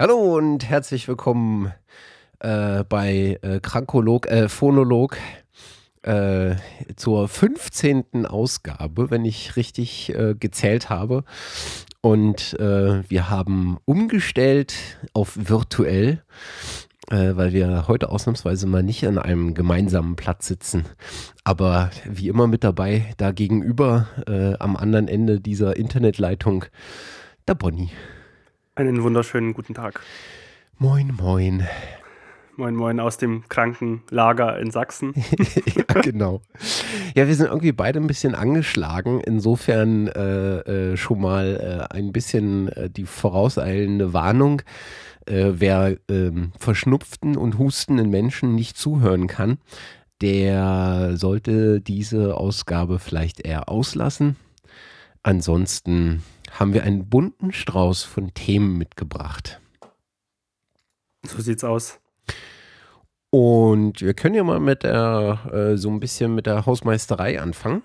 Hallo und herzlich willkommen äh, bei äh, Krankolog, äh, Phonolog äh, zur 15. Ausgabe, wenn ich richtig äh, gezählt habe. Und äh, wir haben umgestellt auf virtuell, äh, weil wir heute ausnahmsweise mal nicht an einem gemeinsamen Platz sitzen. Aber wie immer mit dabei, da gegenüber äh, am anderen Ende dieser Internetleitung, der Bonnie. Einen wunderschönen guten Tag. Moin, moin. Moin, moin aus dem Krankenlager in Sachsen. ja, genau. Ja, wir sind irgendwie beide ein bisschen angeschlagen. Insofern äh, äh, schon mal äh, ein bisschen äh, die vorauseilende Warnung. Äh, wer ähm, verschnupften und hustenden Menschen nicht zuhören kann, der sollte diese Ausgabe vielleicht eher auslassen. Ansonsten haben wir einen bunten Strauß von Themen mitgebracht. So sieht's aus. Und wir können ja mal mit der, äh, so ein bisschen mit der Hausmeisterei anfangen.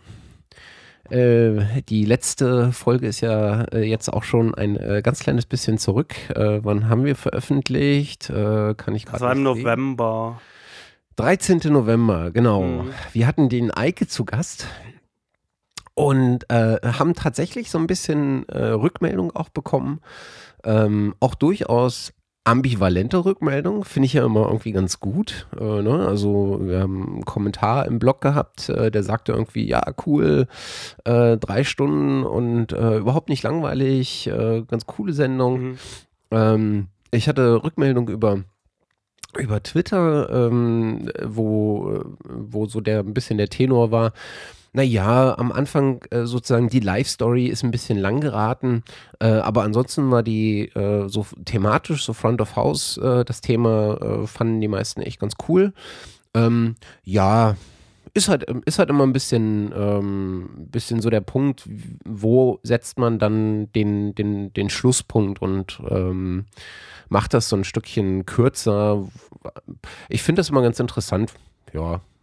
Äh, die letzte Folge ist ja äh, jetzt auch schon ein äh, ganz kleines bisschen zurück. Äh, wann haben wir veröffentlicht? Äh, kann ich gerade. Das war im November. 13. November, genau. Mhm. Wir hatten den Eike zu Gast und haben tatsächlich so ein bisschen Rückmeldung auch bekommen. Ähm, auch durchaus ambivalente Rückmeldung, finde ich ja immer irgendwie ganz gut. Äh, ne? Also wir haben einen Kommentar im Blog gehabt, äh, der sagte irgendwie, ja, cool, äh, drei Stunden und äh, überhaupt nicht langweilig, äh, ganz coole Sendung. Mhm. Ähm, ich hatte Rückmeldung über über Twitter, ähm, wo, wo so der ein bisschen der Tenor war, naja, am Anfang äh, sozusagen die Live-Story ist ein bisschen lang geraten, äh, aber ansonsten war die äh, so thematisch, so Front of House, äh, das Thema äh, fanden die meisten echt ganz cool. Ähm, ja, ist halt, ist halt immer ein bisschen, ähm, bisschen so der Punkt, wo setzt man dann den, den, den Schlusspunkt und ähm, macht das so ein Stückchen kürzer. Ich finde das immer ganz interessant. Ja, ähm,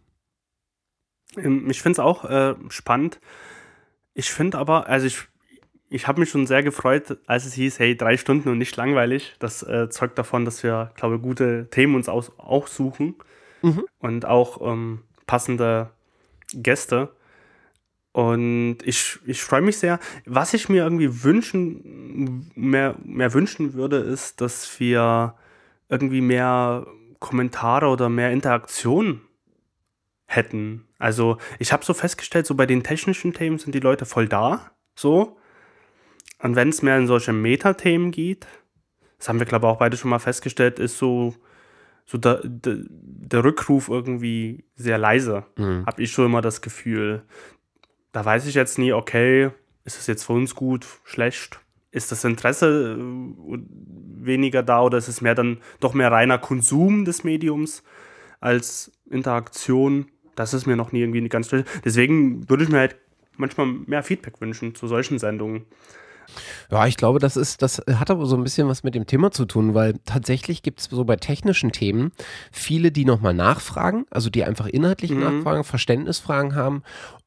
ich finde es auch äh, spannend. Ich finde aber, also ich, ich habe mich schon sehr gefreut, als es hieß, hey, drei Stunden und nicht langweilig. Das äh, zeugt davon, dass wir, glaube ich, gute Themen uns aus, auch suchen mhm. und auch ähm, passende Gäste. Und ich, ich freue mich sehr. Was ich mir irgendwie wünschen, mehr, mehr wünschen würde, ist, dass wir irgendwie mehr Kommentare oder mehr Interaktion hätten. Also ich habe so festgestellt, so bei den technischen Themen sind die Leute voll da, so. Und wenn es mehr in solche Metathemen geht, das haben wir glaube ich auch beide schon mal festgestellt, ist so so der, der, der Rückruf irgendwie sehr leise. Mhm. Habe ich schon immer das Gefühl. Da weiß ich jetzt nie, okay, ist es jetzt für uns gut, schlecht? Ist das Interesse äh, weniger da oder ist es mehr dann doch mehr reiner Konsum des Mediums als Interaktion? Das ist mir noch nie irgendwie ganz. Deswegen würde ich mir halt manchmal mehr Feedback wünschen zu solchen Sendungen. Ja, ich glaube, das ist, das hat aber so ein bisschen was mit dem Thema zu tun, weil tatsächlich gibt es so bei technischen Themen viele, die nochmal nachfragen, also die einfach inhaltlich mhm. nachfragen, Verständnisfragen haben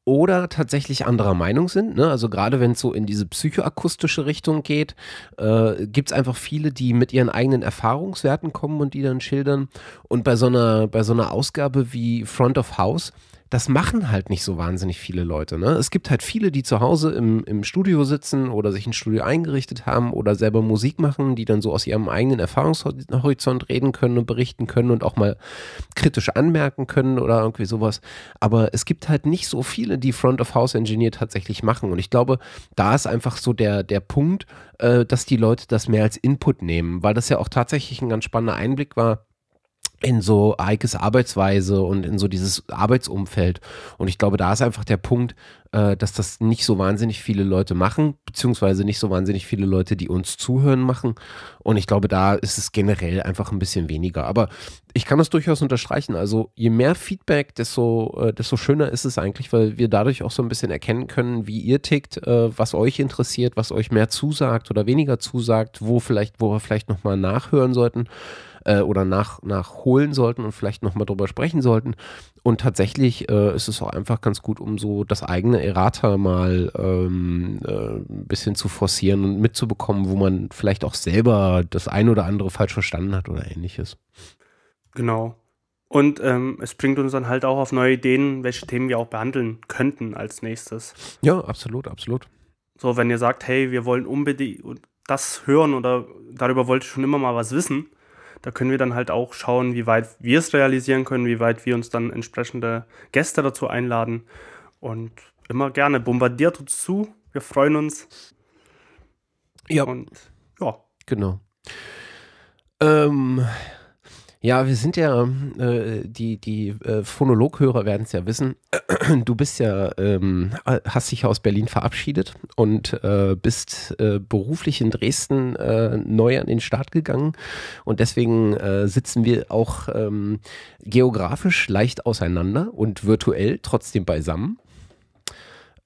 oder tatsächlich anderer Meinung sind. Ne? Also gerade wenn es so in diese psychoakustische Richtung geht, äh, gibt es einfach viele, die mit ihren eigenen Erfahrungswerten kommen und die dann schildern. Und bei so einer, bei so einer Ausgabe wie Front of House das machen halt nicht so wahnsinnig viele Leute. Ne? Es gibt halt viele, die zu Hause im, im Studio sitzen oder sich ein Studio eingerichtet haben oder selber Musik machen, die dann so aus ihrem eigenen Erfahrungshorizont reden können und berichten können und auch mal kritisch anmerken können oder irgendwie sowas. Aber es gibt halt nicht so viele, die Front of House Engineer tatsächlich machen. Und ich glaube, da ist einfach so der, der Punkt, äh, dass die Leute das mehr als Input nehmen, weil das ja auch tatsächlich ein ganz spannender Einblick war in so Eikes Arbeitsweise und in so dieses Arbeitsumfeld. Und ich glaube, da ist einfach der Punkt, äh, dass das nicht so wahnsinnig viele Leute machen, beziehungsweise nicht so wahnsinnig viele Leute, die uns zuhören, machen. Und ich glaube, da ist es generell einfach ein bisschen weniger. Aber ich kann das durchaus unterstreichen. Also je mehr Feedback, desto, äh, desto schöner ist es eigentlich, weil wir dadurch auch so ein bisschen erkennen können, wie ihr tickt, äh, was euch interessiert, was euch mehr zusagt oder weniger zusagt, wo vielleicht, wo wir vielleicht nochmal nachhören sollten. Äh, oder nach, nachholen sollten und vielleicht nochmal drüber sprechen sollten. Und tatsächlich äh, ist es auch einfach ganz gut, um so das eigene Errata mal ähm, äh, ein bisschen zu forcieren und mitzubekommen, wo man vielleicht auch selber das ein oder andere falsch verstanden hat oder ähnliches. Genau. Und ähm, es bringt uns dann halt auch auf neue Ideen, welche Themen wir auch behandeln könnten als nächstes. Ja, absolut, absolut. So, wenn ihr sagt, hey, wir wollen unbedingt das hören oder darüber wollte ich schon immer mal was wissen, da können wir dann halt auch schauen, wie weit wir es realisieren können, wie weit wir uns dann entsprechende Gäste dazu einladen. Und immer gerne, bombardiert uns zu. Wir freuen uns. Ja. Und ja. Genau. Ähm, ja, wir sind ja, äh, die, die äh, Phonologhörer werden es ja wissen. Du bist ja, ähm, hast dich aus Berlin verabschiedet und äh, bist äh, beruflich in Dresden äh, neu an den Start gegangen. Und deswegen äh, sitzen wir auch ähm, geografisch leicht auseinander und virtuell trotzdem beisammen.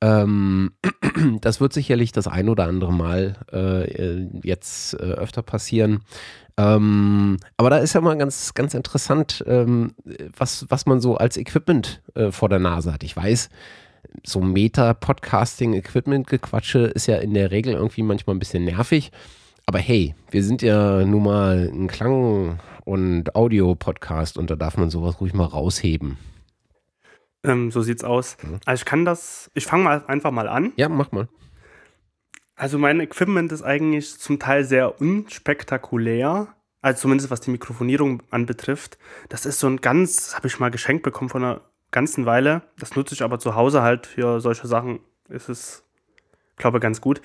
Ähm, das wird sicherlich das ein oder andere Mal äh, jetzt äh, öfter passieren. Ähm, aber da ist ja mal ganz, ganz interessant, ähm, was, was man so als Equipment äh, vor der Nase hat. Ich weiß, so Meta-Podcasting-Equipment-Gequatsche ist ja in der Regel irgendwie manchmal ein bisschen nervig. Aber hey, wir sind ja nun mal ein Klang- und Audio-Podcast und da darf man sowas ruhig mal rausheben. Ähm, so sieht's aus. Mhm. Also ich kann das, ich fange mal einfach mal an. Ja, mach mal. Also mein Equipment ist eigentlich zum Teil sehr unspektakulär, also zumindest was die Mikrofonierung anbetrifft. Das ist so ein ganz, habe ich mal geschenkt bekommen von einer ganzen Weile. Das nutze ich aber zu Hause halt für solche Sachen. Ist es, glaube ganz gut.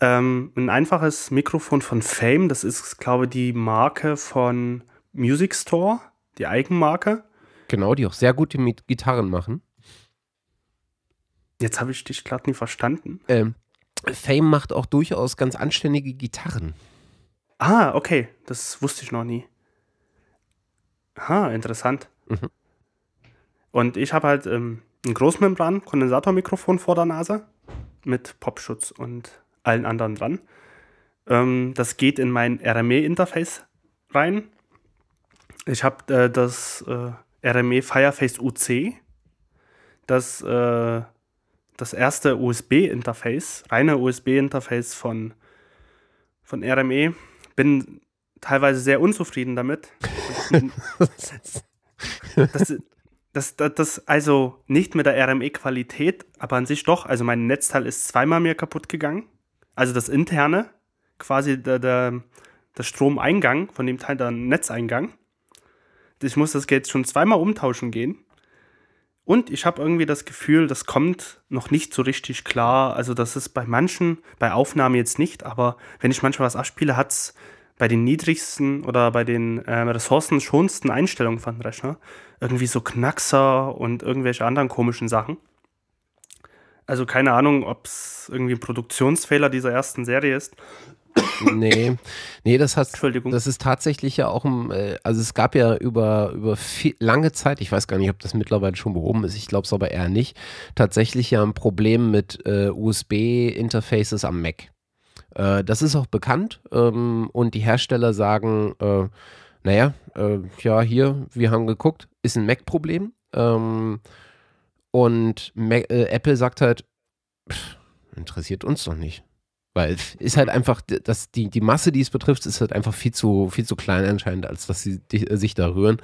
Ähm, ein einfaches Mikrofon von Fame, das ist, glaube die Marke von Music Store, die Eigenmarke. Genau, die auch sehr gute Gitarren machen. Jetzt habe ich dich gerade nie verstanden. Ähm, Fame macht auch durchaus ganz anständige Gitarren. Ah, okay. Das wusste ich noch nie. Ah, interessant. Mhm. Und ich habe halt ähm, ein Großmembran-Kondensatormikrofon vor der Nase mit Popschutz und allen anderen dran. Ähm, das geht in mein RME-Interface rein. Ich habe äh, das äh, RME Fireface UC. Das äh, das erste USB-Interface, reine USB-Interface von, von RME. Bin teilweise sehr unzufrieden damit. das, das, das, das, also nicht mit der RME-Qualität, aber an sich doch. Also mein Netzteil ist zweimal mir kaputt gegangen. Also das interne, quasi der, der, der Stromeingang von dem Teil, der Netzeingang. Ich muss das jetzt schon zweimal umtauschen gehen. Und ich habe irgendwie das Gefühl, das kommt noch nicht so richtig klar. Also das ist bei manchen, bei Aufnahmen jetzt nicht, aber wenn ich manchmal was abspiele, hat es bei den niedrigsten oder bei den äh, ressourcenschonsten Einstellungen von Rechner irgendwie so Knackser und irgendwelche anderen komischen Sachen. Also keine Ahnung, ob es irgendwie ein Produktionsfehler dieser ersten Serie ist Nee, nee, das hat, das ist tatsächlich ja auch, ein, äh, also es gab ja über, über viel, lange Zeit, ich weiß gar nicht, ob das mittlerweile schon behoben ist, ich glaube es aber eher nicht, tatsächlich ja ein Problem mit äh, USB-Interfaces am Mac. Äh, das ist auch bekannt ähm, und die Hersteller sagen, äh, naja, äh, ja, hier, wir haben geguckt, ist ein Mac-Problem. Ähm, und Mac, äh, Apple sagt halt, pff, interessiert uns doch nicht. Weil ist halt einfach, dass die, die Masse, die es betrifft, ist halt einfach viel zu, viel zu klein anscheinend, als dass sie die, sich da rühren.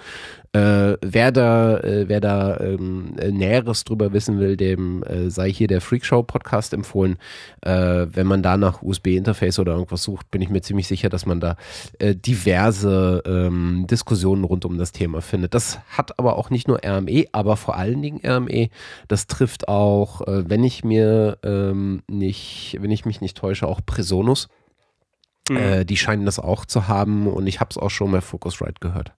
Äh, wer da, äh, wer da ähm, Näheres drüber wissen will, dem äh, sei hier der Freakshow-Podcast empfohlen. Äh, wenn man da nach USB-Interface oder irgendwas sucht, bin ich mir ziemlich sicher, dass man da äh, diverse ähm, Diskussionen rund um das Thema findet. Das hat aber auch nicht nur RME, aber vor allen Dingen RME. Das trifft auch, äh, wenn ich mir ähm, nicht, wenn ich mich nicht täusche, auch Presonus. Mhm. die scheinen das auch zu haben und ich habe es auch schon bei Focusrite gehört.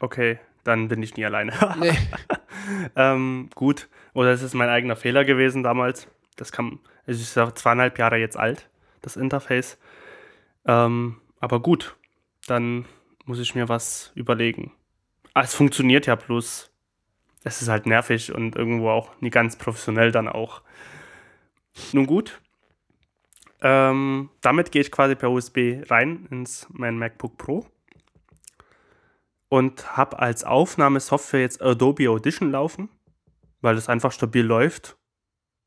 Okay, dann bin ich nie alleine. nee. ähm, gut. Oder es ist mein eigener Fehler gewesen damals. Das kam, es ist ja zweieinhalb Jahre jetzt alt, das Interface. Ähm, aber gut, dann muss ich mir was überlegen. Ah, es funktioniert ja bloß. Es ist halt nervig und irgendwo auch nie ganz professionell dann auch. Nun gut. Ähm, damit gehe ich quasi per USB rein ins mein MacBook Pro und habe als Aufnahmesoftware jetzt Adobe Audition laufen, weil es einfach stabil läuft.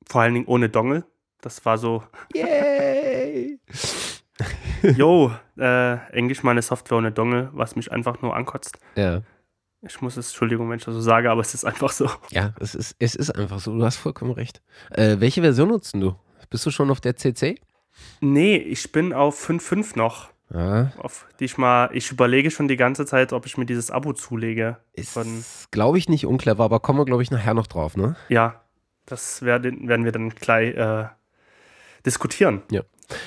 Vor allen Dingen ohne Dongle. Das war so. Yay! Jo, äh, Englisch meine Software ohne Dongle, was mich einfach nur ankotzt. Ja. Ich muss es, Entschuldigung, wenn ich das so sage, aber es ist einfach so. Ja, es ist, es ist einfach so. Du hast vollkommen recht. Äh, welche Version nutzt du? Bist du schon auf der CC? Nee, ich bin auf 5.5 noch. Ja. Auf die ich mal, ich überlege schon die ganze Zeit, ob ich mir dieses Abo zulege. Ist, glaube ich, nicht unclever, aber kommen wir, glaube ich, nachher noch drauf, ne? Ja, das werden, werden wir dann gleich äh, diskutieren. Ja.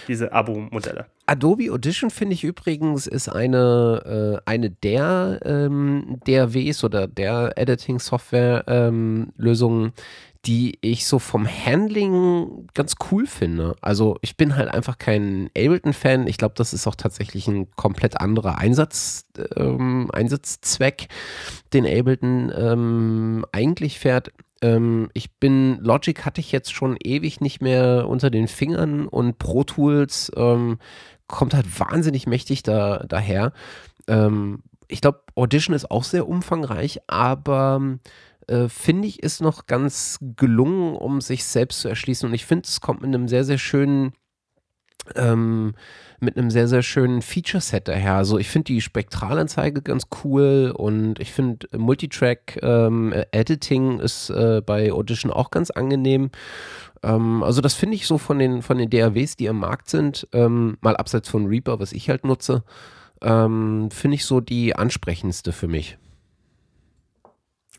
Diese Abo-Modelle. Adobe Audition finde ich übrigens ist eine, äh, eine der ähm, DAWs oder der Editing-Software-Lösungen, ähm, die ich so vom Handling ganz cool finde. Also ich bin halt einfach kein Ableton-Fan. Ich glaube, das ist auch tatsächlich ein komplett anderer Einsatz, ähm, Einsatzzweck, den Ableton ähm, eigentlich fährt. Ähm, ich bin, Logic hatte ich jetzt schon ewig nicht mehr unter den Fingern und Pro Tools ähm, kommt halt wahnsinnig mächtig da, daher. Ähm, ich glaube, Audition ist auch sehr umfangreich, aber äh, finde ich, ist noch ganz gelungen, um sich selbst zu erschließen. Und ich finde, es kommt mit einem sehr, sehr schönen ähm, mit einem sehr, sehr schönen Feature-Set daher. Also ich finde die Spektralanzeige ganz cool und ich finde Multitrack-Editing ähm, ist äh, bei Audition auch ganz angenehm. Ähm, also das finde ich so von den, von den DAWs, die am Markt sind, ähm, mal abseits von Reaper, was ich halt nutze, ähm, finde ich so die ansprechendste für mich.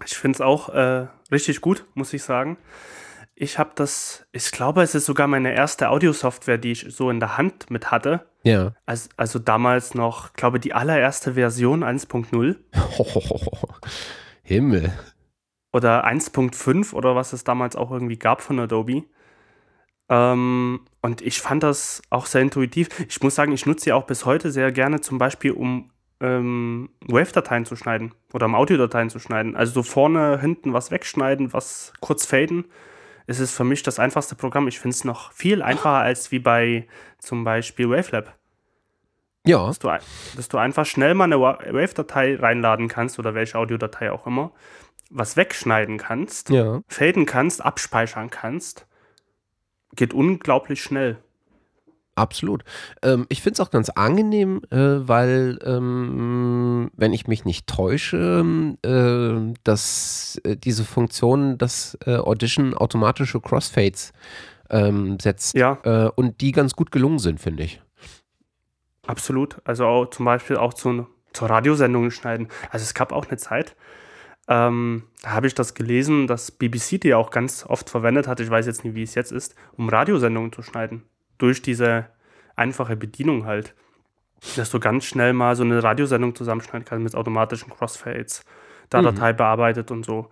Ich finde es auch äh, richtig gut, muss ich sagen. Ich habe das, ich glaube, es ist sogar meine erste Audiosoftware, die ich so in der Hand mit hatte. Ja. Also, also damals noch, glaube die allererste Version 1.0. Himmel. Oder 1.5 oder was es damals auch irgendwie gab von Adobe. Ähm, und ich fand das auch sehr intuitiv. Ich muss sagen, ich nutze sie auch bis heute sehr gerne, zum Beispiel um ähm, Wave-Dateien zu schneiden oder um Audiodateien zu schneiden. Also so vorne, hinten was wegschneiden, was kurz faden. Es ist für mich das einfachste Programm. Ich finde es noch viel einfacher als wie bei zum Beispiel Wavelab. Ja. Dass du, dass du einfach schnell mal eine Wave-Datei reinladen kannst oder welche Audiodatei auch immer, was wegschneiden kannst, ja. faden kannst, abspeichern kannst. Geht unglaublich schnell. Absolut. Ähm, ich finde es auch ganz angenehm, äh, weil, ähm, wenn ich mich nicht täusche, äh, dass äh, diese Funktion, das äh, Audition automatische Crossfades ähm, setzt ja. Äh, und die ganz gut gelungen sind, finde ich. Absolut. Also auch zum Beispiel auch zu, zur Radiosendung schneiden. Also es gab auch eine Zeit, ähm, da habe ich das gelesen, dass BBC die auch ganz oft verwendet hat, ich weiß jetzt nicht, wie es jetzt ist, um Radiosendungen zu schneiden durch diese einfache Bedienung halt, dass du ganz schnell mal so eine Radiosendung zusammenschneiden kannst mit automatischen Crossfades, da mhm. Datei bearbeitet und so.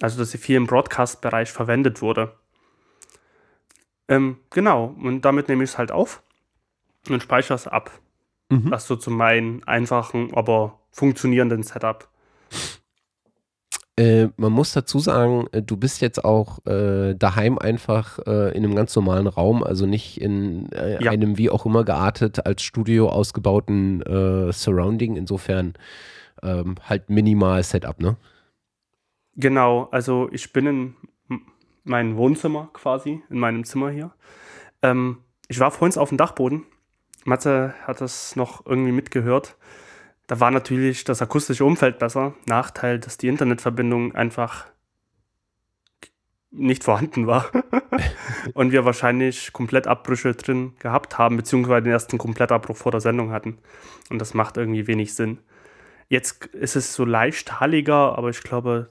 Also, dass sie viel im Broadcast-Bereich verwendet wurde. Ähm, genau, und damit nehme ich es halt auf und speichere es ab. Mhm. Das so zu meinem einfachen, aber funktionierenden Setup. Äh, man muss dazu sagen, äh, du bist jetzt auch äh, daheim einfach äh, in einem ganz normalen Raum, also nicht in äh, ja. einem wie auch immer geartet als Studio ausgebauten Surrounding. Insofern ähm, halt minimal Setup, ne? Genau, also ich bin in meinem Wohnzimmer quasi, in meinem Zimmer hier. Ähm, ich war vorhin auf dem Dachboden. Matze hat das noch irgendwie mitgehört. Da war natürlich das akustische Umfeld besser. Nachteil, dass die Internetverbindung einfach nicht vorhanden war und wir wahrscheinlich komplett Abbrüche drin gehabt haben, beziehungsweise den ersten Komplettabbruch vor der Sendung hatten. Und das macht irgendwie wenig Sinn. Jetzt ist es so leicht halliger, aber ich glaube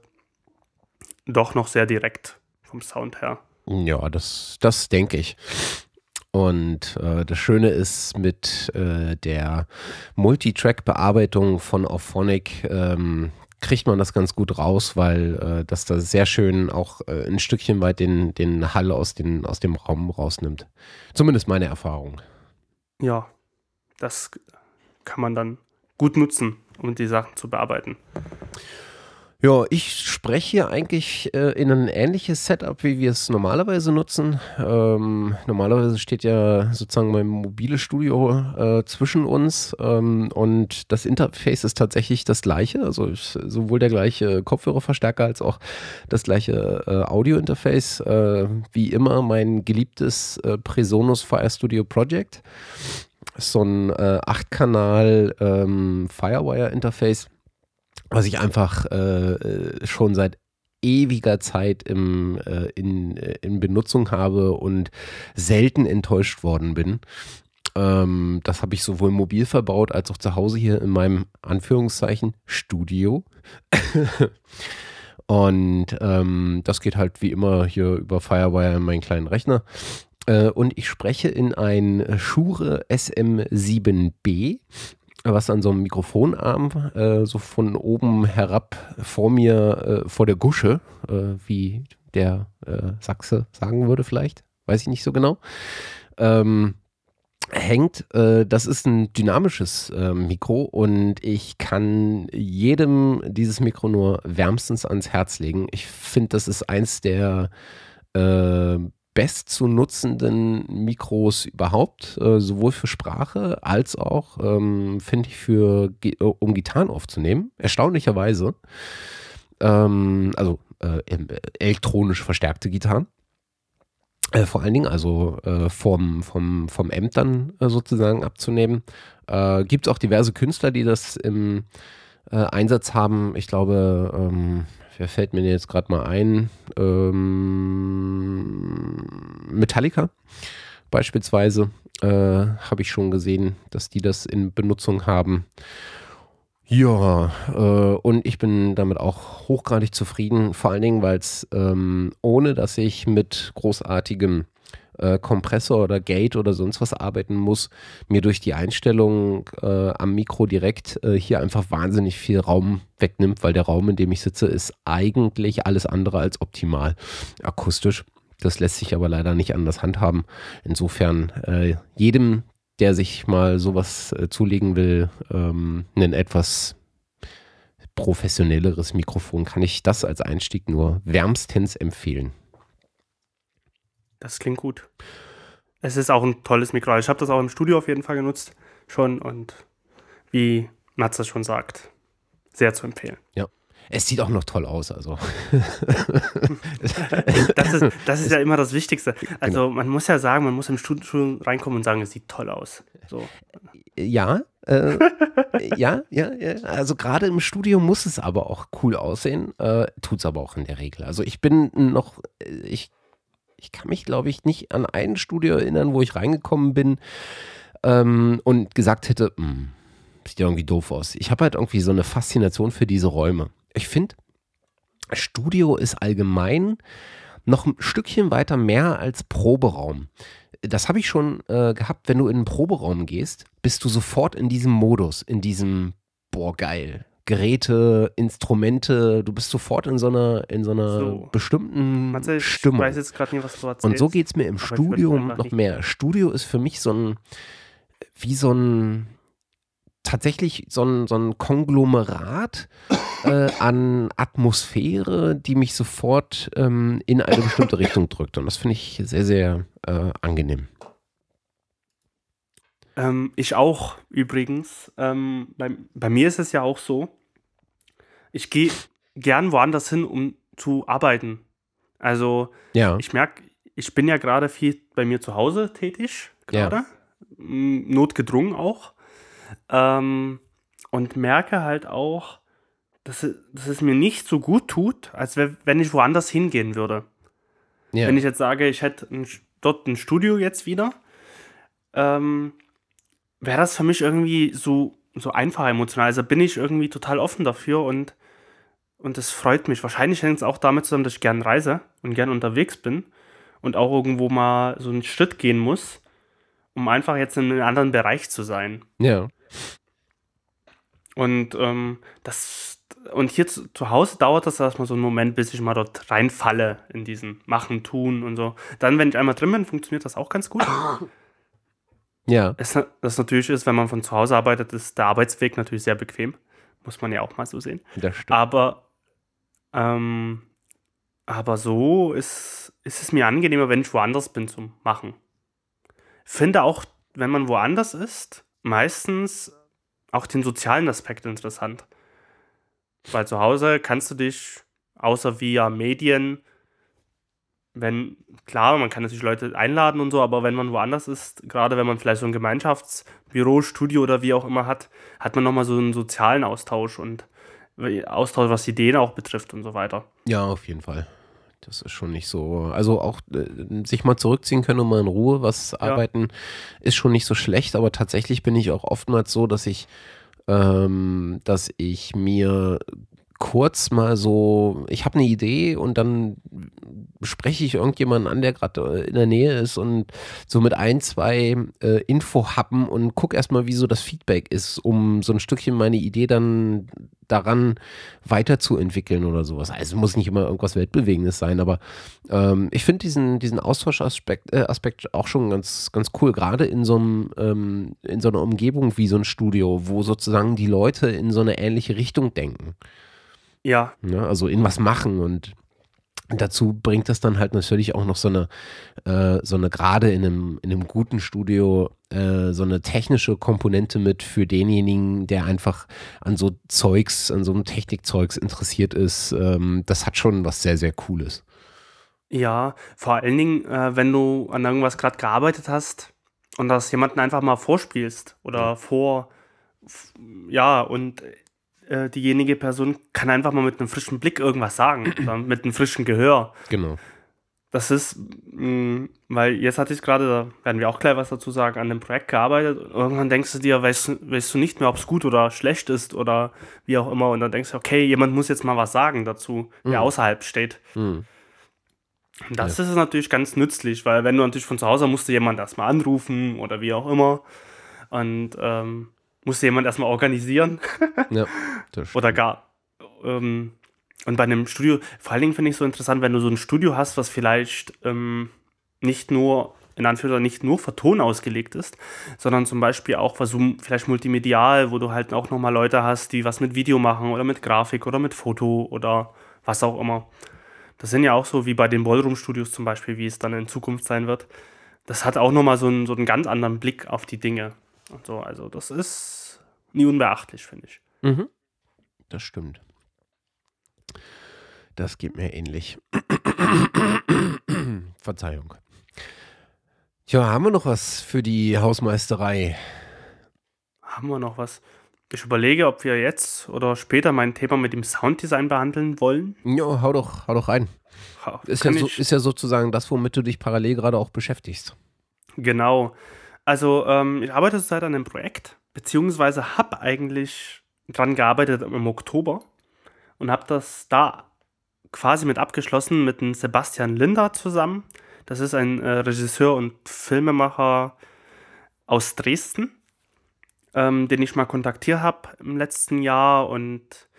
doch noch sehr direkt vom Sound her. Ja, das, das denke ich. Und äh, das Schöne ist mit äh, der Multitrack-Bearbeitung von Auphonic ähm, kriegt man das ganz gut raus, weil äh, das da sehr schön auch äh, ein Stückchen weit den, den Hall aus, den, aus dem Raum rausnimmt. Zumindest meine Erfahrung. Ja, das kann man dann gut nutzen, um die Sachen zu bearbeiten. Ja, ich spreche hier eigentlich äh, in ein ähnliches Setup, wie wir es normalerweise nutzen. Ähm, normalerweise steht ja sozusagen mein mobiles Studio äh, zwischen uns ähm, und das Interface ist tatsächlich das gleiche, also ist sowohl der gleiche Kopfhörerverstärker als auch das gleiche äh, Audio-Interface. Äh, wie immer mein geliebtes äh, Presonus Fire Studio Project. So ein äh, 8-Kanal ähm, Firewire-Interface was ich einfach äh, äh, schon seit ewiger Zeit im, äh, in, äh, in Benutzung habe und selten enttäuscht worden bin. Ähm, das habe ich sowohl mobil verbaut als auch zu Hause hier in meinem Anführungszeichen Studio. und ähm, das geht halt wie immer hier über Firewire in meinen kleinen Rechner. Äh, und ich spreche in ein Shure SM7B was an so einem Mikrofonarm äh, so von oben herab vor mir, äh, vor der Gusche, äh, wie der äh, Sachse sagen würde vielleicht, weiß ich nicht so genau, ähm, hängt. Äh, das ist ein dynamisches äh, Mikro und ich kann jedem dieses Mikro nur wärmstens ans Herz legen. Ich finde, das ist eins der best zu nutzenden Mikros überhaupt, äh, sowohl für Sprache als auch, ähm, finde ich, für, äh, um Gitarren aufzunehmen. Erstaunlicherweise. Ähm, also äh, elektronisch verstärkte Gitarren. Äh, vor allen Dingen, also äh, vom, vom, vom Amp dann äh, sozusagen abzunehmen. Gibt es auch diverse Künstler, die das im Einsatz haben. Ich glaube, ähm, wer fällt mir jetzt gerade mal ein? Ähm, Metallica beispielsweise äh, habe ich schon gesehen, dass die das in Benutzung haben. Ja, äh, und ich bin damit auch hochgradig zufrieden, vor allen Dingen, weil es ähm, ohne dass ich mit großartigem äh, Kompressor oder Gate oder sonst was arbeiten muss, mir durch die Einstellung äh, am Mikro direkt äh, hier einfach wahnsinnig viel Raum wegnimmt, weil der Raum, in dem ich sitze, ist eigentlich alles andere als optimal akustisch. Das lässt sich aber leider nicht anders handhaben. Insofern äh, jedem, der sich mal sowas äh, zulegen will, ähm, ein etwas professionelleres Mikrofon, kann ich das als Einstieg nur wärmstens empfehlen. Das klingt gut. Es ist auch ein tolles Mikro. Ich habe das auch im Studio auf jeden Fall genutzt schon und wie Matze schon sagt, sehr zu empfehlen. Ja. Es sieht auch noch toll aus, also. das, ist, das ist ja immer das Wichtigste. Also genau. man muss ja sagen, man muss im Studio reinkommen und sagen, es sieht toll aus. So. Ja, äh, ja, ja, ja, also gerade im Studio muss es aber auch cool aussehen, äh, tut es aber auch in der Regel. Also ich bin noch, ich ich kann mich, glaube ich, nicht an ein Studio erinnern, wo ich reingekommen bin ähm, und gesagt hätte, hm, sieht ja irgendwie doof aus. Ich habe halt irgendwie so eine Faszination für diese Räume. Ich finde, Studio ist allgemein noch ein Stückchen weiter mehr als Proberaum. Das habe ich schon äh, gehabt, wenn du in einen Proberaum gehst, bist du sofort in diesem Modus, in diesem, boah, geil, Geräte, Instrumente, du bist sofort in so einer, in so einer so. bestimmten Matze, ich Stimmung. weiß jetzt gerade nicht, was du erzählst. Und so geht es mir im Studio noch mehr. Studio ist für mich so ein, wie so ein, tatsächlich so ein, so ein Konglomerat äh, an Atmosphäre, die mich sofort ähm, in eine bestimmte Richtung drückt. Und das finde ich sehr, sehr äh, angenehm. Ähm, ich auch übrigens. Ähm, bei, bei mir ist es ja auch so, ich gehe gern woanders hin, um zu arbeiten. Also ja. ich merke, ich bin ja gerade viel bei mir zu Hause tätig, gerade. Ja. Notgedrungen auch. Ähm, und merke halt auch, dass, dass es mir nicht so gut tut, als wenn ich woanders hingehen würde. Ja. Wenn ich jetzt sage, ich hätte ein, dort ein Studio jetzt wieder, ähm, wäre das für mich irgendwie so, so einfach emotional. Also bin ich irgendwie total offen dafür und, und das freut mich. Wahrscheinlich hängt es auch damit zusammen, dass ich gern reise und gern unterwegs bin und auch irgendwo mal so einen Schritt gehen muss, um einfach jetzt in einem anderen Bereich zu sein. Ja. Und ähm, das und hier zu, zu Hause dauert das erstmal so einen Moment, bis ich mal dort reinfalle in diesen Machen, Tun und so. Dann, wenn ich einmal drin bin, funktioniert das auch ganz gut. Ja. Es, das natürlich ist, wenn man von zu Hause arbeitet, ist der Arbeitsweg natürlich sehr bequem. Muss man ja auch mal so sehen. Das stimmt. Aber Ähm, aber so ist, ist es mir angenehmer, wenn ich woanders bin zum Machen. Finde auch, wenn man woanders ist, meistens auch den sozialen Aspekt interessant. Weil zu Hause kannst du dich, außer via Medien, wenn, klar, man kann natürlich Leute einladen und so, aber wenn man woanders ist, gerade wenn man vielleicht so ein Gemeinschaftsbüro, Studio oder wie auch immer hat, hat man nochmal so einen sozialen Austausch und Austausch, was Ideen auch betrifft und so weiter. Ja, auf jeden Fall. Das ist schon nicht so. Also auch äh, sich mal zurückziehen können und mal in Ruhe was ja. arbeiten, ist schon nicht so schlecht, aber tatsächlich bin ich auch oftmals so, dass ich, ähm, dass ich mir kurz mal so, ich habe eine Idee und dann spreche ich irgendjemanden an, der gerade in der Nähe ist und so mit ein, zwei äh, Info-Happen und guck erstmal, wie so das Feedback ist, um so ein Stückchen meine Idee dann daran weiterzuentwickeln oder sowas. Also muss nicht immer irgendwas Weltbewegendes sein, aber ähm, ich finde diesen, diesen Austauschaspekt äh, Aspekt auch schon ganz, ganz cool, gerade in so ähm, in so einer Umgebung wie so ein Studio, wo sozusagen die Leute in so eine ähnliche Richtung denken. Ja. ne, also in was machen und dazu bringt das dann halt natürlich auch noch so eine, äh, so eine gerade in einem, in einem guten Studio, äh, so eine technische Komponente mit für denjenigen, der einfach an so Zeugs, an so einem Technikzeugs interessiert ist. Ähm, das hat schon was sehr, sehr Cooles. Ja, vor allen Dingen, äh, wenn du an irgendwas gerade gearbeitet hast und das jemanden einfach mal vorspielst oder vor, ja, und äh, diejenige Person kann einfach mal mit einem frischen Blick irgendwas sagen oder mit einem frischen Gehör. Genau. Das ist, mh, mm, weil jetzt hatte ich gerade, da werden wir auch gleich was dazu sagen, an dem Projekt gearbeitet. Irgendwann denkst du dir, weißt, weißt du nicht mehr, ob es gut oder schlecht ist oder wie auch immer. Und dann denkst du, okay, jemand muss jetzt mal was sagen dazu, der mhm. außerhalb steht. Mhm. Das ja. ist natürlich ganz nützlich, weil wenn du natürlich von zu Hause musst du jemand erstmal anrufen oder wie auch immer. Und ähm, musste jemand erstmal organisieren. ja, Oder gar. Ähm, und bei einem Studio, vor allen Dingen finde ich es so interessant, wenn du so ein Studio hast, was vielleicht ähm, nicht nur, in Anführungszeichen, nicht nur für Ton ausgelegt ist, sondern zum Beispiel auch was vielleicht multimedial, wo du halt auch nochmal Leute hast, die was mit Video machen oder mit Grafik oder mit Foto oder was auch immer. Das sind ja auch so wie bei den Ballroom-Studios zum Beispiel, wie es dann in Zukunft sein wird. Das hat auch nochmal so einen, so einen ganz anderen Blick auf die Dinge. So, also das ist nie unbeachtlich, finde ich. Mhm. Das stimmt. Das geht mir ähnlich. Verzeihung. Tja, haben wir noch was für die Hausmeisterei? Haben wir noch was? Ich überlege, ob wir jetzt oder später mein Thema mit dem Sounddesign behandeln wollen. Ja, hau doch, hau doch rein. Ist ja, so, ist ja sozusagen das, womit du dich parallel gerade auch beschäftigst. Genau. Also ähm, ich arbeite an einem Projekt, beziehungsweise habe eigentlich dran gearbeitet im Oktober und habe das da quasi mit abgeschlossen mit dem Sebastian Linder zusammen. Das ist ein äh, Regisseur und Filmemacher aus Dresden, ähm, den ich mal kontaktiert habe im letzten Jahr und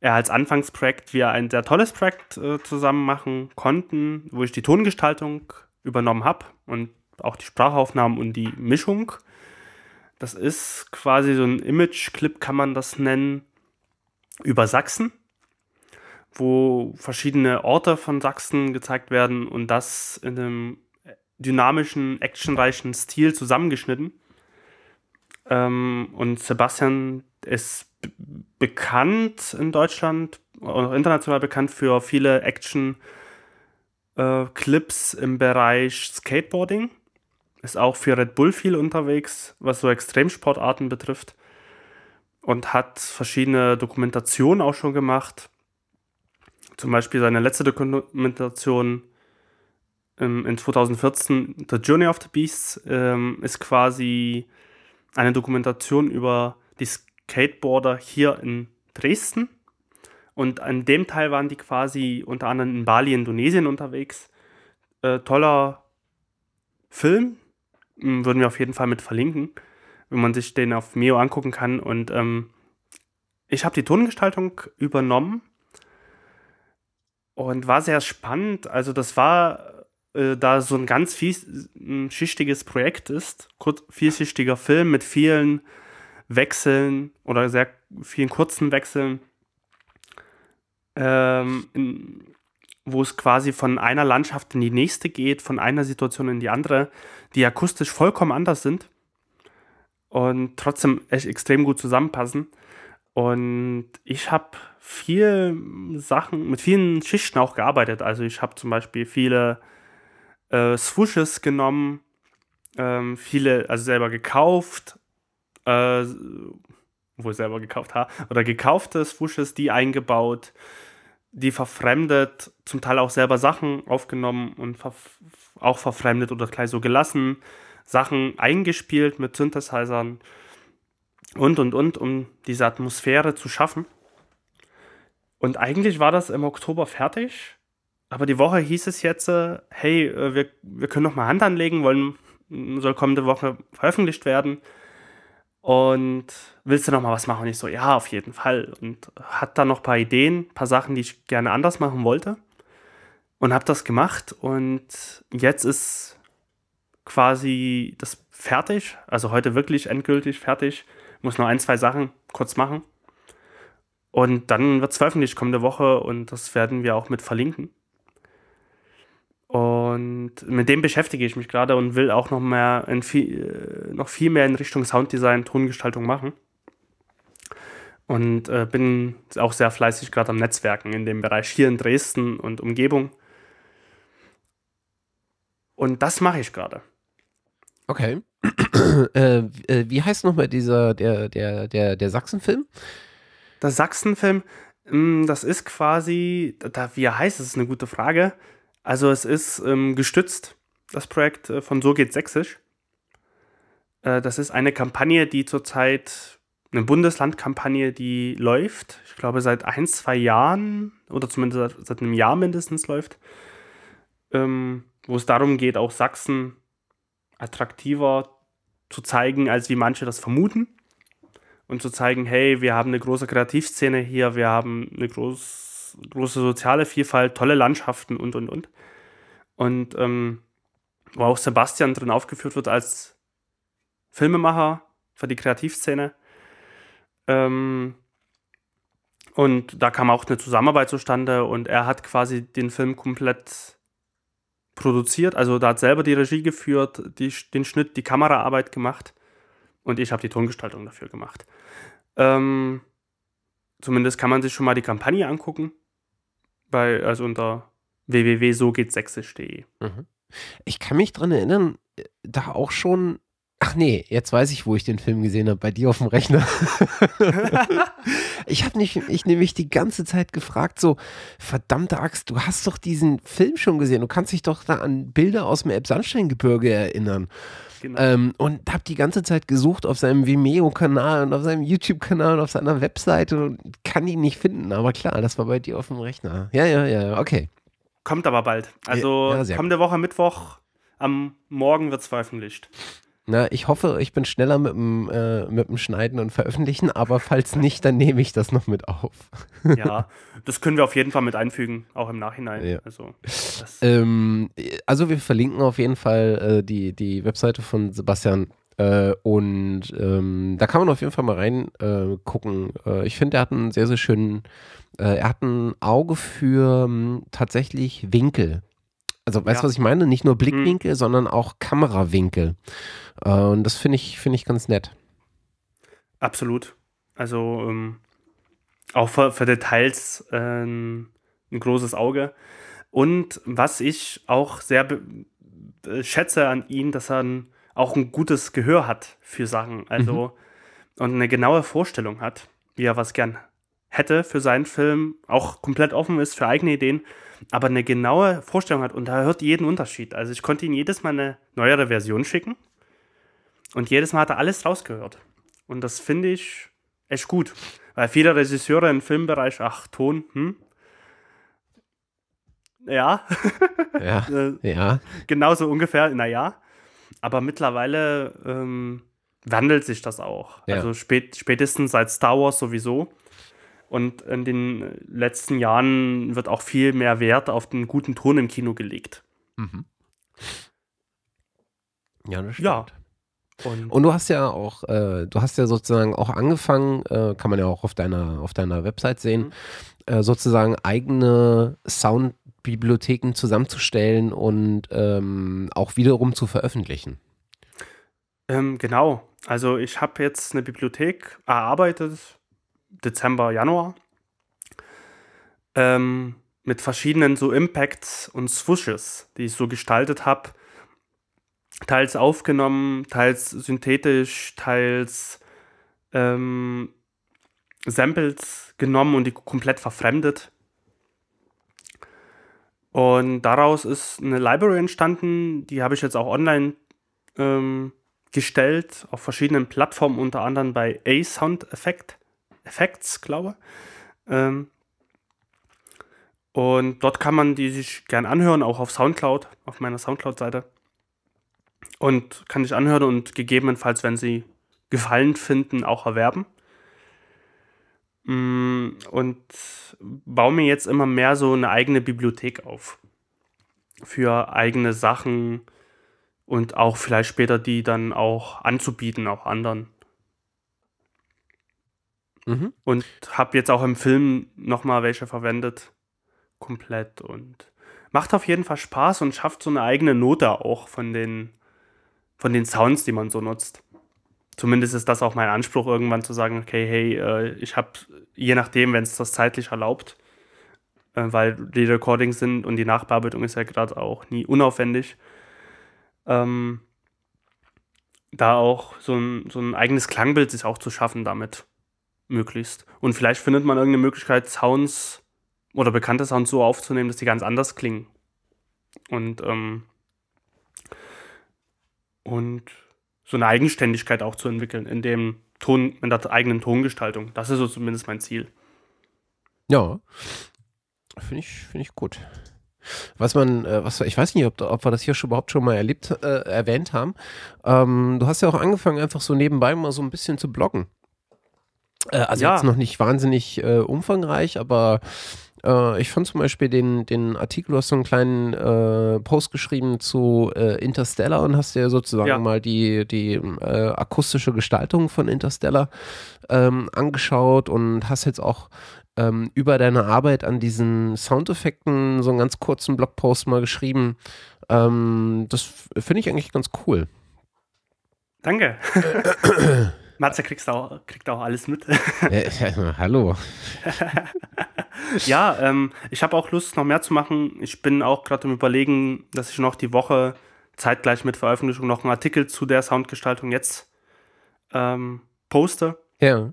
er als Anfangsprojekt wir ein sehr tolles Projekt äh, zusammen machen konnten, wo ich die Tongestaltung übernommen habe und auch die Sprachaufnahmen und die Mischung. Das ist quasi so ein Image-Clip, kann man das nennen, über Sachsen, wo verschiedene Orte von Sachsen gezeigt werden und das in einem dynamischen, actionreichen Stil zusammengeschnitten. Ähm, und Sebastian ist bekannt in Deutschland, auch international bekannt für viele Action-Clips äh, im Bereich Skateboarding ist auch für Red Bull viel unterwegs, was so Extremsportarten betrifft. Und hat verschiedene Dokumentationen auch schon gemacht. Zum Beispiel seine letzte Dokumentation ähm, in 2014, The Journey of the Beasts, ähm, ist quasi eine Dokumentation über die Skateboarder hier in Dresden. Und an dem Teil waren die quasi unter anderem in Bali, Indonesien unterwegs. Äh, toller Film, würden wir auf jeden Fall mit verlinken, wenn man sich den auf Mio angucken kann. Und ähm, ich habe die Tongestaltung übernommen und war sehr spannend. Also das war, äh, da so ein ganz vielschichtiges Projekt ist, kurz, vielschichtiger Film mit vielen Wechseln oder sehr vielen kurzen Wechseln. ähm, in, wo es quasi von einer Landschaft in die nächste geht, von einer Situation in die andere, die akustisch vollkommen anders sind und trotzdem echt extrem gut zusammenpassen. Und ich habe viel Sachen, mit vielen Schichten auch gearbeitet. Also ich habe zum Beispiel viele äh, Swooshes genommen, ähm, viele, also selber gekauft, äh, wohl selber gekauft habe, oder gekaufte Swooshes, die eingebaut, die verfremdet, zum Teil auch selber Sachen aufgenommen und ver auch verfremdet oder gleich so gelassen, Sachen eingespielt mit Synthesizern und und und, um diese Atmosphäre zu schaffen. Und eigentlich war das im Oktober fertig, aber die Woche hieß es jetzt, äh, hey, äh, wir, wir können noch mal Hand anlegen, wollen, soll kommende Woche veröffentlicht werden. Und willst du noch mal was machen? Und ich so, ja, auf jeden Fall. Und hat dann noch ein paar Ideen, ein paar Sachen, die ich gerne anders machen wollte. Und habe das gemacht. Und jetzt ist quasi das fertig. Also heute wirklich endgültig fertig. Muss nur ein, zwei Sachen kurz machen. Und dann wird es veröffentlicht kommende Woche und das werden wir auch mit verlinken. Und mit dem beschäftige ich mich gerade und will auch noch mehr in viel, äh, noch viel mehr in Richtung Sounddesign, Tongestaltung machen. Und äh, bin auch sehr fleißig gerade am Netzwerken in dem Bereich hier in Dresden und Umgebung. Und das mache ich gerade. Okay. äh, äh, wie heißt nochmal dieser, der, der, der, der Sachsenfilm? Der Sachsenfilm, hm, das ist quasi, da, wie er heißt, das ist eine gute Frage. Also es ist ähm, gestützt, das Projekt äh, von So geht Sächsisch. Äh, das ist eine Kampagne, die zurzeit, eine Bundeslandkampagne, die läuft, ich glaube seit ein, zwei Jahren oder zumindest seit, seit einem Jahr mindestens läuft, ähm, wo es darum geht, auch Sachsen attraktiver zu zeigen, als wie manche das vermuten. Und zu zeigen, hey, wir haben eine große Kreativszene hier, wir haben eine groß, große soziale Vielfalt, tolle Landschaften und, und, und. Und ähm, wo auch Sebastian drin aufgeführt wird als Filmemacher für die Kreativszene. Ähm, und da kam auch eine Zusammenarbeit zustande und er hat quasi den Film komplett produziert. Also da hat selber die Regie geführt, die, den Schnitt, die Kameraarbeit gemacht und ich habe die Tongestaltung dafür gemacht. Ähm, zumindest kann man sich schon mal die Kampagne angucken, bei, also unter www.sogehtsächsisch.de. Mhm. Ich kann mich daran erinnern, äh, da auch schon Ach nee, jetzt weiß ich, wo ich den Film gesehen habe, bei dir auf dem Rechner. ich habe nicht, ich nämlich die ganze Zeit gefragt, so, verdammte Axt, du hast doch diesen Film schon gesehen, du kannst dich doch da an Bilder aus dem Elbsandsteingebirge erinnern. Genau. Ähm, und habe die ganze Zeit gesucht auf seinem Vimeo-Kanal und auf seinem YouTube-Kanal und auf seiner Webseite und kann ihn nicht finden. Aber klar, das war bei dir auf dem Rechner. Ja, ja, ja, okay. Kommt aber bald. Also ja, kommende Woche Mittwoch am Morgen wird es veröffentlicht. Na, ich hoffe, ich bin schneller mit dem, äh, mit dem Schneiden und Veröffentlichen, aber falls nicht, dann nehme ich das noch mit auf. ja, das können wir auf jeden Fall mit einfügen, auch im Nachhinein. Ja. Also, ähm, also wir verlinken auf jeden Fall äh, die, die Webseite von Sebastian äh, und ähm, da kann man auf jeden Fall mal reingucken. Äh, ich finde, er hat einen sehr, sehr schönen, äh, er hat ein Auge für ähm, tatsächlich Winkel. Also, weißt du, ja. was ich meine? Nicht nur Blickwinkel, hm. sondern auch Kamerawinkel. Äh, und das finde ich, find ich ganz nett. Absolut. Also, ähm, auch für, für Details äh, ein großes Auge. Und was ich auch sehr äh, schätze an ihm, dass er ein, auch ein gutes Gehör hat für Sachen. Also, mhm. und eine genaue Vorstellung hat, wie er was gern hätte für seinen Film, auch komplett offen ist für eigene Ideen aber eine genaue Vorstellung hat und da hört jeden Unterschied. Also ich konnte ihm jedes Mal eine neuere Version schicken und jedes Mal hat er alles rausgehört. Und das finde ich echt gut, weil viele Regisseure im Filmbereich, ach, Ton, hm, ja. Ja. Äh, ja. Genauso ungefähr, naja. Aber mittlerweile ähm, wandelt sich das auch. Ja. Also spät, spätestens seit Star Wars sowieso. Und in den letzten Jahren wird auch viel mehr Wert auf den guten Ton im Kino gelegt. Mhm. Ja, das stimmt. Ja, Und, und, du hast ja auch, äh, du hast ja sozusagen auch angefangen, äh, kann man ja auch auf deiner, auf deiner Website sehen, mhm. äh, sozusagen eigene Soundbibliotheken zusammenzustellen und ähm, auch wiederum zu veröffentlichen. Ähm, genau. Also ich habe jetzt eine Bibliothek erarbeitet, Dezember, Januar, ähm, mit verschiedenen so Impacts und Swooshes, die ich so gestaltet habe teils aufgenommen, teils synthetisch, teils ähm, Samples genommen und die komplett verfremdet. Und daraus ist eine Library entstanden, die habe ich jetzt auch online ähm, gestellt, auf verschiedenen Plattformen, unter anderem bei A-Sound Effect, Effects, glaube ich. Ähm, und dort kann man die sich gern anhören, auch auf Soundcloud, auf meiner Soundcloud-Seite und kann ich anhören und gegebenenfalls, wenn sie Gefallen finden, auch erwerben. Mm, und baue mir jetzt immer mehr so eine eigene Bibliothek auf. Für eigene Sachen und auch vielleicht später die dann auch anzubieten, auch anderen. Mhm. Und habe jetzt auch im Film nochmal welche verwendet. Komplett. Und macht auf jeden Fall Spaß und schafft so eine eigene Note auch von den von den Sounds, die man so nutzt. Zumindest ist das auch mein Anspruch, irgendwann zu sagen, okay, hey, äh, ich habe, je nachdem, wenn es das zeitlich erlaubt, äh, weil die Recordings sind und die Nachbearbeitung ist ja gerade auch nie unaufwendig, ähm, da auch so ein, so ein eigenes Klangbild sich auch zu schaffen damit möglichst. Und vielleicht findet man irgendeine Möglichkeit, Sounds oder bekannte Sounds so aufzunehmen, dass die ganz anders klingen. Und ähm, und so eine Eigenständigkeit auch zu entwickeln in dem Ton, in der eigenen Tongestaltung. Das ist so zumindest mein Ziel. Ja, finde ich, finde ich gut. Was man, äh, was ich weiß nicht, ob, ob wir das hier schon überhaupt schon mal erlebt, äh, erwähnt haben. Ähm, du hast ja auch angefangen, einfach so nebenbei mal so ein bisschen zu bloggen. Äh, also ja. jetzt noch nicht wahnsinnig äh, umfangreich, aber äh, ich fand zum Beispiel den, den Artikel, du hast so einen kleinen äh, Post geschrieben zu äh, Interstellar und hast dir sozusagen ja. mal die, die äh, akustische Gestaltung von Interstellar ähm, angeschaut und hast jetzt auch ähm, über deine Arbeit an diesen Soundeffekten so einen ganz kurzen Blogpost mal geschrieben. Ähm, das finde ich eigentlich ganz cool. Danke. Matze kriegst auch, kriegt auch alles mit. ja, hallo. ja, ähm, ich habe auch Lust, noch mehr zu machen. Ich bin auch gerade im Überlegen, dass ich noch die Woche zeitgleich mit Veröffentlichung noch einen Artikel zu der Soundgestaltung jetzt ähm, poste. Ja.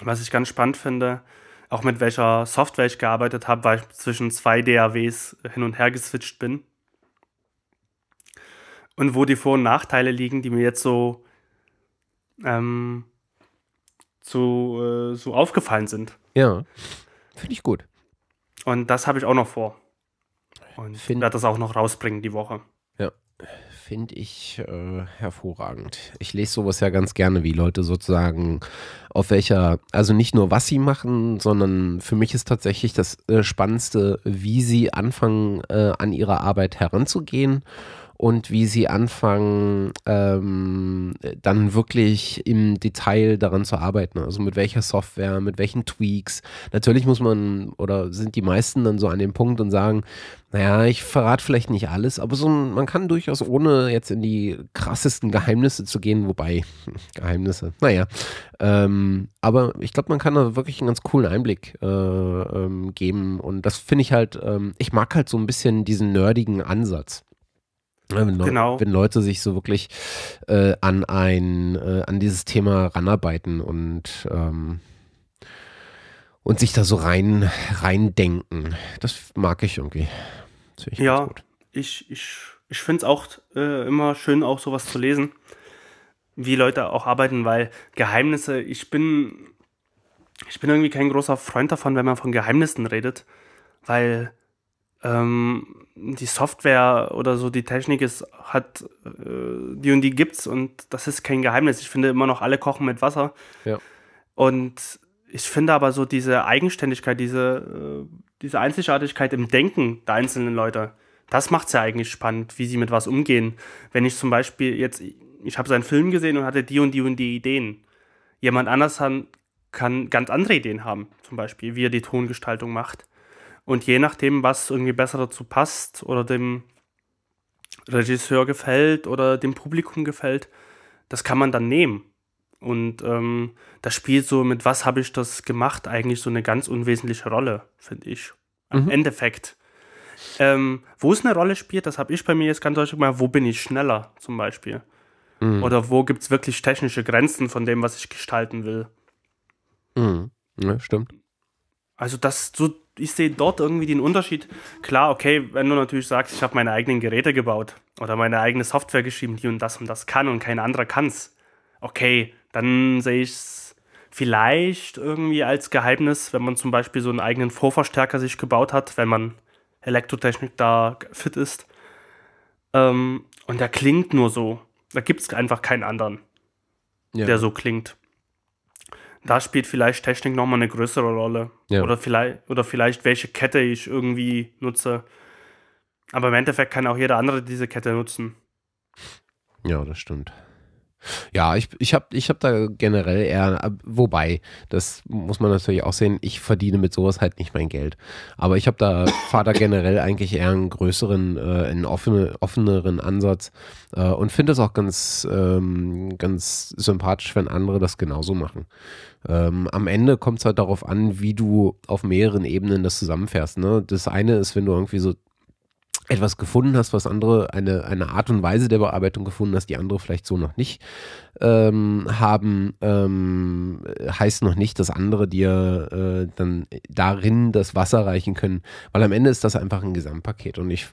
Was ich ganz spannend finde, auch mit welcher Software ich gearbeitet habe, weil ich zwischen zwei DAWs hin und her geswitcht bin. Und wo die Vor- und Nachteile liegen, die mir jetzt so ähm, so, äh, so aufgefallen sind. Ja, finde ich gut. Und das habe ich auch noch vor. Und ich werde das auch noch rausbringen die Woche. Ja, finde ich äh, hervorragend. Ich lese sowas ja ganz gerne, wie Leute sozusagen auf welcher, also nicht nur was sie machen, sondern für mich ist tatsächlich das äh, Spannendste, wie sie anfangen, äh, an ihre Arbeit heranzugehen und wie sie anfangen, ähm, dann wirklich im Detail daran zu arbeiten. Also mit welcher Software, mit welchen Tweaks. Natürlich muss man oder sind die meisten dann so an dem Punkt und sagen, naja, ich verrate vielleicht nicht alles, aber so, man kann durchaus ohne jetzt in die krassesten Geheimnisse zu gehen, wobei, Geheimnisse, naja. Ähm, aber ich glaube, man kann da wirklich einen ganz coolen Einblick äh, ähm, geben und das finde ich halt, ähm, ich mag halt so ein bisschen diesen nerdigen Ansatz. Wenn, genau. wenn Leute sich so wirklich äh, an ein, äh, an dieses Thema ranarbeiten und, ähm, und sich da so rein, rein denken. Das mag ich irgendwie. Ich ja, ich, ich, ich finde es auch äh, immer schön, auch sowas zu lesen, wie Leute auch arbeiten, weil Geheimnisse, ich bin, ich bin irgendwie kein großer Freund davon, wenn man von Geheimnissen redet, weil ähm, die Software oder so, die Technik ist, hat, äh, die und die gibt's und das ist kein Geheimnis. Ich finde immer noch, alle kochen mit Wasser. Ja. Und ich finde aber so diese Eigenständigkeit, diese, äh, diese Einzigartigkeit im Denken der einzelnen Leute, das macht es ja eigentlich spannend, wie sie mit was umgehen. Wenn ich zum Beispiel jetzt, ich habe seinen Film gesehen und hatte die und die und die Ideen. Jemand anders kann, kann ganz andere Ideen haben, zum Beispiel, wie er die Tongestaltung macht. Und je nachdem, was irgendwie besser dazu passt oder dem Regisseur gefällt oder dem Publikum gefällt, das kann man dann nehmen. Und ähm, das spielt so mit, was habe ich das gemacht, eigentlich so eine ganz unwesentliche Rolle, finde ich. Im mhm. Endeffekt. Ähm, wo es eine Rolle spielt, das habe ich bei mir jetzt ganz deutlich gemacht, wo bin ich schneller zum Beispiel. Mhm. Oder wo gibt es wirklich technische Grenzen von dem, was ich gestalten will. Mhm. Ja, stimmt. Also das, so, ich sehe dort irgendwie den Unterschied. Klar, okay, wenn du natürlich sagst, ich habe meine eigenen Geräte gebaut oder meine eigene Software geschrieben, die und das und das kann und kein anderer kann es. Okay, dann sehe ich es vielleicht irgendwie als Geheimnis, wenn man zum Beispiel so einen eigenen Vorverstärker sich gebaut hat, wenn man Elektrotechnik da fit ist. Ähm, und der klingt nur so. Da gibt es einfach keinen anderen, ja. der so klingt. Da spielt vielleicht Technik nochmal eine größere Rolle. Ja. Oder, vielleicht, oder vielleicht welche Kette ich irgendwie nutze. Aber im Endeffekt kann auch jeder andere diese Kette nutzen. Ja, das stimmt. Ja, ich, ich habe ich hab da generell eher, wobei, das muss man natürlich auch sehen, ich verdiene mit sowas halt nicht mein Geld. Aber ich habe da, fahre da generell eigentlich eher einen größeren, äh, einen offene, offeneren Ansatz äh, und finde es auch ganz, ähm, ganz sympathisch, wenn andere das genauso machen. Ähm, am Ende kommt es halt darauf an, wie du auf mehreren Ebenen das zusammenfährst. Ne? Das eine ist, wenn du irgendwie so etwas gefunden hast, was andere, eine, eine Art und Weise der Bearbeitung gefunden hast, die andere vielleicht so noch nicht ähm, haben, ähm, heißt noch nicht, dass andere dir äh, dann darin das Wasser reichen können, weil am Ende ist das einfach ein Gesamtpaket. Und ich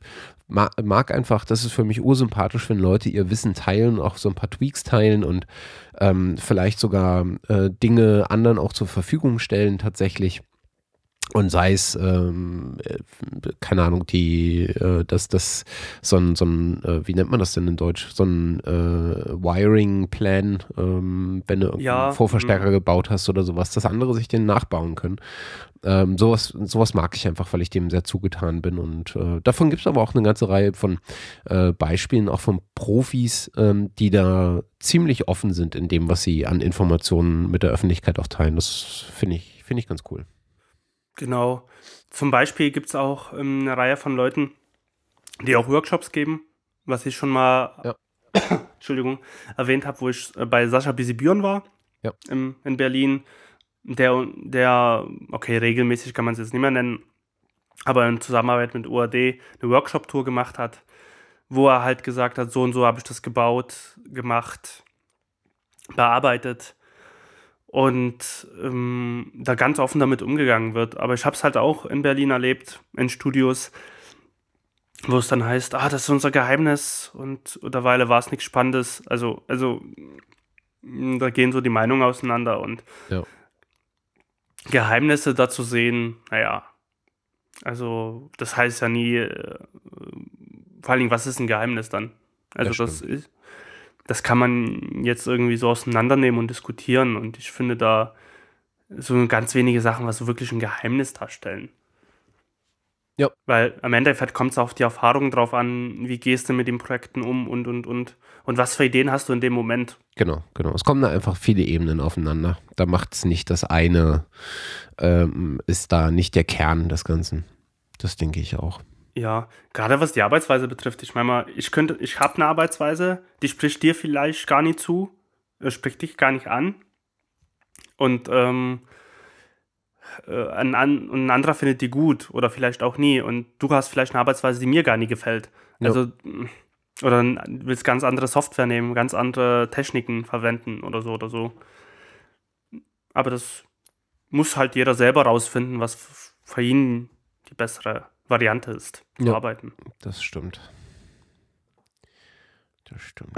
mag, einfach, das ist für mich ursympathisch, wenn Leute ihr Wissen teilen, auch so ein paar Tweaks teilen und ähm, vielleicht sogar äh, Dinge anderen auch zur Verfügung stellen tatsächlich und sei es, ähm, äh, keine Ahnung, die, äh, dass das so ein, so ein äh, wie nennt man das denn in Deutsch, so ein äh, Wiring-Plan, ähm, wenn du ja, einen Vorverstärker mh. gebaut hast oder sowas, dass andere sich den nachbauen können. Ähm, sowas, sowas mag ich einfach, weil ich dem sehr zugetan bin. Und äh, davon gibt es aber auch eine ganze Reihe von äh, Beispielen, auch von Profis, ähm, die da ziemlich offen sind in dem, was sie an Informationen mit der Öffentlichkeit auch teilen. Das finde ich, finde ich ganz cool. Genau. Zum Beispiel gibt es auch ähm, eine Reihe von Leuten, die auch Workshops geben, was ich schon mal ja. Entschuldigung, erwähnt habe, wo ich äh, bei Sascha Bisibüren war ja. im, in Berlin. Der, der, okay, regelmäßig kann man es jetzt nicht mehr nennen, aber in Zusammenarbeit mit UAD eine Workshop-Tour gemacht hat, wo er halt gesagt hat, so und so habe ich das gebaut, gemacht, bearbeitet und ähm, da ganz offen damit umgegangen wird. Aber ich habe es halt auch in Berlin erlebt, in Studios, wo es dann heißt, ah, das ist unser Geheimnis und mittlerweile war es nichts Spannendes. Also, also da gehen so die Meinungen auseinander und ja. Geheimnisse dazu sehen, naja, also das heißt ja nie, äh, vor allen Dingen, was ist ein Geheimnis dann? Also das, das ist das kann man jetzt irgendwie so auseinandernehmen und diskutieren. Und ich finde da so ganz wenige Sachen, was wirklich ein Geheimnis darstellen. Ja. Weil am Endeffekt kommt es auf die Erfahrung drauf an, wie gehst du mit den Projekten um und, und, und. Und was für Ideen hast du in dem Moment? Genau, genau. Es kommen da einfach viele Ebenen aufeinander. Da macht es nicht das eine, ähm, ist da nicht der Kern des Ganzen. Das denke ich auch. Ja, gerade was die Arbeitsweise betrifft. Ich meine mal, ich könnte, ich habe eine Arbeitsweise, die spricht dir vielleicht gar nicht zu, äh, spricht dich gar nicht an. Und ähm, äh, ein, ein, ein, anderer findet die gut oder vielleicht auch nie. Und du hast vielleicht eine Arbeitsweise, die mir gar nicht gefällt. Also, ja. oder willst ganz andere Software nehmen, ganz andere Techniken verwenden oder so oder so. Aber das muss halt jeder selber rausfinden, was für ihn die bessere Variante ist, zu ja, arbeiten. Das stimmt. Das stimmt.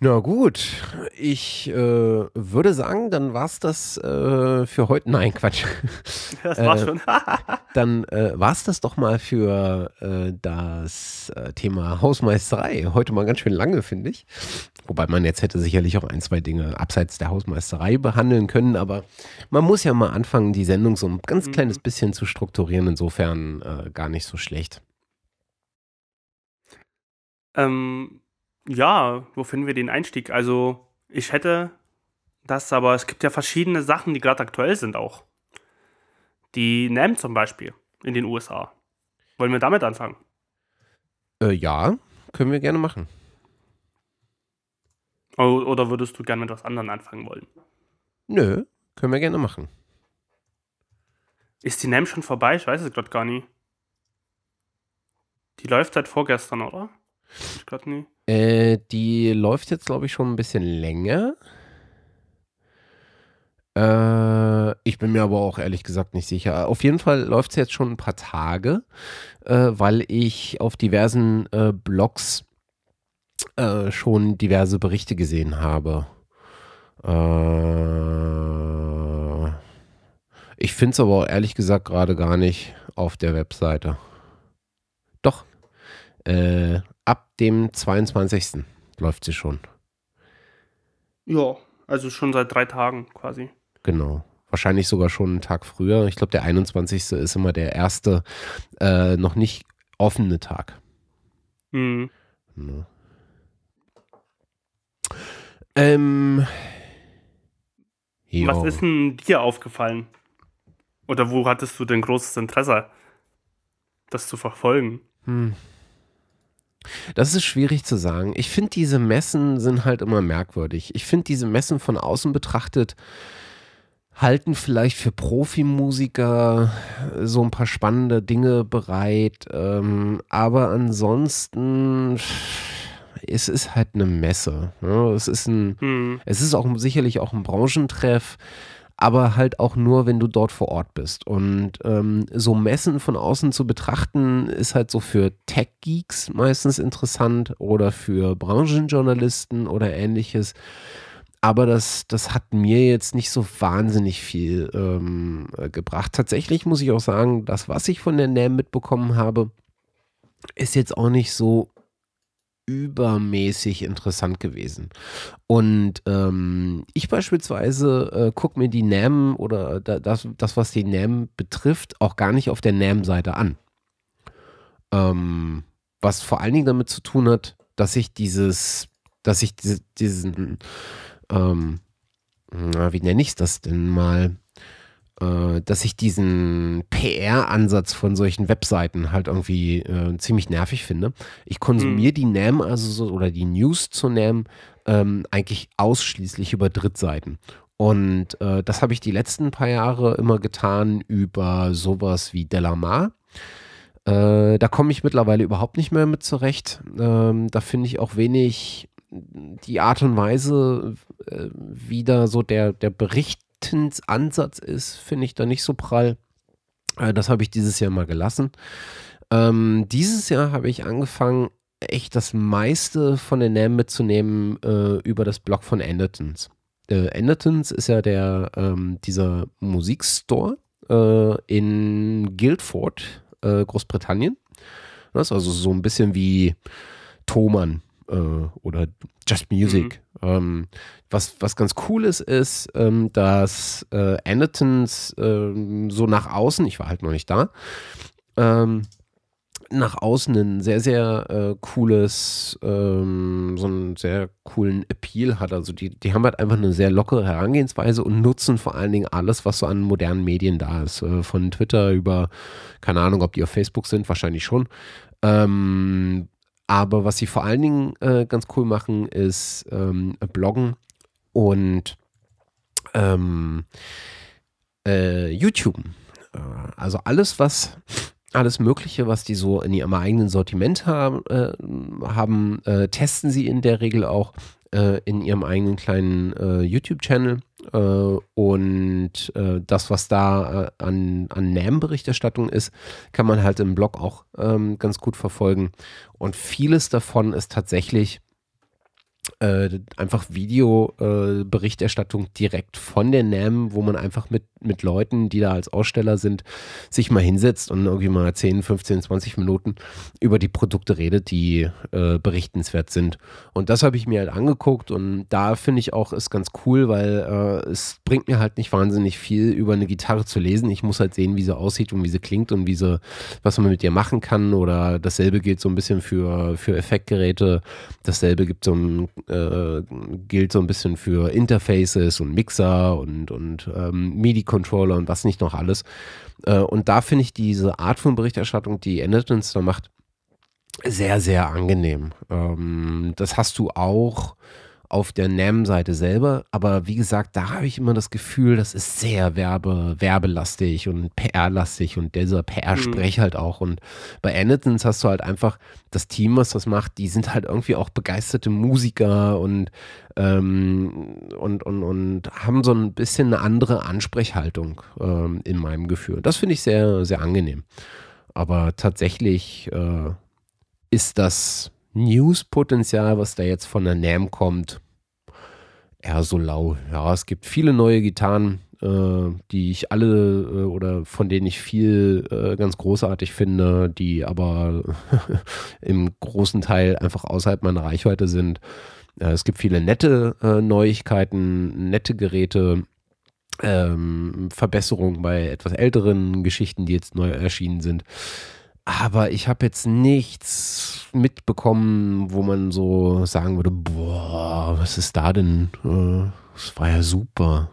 Na gut, ich äh, würde sagen, dann war es das äh, für heute. Nein, Quatsch. Das war's äh, schon. dann äh, war es das doch mal für äh, das äh, Thema Hausmeisterei. Heute mal ganz schön lange, finde ich. Wobei man jetzt hätte sicherlich auch ein, zwei Dinge abseits der Hausmeisterei behandeln können, aber man muss ja mal anfangen, die Sendung so ein ganz mhm. kleines bisschen zu strukturieren. Insofern gar nicht so schlecht. Ähm, ja, wo finden wir den Einstieg? Also, ich hätte das, aber es gibt ja verschiedene Sachen, die gerade aktuell sind auch. Die NAM zum Beispiel in den USA. Wollen wir damit anfangen? Äh, ja, können wir gerne machen. Oder würdest du gerne mit was anderem anfangen wollen? Nö, können wir gerne machen. Ist die NAM schon vorbei? Ich weiß es gerade gar nicht. Die läuft seit vorgestern, oder? Äh, die läuft jetzt, glaube ich, schon ein bisschen länger. Äh, ich bin mir aber auch ehrlich gesagt nicht sicher. Auf jeden Fall läuft es jetzt schon ein paar Tage, äh, weil ich auf diversen äh, Blogs schon diverse Berichte gesehen habe. Ich finde es aber ehrlich gesagt gerade gar nicht auf der Webseite. Doch. Ab dem 22. läuft sie schon. Ja, also schon seit drei Tagen quasi. Genau. Wahrscheinlich sogar schon einen Tag früher. Ich glaube, der 21. ist immer der erste äh, noch nicht offene Tag. Mhm. Ne? Ähm, Was ist denn dir aufgefallen? Oder wo hattest du denn großes Interesse, das zu verfolgen? Hm. Das ist schwierig zu sagen. Ich finde, diese Messen sind halt immer merkwürdig. Ich finde, diese Messen von außen betrachtet halten vielleicht für Profimusiker so ein paar spannende Dinge bereit. Ähm, aber ansonsten es ist halt eine Messe. Ne? Es ist ein, hm. es ist auch sicherlich auch ein Branchentreff, aber halt auch nur, wenn du dort vor Ort bist. Und ähm, so Messen von außen zu betrachten, ist halt so für Tech-Geeks meistens interessant oder für Branchenjournalisten oder ähnliches. Aber das, das hat mir jetzt nicht so wahnsinnig viel ähm, gebracht. Tatsächlich muss ich auch sagen, das, was ich von der NAM mitbekommen habe, ist jetzt auch nicht so übermäßig interessant gewesen. Und ähm, ich beispielsweise äh, gucke mir die NAM oder das, das, was die NAM betrifft, auch gar nicht auf der NAM-Seite an. Ähm, was vor allen Dingen damit zu tun hat, dass ich dieses, dass ich diese, diesen, ähm, na, wie nenne ich das denn mal? Äh, dass ich diesen PR-Ansatz von solchen Webseiten halt irgendwie äh, ziemlich nervig finde. Ich konsumiere mhm. die NAM also so, oder die News zu NAM ähm, eigentlich ausschließlich über Drittseiten. Und äh, das habe ich die letzten paar Jahre immer getan über sowas wie Delamar. Äh, da komme ich mittlerweile überhaupt nicht mehr mit zurecht. Ähm, da finde ich auch wenig die Art und Weise, äh, wie da so der, der Bericht Ansatz ist, finde ich da nicht so prall. Äh, das habe ich dieses Jahr mal gelassen. Ähm, dieses Jahr habe ich angefangen, echt das meiste von den Namen mitzunehmen äh, über das Blog von Andertons. Äh, Andertons ist ja der, ähm, dieser Musikstore äh, in Guildford, äh, Großbritannien. Das ist also so ein bisschen wie Thomann äh, oder Just Music. Mhm. Ähm, was, was ganz cool ist, ist, ähm, dass äh, Andertons ähm, so nach außen, ich war halt noch nicht da, ähm, nach außen ein sehr, sehr äh, cooles, ähm, so einen sehr coolen Appeal hat. Also die, die haben halt einfach eine sehr lockere Herangehensweise und nutzen vor allen Dingen alles, was so an modernen Medien da ist. Äh, von Twitter über, keine Ahnung, ob die auf Facebook sind, wahrscheinlich schon. Ähm, aber was sie vor allen Dingen äh, ganz cool machen, ist ähm, Bloggen und ähm, äh, YouTube. Äh, also alles, was alles Mögliche, was die so in ihrem eigenen Sortiment haben, äh, haben äh, testen sie in der Regel auch äh, in ihrem eigenen kleinen äh, YouTube-Channel. Äh, und äh, das, was da äh, an, an NAM-Berichterstattung ist, kann man halt im Blog auch ähm, ganz gut verfolgen. Und vieles davon ist tatsächlich äh, einfach Videoberichterstattung äh, direkt von der NAM, wo man einfach mit, mit Leuten, die da als Aussteller sind, sich mal hinsetzt und irgendwie mal 10, 15, 20 Minuten über die Produkte redet, die äh, berichtenswert sind. Und das habe ich mir halt angeguckt und da finde ich auch, ist ganz cool, weil äh, es bringt mir halt nicht wahnsinnig viel, über eine Gitarre zu lesen. Ich muss halt sehen, wie sie aussieht und wie sie klingt und wie sie, was man mit ihr machen kann. Oder dasselbe gilt so ein bisschen für, für Effektgeräte. Dasselbe gibt so ein äh, gilt so ein bisschen für Interfaces und Mixer und, und ähm, MIDI-Controller und was nicht noch alles. Äh, und da finde ich diese Art von Berichterstattung, die Enetons da macht, sehr, sehr angenehm. Ähm, das hast du auch auf der NAM-Seite selber. Aber wie gesagt, da habe ich immer das Gefühl, das ist sehr werbe, werbelastig und PR-lastig und dieser PR-Sprech mhm. halt auch. Und bei Anitons hast du halt einfach das Team, was das macht, die sind halt irgendwie auch begeisterte Musiker und, ähm, und, und, und haben so ein bisschen eine andere Ansprechhaltung ähm, in meinem Gefühl. Das finde ich sehr, sehr angenehm. Aber tatsächlich äh, ist das News-Potenzial, was da jetzt von der NAM kommt, eher so lau. Ja, es gibt viele neue Gitarren, äh, die ich alle äh, oder von denen ich viel äh, ganz großartig finde, die aber im großen Teil einfach außerhalb meiner Reichweite sind. Äh, es gibt viele nette äh, Neuigkeiten, nette Geräte. Ähm, Verbesserungen bei etwas älteren Geschichten, die jetzt neu erschienen sind. Aber ich habe jetzt nichts mitbekommen, wo man so sagen würde, boah, was ist da denn? Äh, das war ja super.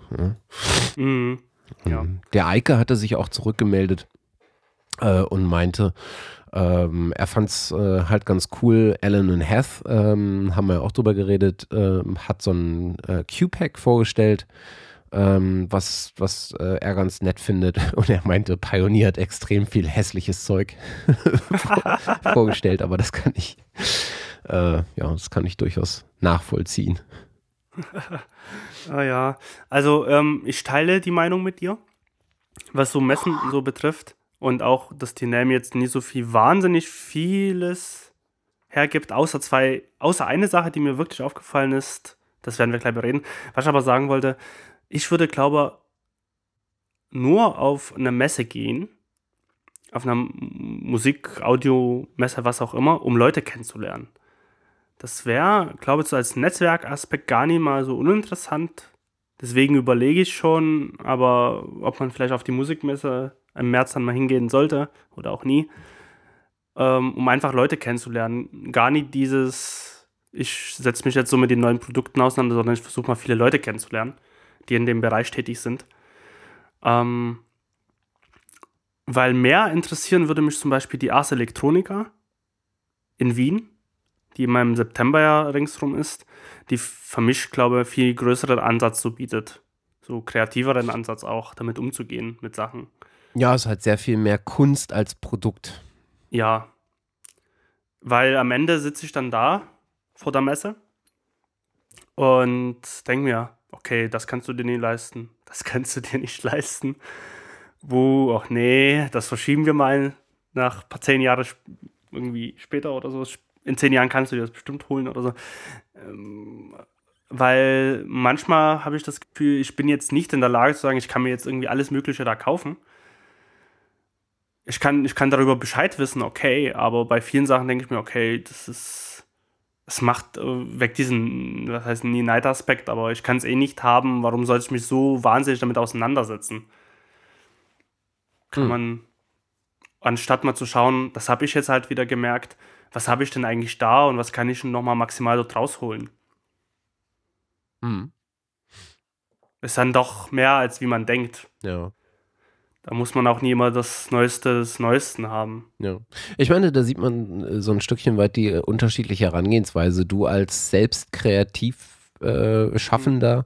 Mhm. Ja. Ähm, der Eike hatte sich auch zurückgemeldet äh, und meinte, ähm, er fand es äh, halt ganz cool. Alan und Heth ähm, haben wir auch drüber geredet, äh, hat so ein äh, Q-Pack vorgestellt ähm, was, was äh, er ganz nett findet. Und er meinte, Pioneer hat extrem viel hässliches Zeug vorgestellt, aber das kann ich, äh, ja, das kann ich durchaus nachvollziehen. ah ja, also ähm, ich teile die Meinung mit dir, was so Messen so betrifft und auch, dass die NAM jetzt nie so viel wahnsinnig vieles hergibt, außer zwei, außer eine Sache, die mir wirklich aufgefallen ist, das werden wir gleich bereden. Was ich aber sagen wollte, ich würde, glaube nur auf eine Messe gehen, auf einer Musik, Audio, Messe, was auch immer, um Leute kennenzulernen. Das wäre, glaube ich, so als Netzwerkaspekt gar nicht mal so uninteressant. Deswegen überlege ich schon, aber ob man vielleicht auf die Musikmesse im März dann mal hingehen sollte oder auch nie, ähm, um einfach Leute kennenzulernen. Gar nicht dieses, ich setze mich jetzt so mit den neuen Produkten auseinander, sondern ich versuche mal viele Leute kennenzulernen die in dem Bereich tätig sind. Ähm, weil mehr interessieren würde mich zum Beispiel die Ars Electronica in Wien, die in meinem September ja ringsrum ist, die für mich, glaube ich, viel größeren Ansatz so bietet. So kreativeren Ansatz auch, damit umzugehen mit Sachen. Ja, es hat sehr viel mehr Kunst als Produkt. Ja. Weil am Ende sitze ich dann da vor der Messe und denke mir, okay, das kannst du dir nicht leisten, das kannst du dir nicht leisten. Wo, ach nee, das verschieben wir mal nach ein paar zehn Jahre irgendwie später oder so. In zehn Jahren kannst du dir das bestimmt holen oder so. Ähm, weil manchmal habe ich das Gefühl, ich bin jetzt nicht in der Lage zu sagen, ich kann mir jetzt irgendwie alles Mögliche da kaufen. Ich kann, ich kann darüber Bescheid wissen, okay, aber bei vielen Sachen denke ich mir, okay, das ist es macht äh, weg diesen, was heißt nie Neidaspekt, aber ich kann es eh nicht haben. Warum sollte ich mich so wahnsinnig damit auseinandersetzen? Kann hm. man, anstatt mal zu schauen, das habe ich jetzt halt wieder gemerkt, was habe ich denn eigentlich da und was kann ich denn nochmal maximal dort rausholen? Hm. Ist dann doch mehr, als wie man denkt. Ja. Da muss man auch nie immer das Neueste des Neuesten haben. Ja. Ich meine, da sieht man äh, so ein Stückchen weit die unterschiedliche Herangehensweise. Du als selbst kreativ äh, Schaffender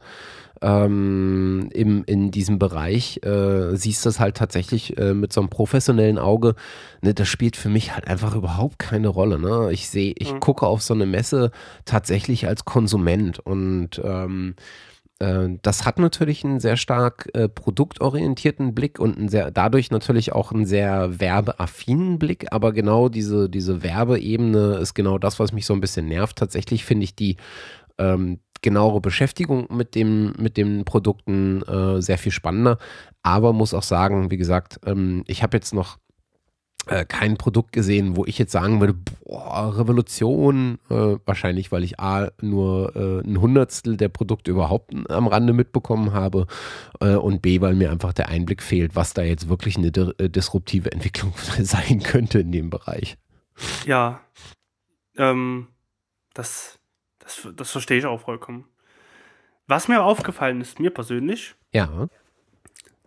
ähm, im, in diesem Bereich äh, siehst das halt tatsächlich äh, mit so einem professionellen Auge. Ne, das spielt für mich halt einfach überhaupt keine Rolle. Ne? Ich sehe, ich mhm. gucke auf so eine Messe tatsächlich als Konsument und ähm, äh, das hat natürlich einen sehr stark äh, produktorientierten Blick und einen sehr, dadurch natürlich auch einen sehr werbeaffinen Blick, aber genau diese, diese Werbeebene ist genau das, was mich so ein bisschen nervt. Tatsächlich finde ich die ähm, genauere Beschäftigung mit, dem, mit den Produkten äh, sehr viel spannender. Aber muss auch sagen, wie gesagt, ähm, ich habe jetzt noch äh, kein Produkt gesehen, wo ich jetzt sagen würde, boah, Revolution, äh, wahrscheinlich, weil ich A, nur äh, ein Hundertstel der Produkte überhaupt am Rande mitbekommen habe äh, und B, weil mir einfach der Einblick fehlt, was da jetzt wirklich eine äh, disruptive Entwicklung sein könnte in dem Bereich. Ja, ähm, das, das, das verstehe ich auch vollkommen. Was mir aufgefallen ist, mir persönlich, ja.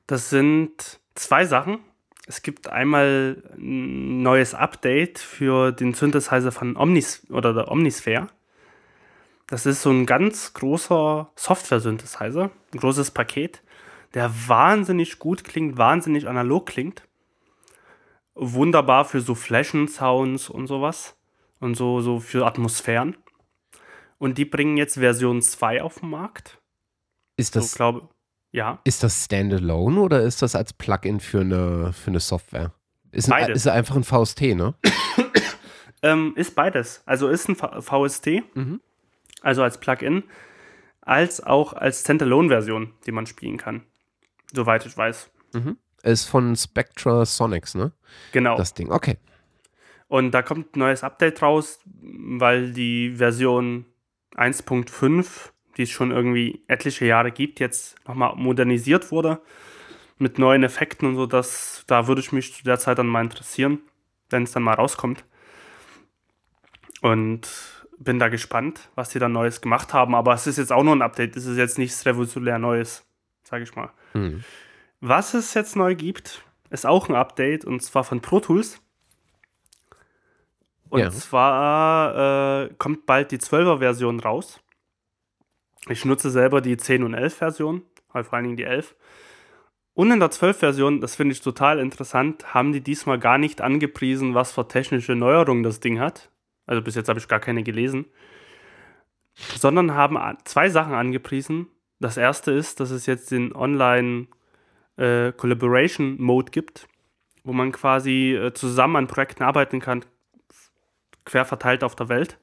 das sind zwei Sachen, es gibt einmal ein neues Update für den Synthesizer von Omnis oder der Omnisphere. Das ist so ein ganz großer Software-Synthesizer, ein großes Paket, der wahnsinnig gut klingt, wahnsinnig analog klingt. Wunderbar für so Flächen-Sounds und sowas und so, so für Atmosphären. Und die bringen jetzt Version 2 auf den Markt. Ist das, so, glaube, ja. Ist das Standalone oder ist das als Plugin für eine, für eine Software? Ist, ein, ist einfach ein VST, ne? ähm, ist beides. Also ist ein VST, Mhm. also als Plugin, als auch als Standalone-Version, die man spielen kann. Soweit ich weiß. Mhm. Ist von Spectra Sonics, ne? Genau. Das Ding, okay. Und da kommt ein neues Update raus, weil die Version 1.5, die es schon irgendwie etliche Jahre gibt, jetzt nochmal modernisiert wurde mit neuen Effekten und so. Das, da würde ich mich zu der Zeit dann mal interessieren, wenn es dann mal rauskommt. Und bin da gespannt, was die dann Neues gemacht haben. Aber es ist jetzt auch nur ein Update. Es ist jetzt nichts revolutionär Neues, sage ich mal. Hm. Was es jetzt neu gibt, ist auch ein Update und zwar von Pro Tools. Und Ja. zwar äh, kommt bald die 12er Version raus. Ich nutze selber die 10 und 11 Version, halt vor allen Dingen die 11. Und in der 12 Version, das finde ich total interessant, haben die diesmal gar nicht angepriesen, was für technische Neuerungen das Ding hat. Also bis jetzt habe ich gar keine gelesen. Sondern haben zwei Sachen angepriesen. Das erste ist, dass es jetzt den Online äh, Collaboration Mode gibt, wo man quasi äh, zusammen an Projekten arbeiten kann, quer verteilt auf der Welt.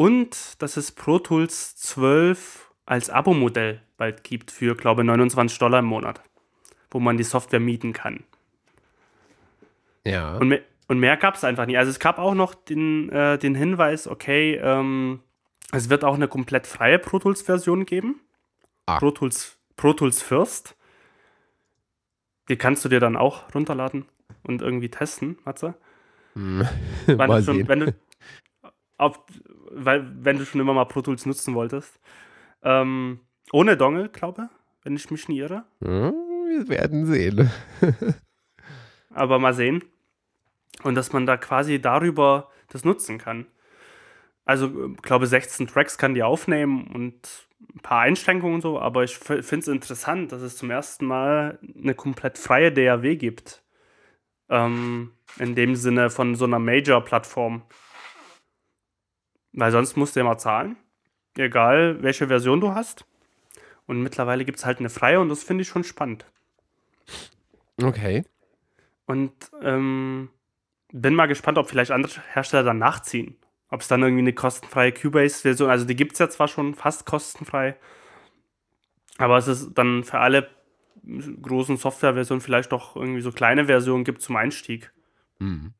Und dass es Pro Tools 12 als Abo-Modell bald gibt für, glaube ich, 29 Dollar im Monat, wo man die Software mieten kann. Ja. Und mehr, und mehr gab es einfach nicht. Also es gab auch noch den, äh, den Hinweis, okay, ähm, es wird auch eine komplett freie Pro Tools-Version geben. Ah. Pro, Tools, Pro Tools First. Die kannst du dir dann auch runterladen und irgendwie testen, Matze. Hm. Mal du schon, sehen. wenn du, auf, weil, wenn du schon immer mal Pro Tools nutzen wolltest. Ähm, ohne Dongle, glaube wenn ich mich nie irre. Hm, Wir werden sehen. aber mal sehen. Und dass man da quasi darüber das nutzen kann. Also, ich glaube, 16 Tracks kann die aufnehmen und ein paar Einschränkungen und so, aber ich finde es interessant, dass es zum ersten Mal eine komplett freie DAW gibt. Ähm, in dem Sinne von so einer Major-Plattform. Weil sonst musst du ja mal zahlen. Egal, welche Version du hast. Und mittlerweile gibt es halt eine freie und das finde ich schon spannend. Okay. Und ähm, bin mal gespannt, ob vielleicht andere Hersteller dann nachziehen. Ob es dann irgendwie eine kostenfreie Cubase-Version, also die gibt es ja zwar schon fast kostenfrei, aber es ist dann für alle großen Software-Versionen vielleicht doch irgendwie so kleine Versionen gibt zum Einstieg. Hm.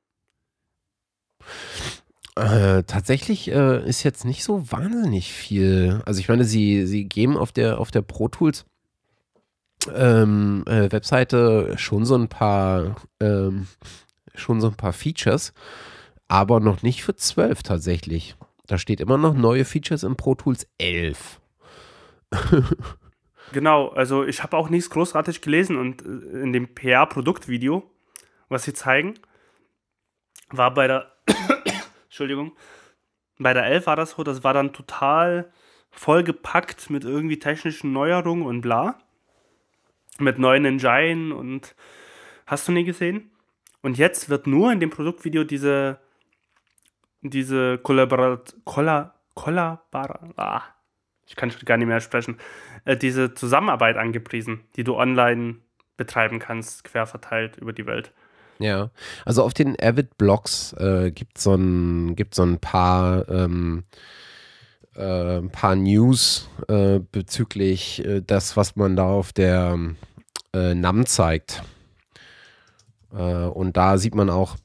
Äh, tatsächlich äh, ist jetzt nicht so wahnsinnig viel. Also ich meine, sie, sie geben auf der, auf der Pro Tools ähm, äh, Webseite schon so ein paar ähm, schon so ein paar Features, aber noch nicht für 12 tatsächlich. Da steht immer noch neue Features im Pro Tools 11. Genau, also ich habe auch nichts großartig gelesen und äh, in dem PR-Produktvideo, was sie zeigen, war bei der Entschuldigung, bei der 11 war das so, das war dann total vollgepackt mit irgendwie technischen Neuerungen und bla. Mit neuen Engine und hast du nie gesehen? Und jetzt wird nur in dem Produktvideo diese diese Kollaborat Kolla Kollabara ah, ich kann schon gar nicht mehr sprechen, äh, diese Zusammenarbeit angepriesen, die du online betreiben kannst, quer verteilt über die Welt. Ja, also auf den Avid Blogs äh, gibt so ein, gibt so ein paar ähm, äh, paar News äh, bezüglich äh, das, was man da auf der äh, NAM zeigt. Äh, und da sieht man auch,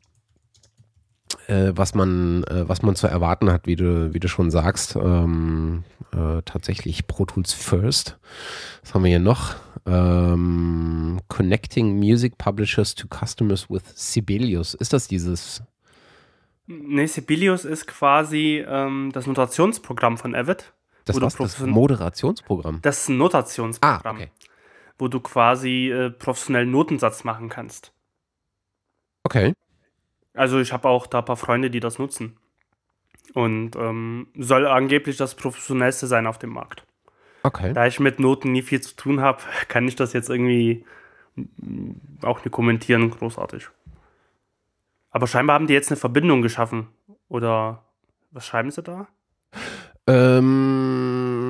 äh, was man, äh, was man zu erwarten hat, wie du, wie du schon sagst. Ähm, äh, tatsächlich Pro Tools First. Was haben wir hier noch? Ähm, Connecting Music Publishers to Customers with Sibelius. Ist das dieses? Nee, Sibelius ist quasi ähm, das Notationsprogramm von Avid. Das, was, das Moderationsprogramm? Das ist ein Notationsprogramm. Ah, okay. Wo du quasi äh, professionellen Notensatz machen kannst. Okay. Also ich habe auch da ein paar Freunde, die das nutzen. Und ähm, soll angeblich das professionellste sein auf dem Markt. Okay. Da ich mit Noten nie viel zu tun habe, kann ich das jetzt irgendwie auch nicht kommentieren, großartig. Aber scheinbar haben die jetzt eine Verbindung geschaffen. Oder was schreiben sie da? Ähm,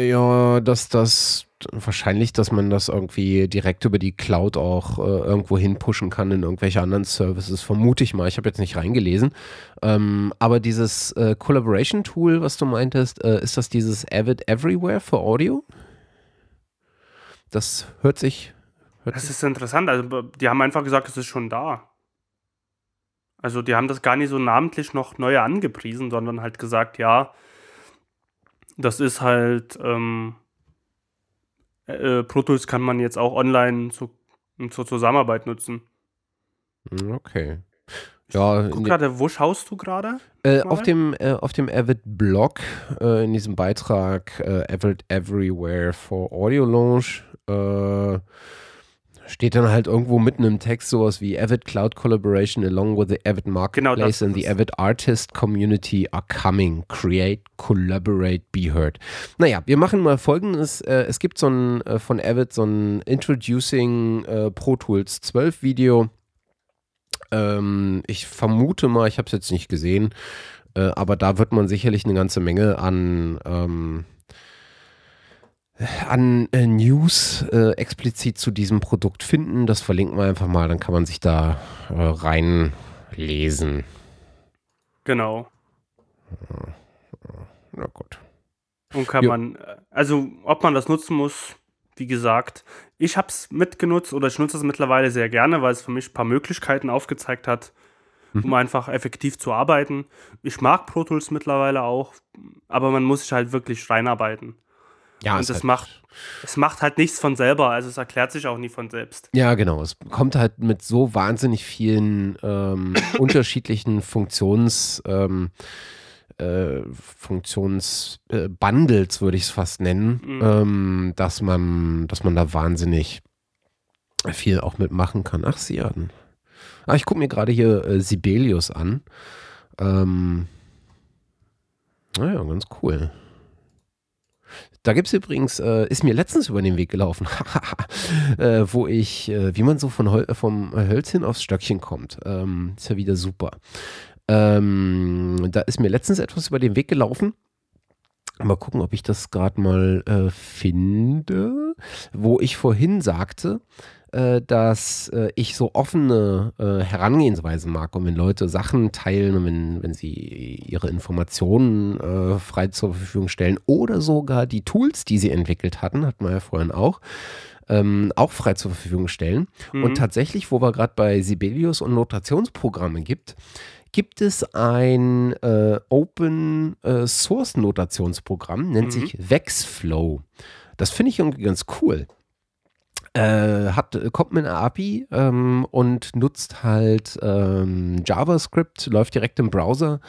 ja, dass das wahrscheinlich, dass man das irgendwie direkt über die Cloud auch äh, irgendwo hinpushen kann in irgendwelche anderen Services, vermute ich mal. Ich habe jetzt nicht reingelesen. Ähm, aber dieses äh, Collaboration-Tool, was du meintest, äh, ist das dieses Avid Everywhere für Audio? Das hört sich. Hört das sich ist interessant. Also, die haben einfach gesagt, es ist schon da. Also, die haben das gar nicht so namentlich noch neu angepriesen, sondern halt gesagt, ja, das ist halt. Ähm, äh, Pro Tools kann man jetzt auch online zu, zur Zusammenarbeit nutzen. Hm, okay. Ja, Guck gerade, wo schaust du gerade? Äh, auf dem äh, auf dem Avid Blog äh, in diesem Beitrag äh, Avid Everywhere for Audio Launch äh, steht dann halt irgendwo mitten im Text sowas wie Avid Cloud Collaboration along with the Avid genau Marketplace genau and the Avid Artist Community are coming. Create, collaborate, be heard. Naja, wir machen mal folgendes. Äh, es gibt so ein äh, von Avid so ein Introducing äh, Pro Tools 12 Video. Ähm, ich vermute mal, ich habe es jetzt nicht gesehen, aber da wird man sicherlich eine ganze Menge an ähm, an äh, News äh, explizit zu diesem Produkt finden. Das verlinken wir einfach mal, dann kann man sich da äh, reinlesen. Genau. Na gut. Und kann jo. man, äh, also ob man das nutzen muss, wie gesagt, ich habe es mitgenutzt oder ich nutze es mittlerweile sehr gerne, weil es für mich ein paar Möglichkeiten aufgezeigt hat, mhm. um einfach effektiv zu arbeiten. Ich mag Pro Tools mittlerweile auch, aber man muss sich halt wirklich reinarbeiten. Ja, und es halt macht, es macht halt nichts von selber, also es erklärt sich auch nie von selbst. Ja, genau. Es kommt halt mit so wahnsinnig vielen ähm, unterschiedlichen Funktions, ähm, äh, Funktionsbundles, äh, würde ich es fast nennen, mhm. ähm, dass man, dass man da wahnsinnig viel auch mitmachen kann. Ach, sie an. Ah, ich gucke mir gerade hier äh, Sibelius an. Ähm, naja, ganz cool. Da gibt es übrigens, äh, ist mir letztens über den Weg gelaufen, äh, wo ich, äh, wie man so von Hol vom Hölzchen aufs Stöckchen kommt. Ähm, ist ja wieder super. Ähm, da ist mir letztens etwas über den Weg gelaufen. Mal gucken, ob ich das gerade mal äh, finde, wo ich vorhin sagte, äh, dass äh, ich so offene äh, Herangehensweisen mag und wenn Leute Sachen teilen und wenn, wenn sie ihre Informationen äh, frei zur Verfügung stellen oder sogar die Tools, die sie entwickelt hatten, hatten wir ja vorhin auch, ähm, auch frei zur Verfügung stellen. Mhm. Und tatsächlich, wo wir gerade bei Sibelius und Notationsprogramme gibt, gibt es ein äh, Open äh, Source Notationsprogramm, nennt mhm. sich Vexflow. Das finde ich irgendwie ganz cool. Äh, hat, kommt mit einer API ähm, und nutzt halt ähm, JavaScript, läuft direkt im Browser,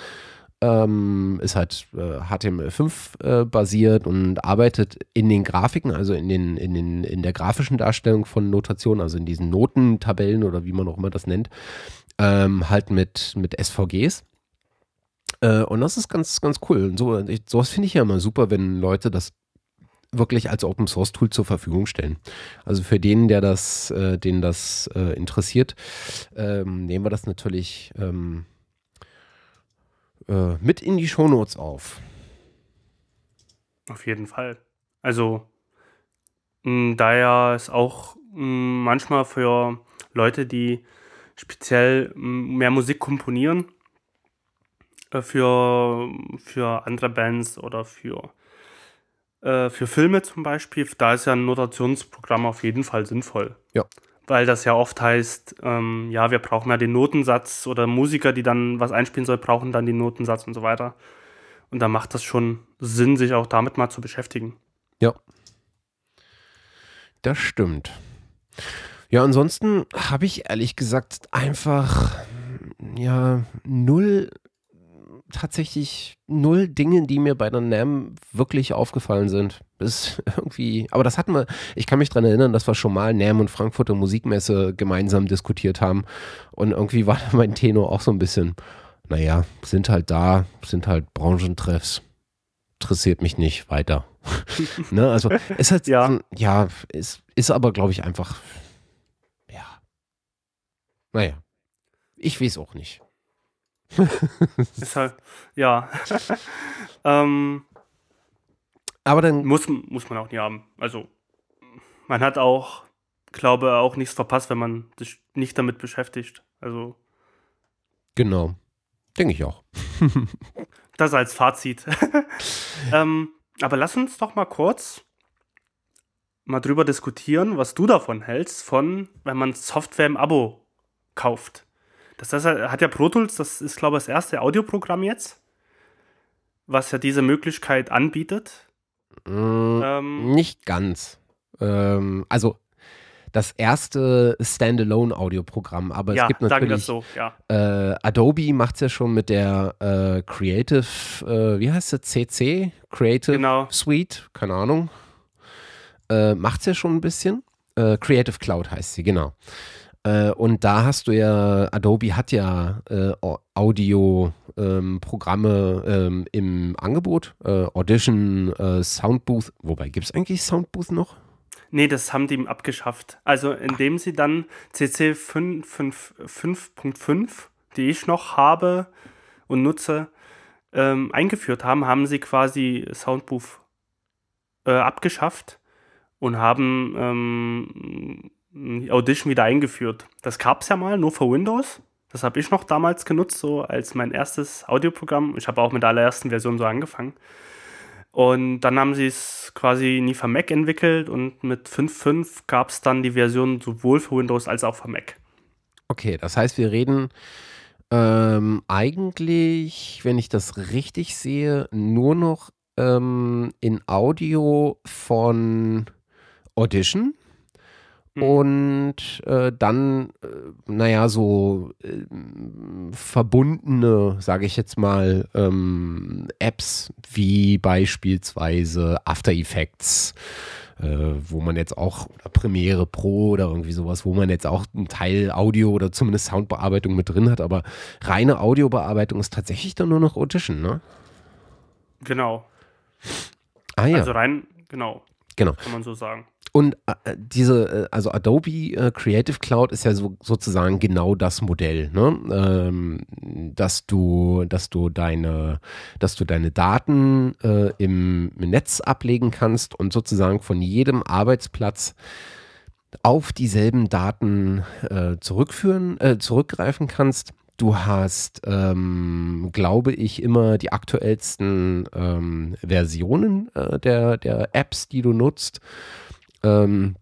ähm, ist halt äh, HTML5 äh, basiert und arbeitet in den Grafiken, also in, den, in, den, in der grafischen Darstellung von Notationen, also in diesen Notentabellen oder wie man auch immer das nennt, ähm, halt mit, mit SVGs. Äh, und das ist ganz, ganz cool. Und so, sowas finde ich ja immer super, wenn Leute das wirklich als Open Source Tool zur Verfügung stellen. Also für den, der das, äh, den das äh, interessiert, ähm, nehmen wir das natürlich ähm, äh, mit in die Shownotes auf. Auf jeden Fall. Also mh, da ja es auch mh, manchmal für Leute, die speziell mh, mehr Musik komponieren, äh, für, für andere Bands oder für, äh, für Filme zum Beispiel, da ist ja ein Notationsprogramm auf jeden Fall sinnvoll. Ja. Weil das ja oft heißt, ähm, ja, wir brauchen ja den Notensatz oder Musiker, die dann was einspielen soll, brauchen dann den Notensatz und so weiter. Und da macht das schon Sinn, sich auch damit mal zu beschäftigen. Ja. Das stimmt. Ja, ansonsten habe ich ehrlich gesagt einfach, ja, null, tatsächlich null Dinge, die mir bei der NAM wirklich aufgefallen sind. Das irgendwie, aber das hatten wir, ich kann mich daran erinnern, dass wir schon mal NAM und Frankfurter Musikmesse gemeinsam diskutiert haben. Und irgendwie war mein Tenor auch so ein bisschen, naja, sind halt da, sind halt Branchentreffs. Interessiert mich nicht weiter. ne, also ist halt, Ja. ja, ist, ist aber, glaube ich, einfach, ja. Naja. Ich weiß auch nicht. Halt, ja. ähm, Aber dann, muss, muss man auch nie haben. Also, man hat auch, glaube auch nichts verpasst, wenn man sich nicht damit beschäftigt. Also, genau. Denke ich auch. das als Fazit. ähm, aber lass uns doch mal kurz mal drüber diskutieren, was du davon hältst, von, wenn man Software im Abo kauft. Das, das hat ja Pro Tools, das ist, glaube ich, das erste Audioprogramm jetzt, was ja diese Möglichkeit anbietet. Mm, Ähm, Nicht ganz. Ähm, also das erste Standalone-Audioprogramm, aber ja, es gibt natürlich, das so, ja. äh, Adobe macht es ja schon mit der äh, Creative, äh, wie heißt es, CC? Creative Genau. Suite, keine Ahnung. Äh, macht es ja schon ein bisschen. Äh, Creative Cloud heißt sie, genau. Äh, und da hast du ja, Adobe hat ja äh, Audio-Programme ähm, im Angebot. Äh, Audition, äh, Soundbooth. Wobei, gibt es eigentlich Soundbooth noch? Nee, das haben die abgeschafft. Also indem sie dann CC 5.5, die ich noch habe und nutze, ähm, eingeführt haben, haben sie quasi Soundbooth äh, abgeschafft und haben ähm, Audition wieder eingeführt. Das gab es ja mal, nur für Windows. Das habe ich noch damals genutzt, so als mein erstes Audioprogramm. Ich habe auch mit der allerersten Version so angefangen. Und dann haben sie es quasi nie für Mac entwickelt und mit 5.5 gab es dann die Version sowohl für Windows als auch für Mac. Okay, das heißt, wir reden ähm, eigentlich, wenn ich das richtig sehe, nur noch ähm, in Audio von Audition. Mhm. Und äh, dann, äh, naja, so äh, verbundene, sage ich jetzt mal, ähm, Apps wie beispielsweise After Effects, äh, wo man jetzt auch, oder Premiere Pro oder irgendwie sowas, wo man jetzt auch einen Teil Audio oder zumindest Soundbearbeitung mit drin hat, aber reine Audiobearbeitung ist tatsächlich dann nur noch Audition, ne? Genau. Ah ja, Also rein, genau, genau. kann man so sagen. Und äh, diese, äh, also Adobe äh, Creative Cloud ist ja so, sozusagen genau das Modell, ne? ähm, dass du, dass du deine, dass du deine Daten äh, im Netz ablegen kannst und sozusagen von jedem Arbeitsplatz auf dieselben Daten äh, zurückführen, äh, zurückgreifen kannst. Du hast, ähm, glaube ich, immer die aktuellsten ähm, Versionen der, der Apps, die du nutzt ähm,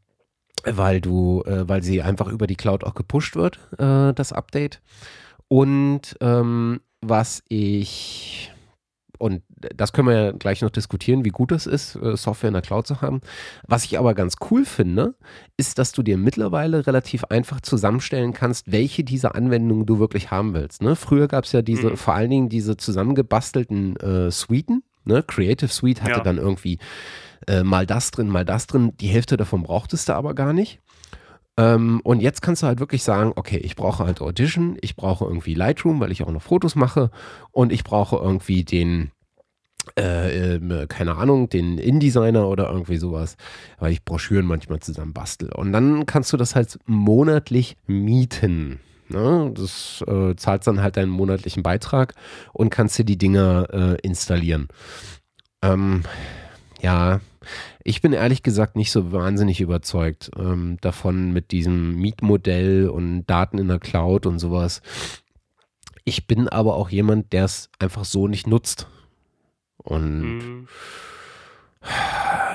weil du, äh, weil sie einfach über die Cloud auch gepusht wird, äh, das Update. Und ähm, was ich, und das können wir ja gleich noch diskutieren, wie gut es ist, äh, Software in der Cloud zu haben. Was ich aber ganz cool finde, ist, dass du dir mittlerweile relativ einfach zusammenstellen kannst, welche dieser Anwendungen du wirklich haben willst. Ne? Früher gab es ja diese, Mhm. vor allen Dingen diese zusammengebastelten äh, Suiten. Ne? Creative Suite hatte Ja. dann irgendwie äh, mal das drin, mal das drin. Die Hälfte davon brauchtest du aber gar nicht. Ähm, und jetzt kannst du halt wirklich sagen, okay, ich brauche halt Audition, ich brauche irgendwie Lightroom, weil ich auch noch Fotos mache und ich brauche irgendwie den, äh, ähm, keine Ahnung, den InDesigner oder irgendwie sowas, weil ich Broschüren manchmal zusammen bastel. Und dann kannst du das halt monatlich mieten. Ne? Das äh, zahlst dann halt deinen monatlichen Beitrag und kannst dir die Dinger äh, installieren. Ähm, ja, ich bin ehrlich gesagt nicht so wahnsinnig überzeugt ähm, davon mit diesem Mietmodell und Daten in der Cloud und sowas. ich bin aber auch jemand, der es einfach so nicht nutzt. Und mhm.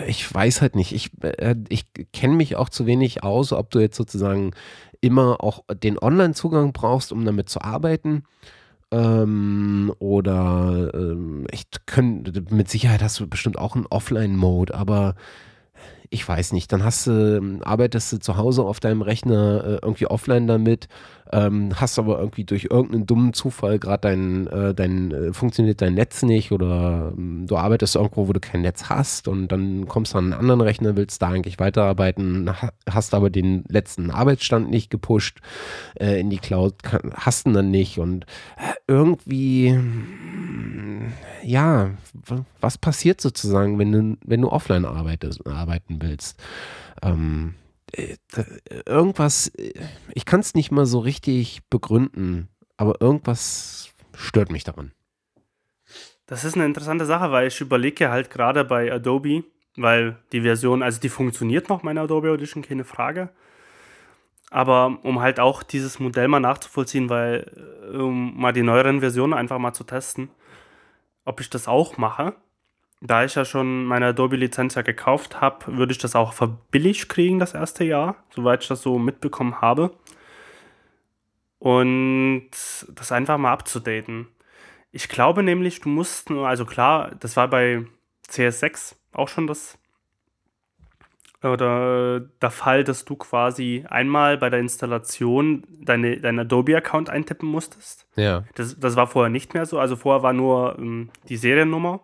ich weiß halt nicht, ich, äh, ich kenne mich auch zu wenig aus, ob du jetzt sozusagen immer auch den Online-Zugang brauchst, um damit zu arbeiten. Ähm, oder ähm, ich könnte, mit Sicherheit hast du bestimmt auch einen Offline-Mode, aber ich weiß nicht, dann hast du, arbeitest du zu Hause auf deinem Rechner äh, irgendwie offline damit ähm, hast aber irgendwie durch irgendeinen dummen Zufall gerade dein, äh, dein äh, funktioniert dein Netz nicht oder ähm, du arbeitest irgendwo, wo du kein Netz hast und dann kommst du an einen anderen Rechner, willst da eigentlich weiterarbeiten, hast aber den letzten Arbeitsstand nicht gepusht äh, in die Cloud, kann, hast ihn dann nicht und äh, irgendwie ja, was passiert sozusagen, wenn du, wenn du offline arbeitest, arbeiten willst? Ähm, äh, irgendwas, äh, ich kann es nicht mal so richtig begründen, aber irgendwas stört mich daran. Das ist eine interessante Sache, weil ich überlege halt gerade bei Adobe, weil die Version, also die funktioniert noch, meine Adobe Audition, keine Frage. Aber um halt auch dieses Modell mal nachzuvollziehen, weil äh, um mal die neueren Versionen einfach mal zu testen, ob ich das auch mache da ich ja schon meine Adobe-Lizenz ja gekauft habe, würde ich das auch verbilligt kriegen das erste Jahr, soweit ich das so mitbekommen habe. Und das einfach mal abzudaten. Ich glaube nämlich, du musst nur, also klar, das war bei CS6 auch schon das oder der Fall, dass du quasi einmal bei der Installation deine, deinen Adobe-Account eintippen musstest. Ja. Das, das war vorher nicht mehr so. Also vorher war nur ähm, die Seriennummer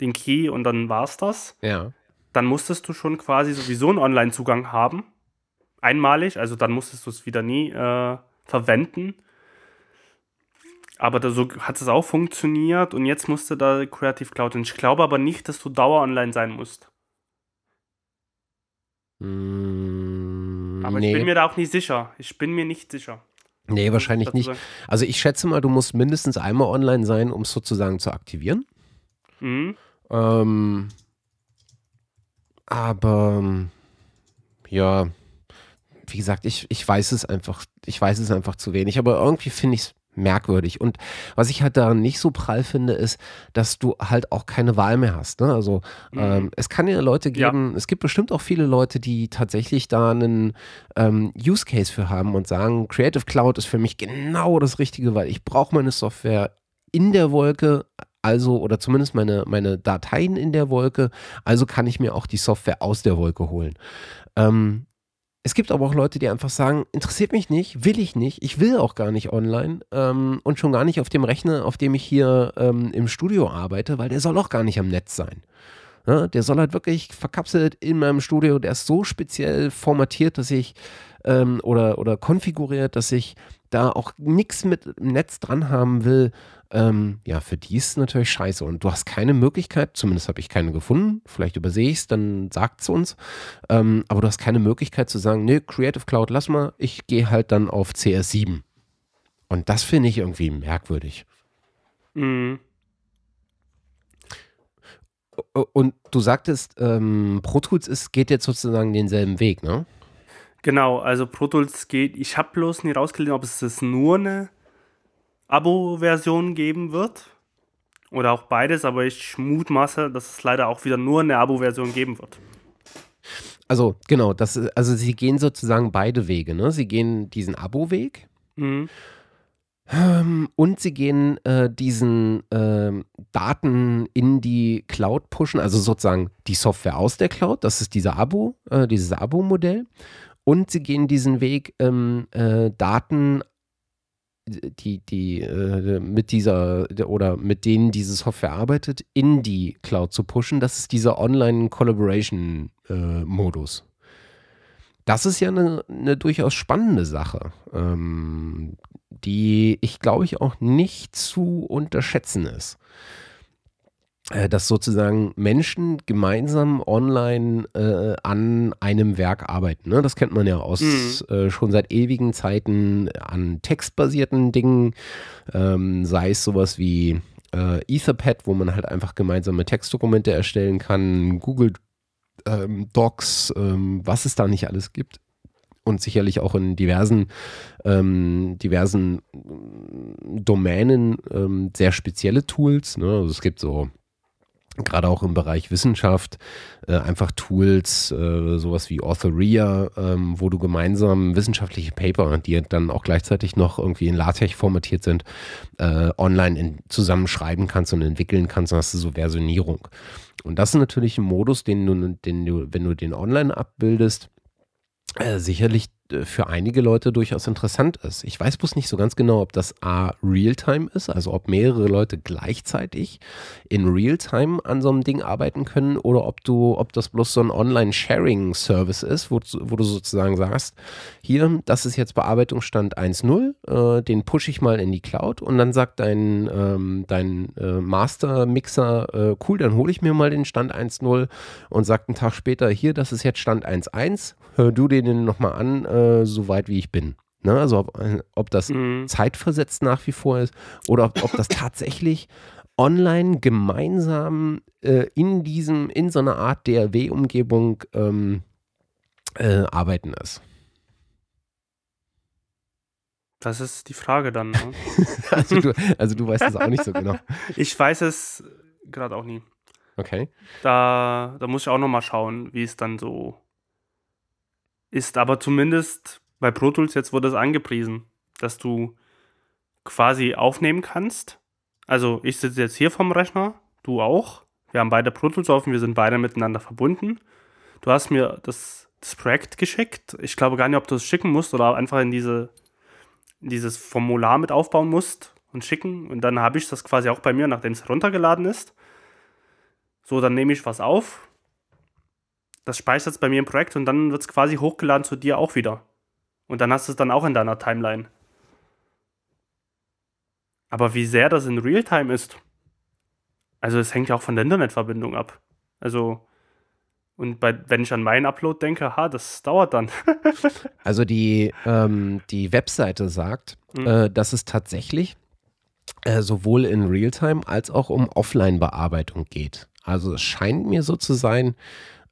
den Key und dann war's das. Ja. Dann musstest du schon quasi sowieso einen Online-Zugang haben. Einmalig, also dann musstest du es wieder nie äh, verwenden. Aber da, so hat es auch funktioniert und jetzt musste da Creative Cloud. Und ich glaube aber nicht, dass du dauer online sein musst. Mm, aber nee. ich bin mir da auch nicht sicher. Ich bin mir nicht sicher. Nee, wahrscheinlich nicht. Also ich schätze mal, du musst mindestens einmal online sein, um es sozusagen zu aktivieren. Mhm. Ähm, aber ja, wie gesagt, ich, ich weiß es einfach, ich weiß es einfach zu wenig, aber irgendwie finde ich es merkwürdig. Und was ich halt daran nicht so prall finde, ist, dass du halt auch keine Wahl mehr hast. Ne? Also mhm. ähm, es kann ja Leute geben, ja. es gibt bestimmt auch viele Leute, die tatsächlich da einen ähm, Use Case für haben und sagen, Creative Cloud ist für mich genau das Richtige, weil ich brauche meine Software in der Wolke also oder zumindest meine, meine Dateien in der Wolke, also kann ich mir auch die Software aus der Wolke holen. Ähm, es gibt aber auch Leute, die einfach sagen, interessiert mich nicht, will ich nicht, ich will auch gar nicht online ähm, und schon gar nicht auf dem Rechner, auf dem ich hier ähm, im Studio arbeite, weil der soll auch gar nicht am Netz sein. Ja, der soll halt wirklich verkapselt in meinem Studio, der ist so speziell formatiert, dass ich ähm, oder, oder konfiguriert, dass ich da auch nichts mit Netz dran haben will, ähm, ja, für die ist es natürlich scheiße. Und du hast keine Möglichkeit, zumindest habe ich keine gefunden, vielleicht übersehe ich es, dann sagt es uns, ähm, aber du hast keine Möglichkeit zu sagen, nee, Creative Cloud, lass mal, ich gehe halt dann auf CS7. Und das finde ich irgendwie merkwürdig. Mhm. Und du sagtest, ähm, Pro Tools ist, geht jetzt sozusagen denselben Weg, ne? Genau, also Pro Tools geht, ich habe bloß nie rausgelesen, ob es das nur eine Abo-Version geben wird. Oder auch beides, aber ich mutmaße, dass es leider auch wieder nur eine Abo-Version geben wird. Also, genau, das, also sie gehen sozusagen beide Wege, ne? Sie gehen diesen Abo-Weg. Mhm. Ähm, und sie gehen äh, diesen äh, Daten in die Cloud pushen, also sozusagen die Software aus der Cloud, das ist dieser Abo, äh, dieses Abo-Modell. Und sie gehen diesen Weg, ähm, äh, Daten, die, die äh, mit dieser oder mit denen diese Software arbeitet, in die Cloud zu pushen. Das ist dieser Online-Collaboration-Modus. Äh, das ist ja eine, eine durchaus spannende Sache, ähm, die ich glaube ich auch nicht zu unterschätzen ist. Äh, dass sozusagen Menschen gemeinsam online äh, an einem Werk arbeiten. Ne? Das kennt man ja aus mhm. äh, schon seit ewigen Zeiten an textbasierten Dingen, ähm, sei es sowas wie äh, Etherpad, wo man halt einfach gemeinsame Textdokumente erstellen kann, Google ähm, Docs, ähm, was es da nicht alles gibt. und sicherlich auch in diversen, ähm, diversen Domänen ähm, sehr spezielle Tools. Ne? Also es gibt so gerade auch im Bereich Wissenschaft äh, einfach Tools, äh, sowas wie Authoria, ähm, wo du gemeinsam wissenschaftliche Paper, die dann auch gleichzeitig noch irgendwie in LaTeX formatiert sind, äh, online in, zusammenschreiben kannst und entwickeln kannst. Dann hast du so Versionierung. Und das ist natürlich ein Modus, den du, den du wenn du den online abbildest, äh, sicherlich für einige Leute durchaus interessant ist. Ich weiß bloß nicht so ganz genau, ob das A Realtime ist, also ob mehrere Leute gleichzeitig in Realtime an so einem Ding arbeiten können oder ob du, ob das bloß so ein Online-Sharing-Service ist, wo, wo, du sozusagen sagst, hier, das ist jetzt Bearbeitungsstand 1.0, äh, den pushe ich mal in die Cloud und dann sagt dein, ähm, dein äh, Master-Mixer, äh, cool, dann hole ich mir mal den Stand 1.0 und sagt einen Tag später, hier, das ist jetzt Stand 1.1, hör du den nochmal an, äh, äh, so weit wie ich bin. Ne? Also ob, ob das mhm. zeitversetzt nach wie vor ist oder ob, ob das tatsächlich online gemeinsam äh, in diesem, in so einer Art DRW-Umgebung ähm, äh, arbeiten ist. Das ist die Frage dann. Ne? also, du, also du weißt es auch nicht so genau. Ich weiß es gerade auch nie. Okay. Da, da muss ich auch noch mal schauen, wie es dann so ist aber zumindest bei Pro Tools jetzt wurde es angepriesen, dass du quasi aufnehmen kannst. Also ich sitze jetzt hier vom Rechner, du auch. Wir haben beide Pro Tools offen, wir sind beide miteinander verbunden. Du hast mir das, das Projekt geschickt. Ich glaube gar nicht, ob du es schicken musst oder einfach in diese dieses Formular mit aufbauen musst und schicken. Und dann habe ich das quasi auch bei mir, nachdem es heruntergeladen ist. So, dann nehme ich was auf, das speichert es bei mir im Projekt und dann wird es quasi hochgeladen zu dir auch wieder. Und dann hast du es dann auch in deiner Timeline. Aber wie sehr das in Realtime ist, also es hängt ja auch von der Internetverbindung ab. Also, und bei, wenn ich an meinen Upload denke, ha, das dauert dann. also die, ähm, die Webseite sagt, mhm. äh, dass es tatsächlich äh, sowohl in Realtime als auch um Offline-Bearbeitung geht. Also es scheint mir so zu sein,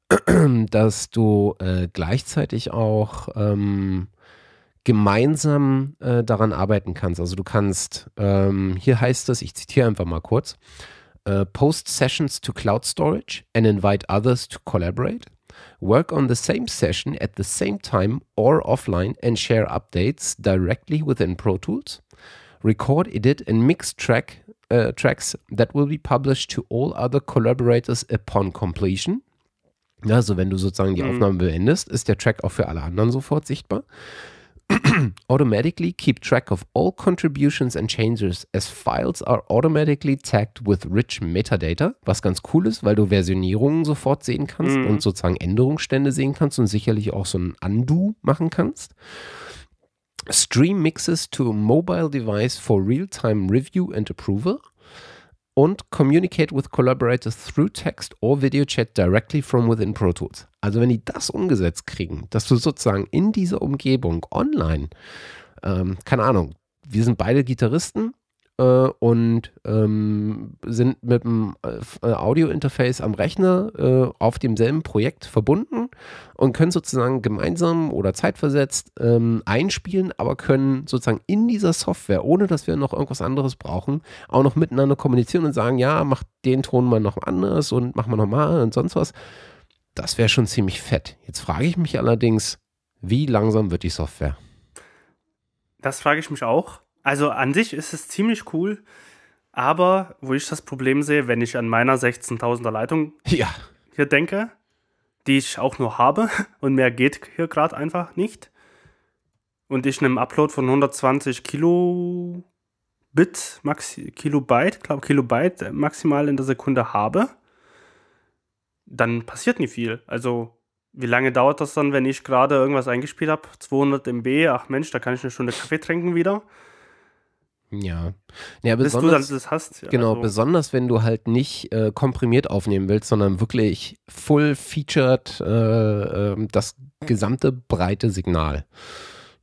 dass du äh, gleichzeitig auch ähm, gemeinsam äh, daran arbeiten kannst. Also du kannst, ähm, hier heißt es, ich zitiere einfach mal kurz, uh, post sessions to cloud storage and invite others to collaborate. Work on the same session at the same time or offline and share updates directly within Pro Tools. Record, edit and mix track, uh, tracks that will be published to all other collaborators upon completion. Also wenn du sozusagen die mhm. Aufnahme beendest, ist der Track auch für alle anderen sofort sichtbar. automatically keep track of all contributions and changes as files are automatically tagged with rich metadata, was ganz cool ist, weil du Versionierungen sofort sehen kannst mhm. und sozusagen Änderungsstände sehen kannst und sicherlich auch so ein Undo machen kannst. Stream mixes to a mobile device for real-time review and approval und communicate with collaborators through text or video chat directly from within Pro Tools. Also wenn die das umgesetzt kriegen, dass du sozusagen in dieser Umgebung online, ähm, keine Ahnung, wir sind beide Gitarristen, äh, und ähm, sind mit dem äh, Audio-Interface am Rechner äh, auf demselben Projekt verbunden und können sozusagen gemeinsam oder zeitversetzt ähm, einspielen, aber können sozusagen in dieser Software, ohne dass wir noch irgendwas anderes brauchen, auch noch miteinander kommunizieren und sagen, ja, mach den Ton mal noch anders und mach mal nochmal und sonst was. Das wäre schon ziemlich fett. Jetzt frage ich mich allerdings, wie langsam wird die Software? Das frage ich mich auch. Also an sich ist es ziemlich cool, aber wo ich das Problem sehe, wenn ich an meiner 16.000er Leitung ja. hier denke, die ich auch nur habe und mehr geht hier gerade einfach nicht. Und ich einen Upload von 120 Kilobit, Maxi, Kilobyte, glaube Kilobyte maximal in der Sekunde habe, dann passiert nicht viel. Also wie lange dauert das dann, wenn ich gerade irgendwas eingespielt habe? 200 MB, ach Mensch, da kann ich eine Stunde Kaffee trinken wieder. Ja. ja Bis du dann das hast. Ja, genau, also. besonders wenn du halt nicht äh, komprimiert aufnehmen willst, sondern wirklich full-featured äh, äh, das gesamte breite Signal.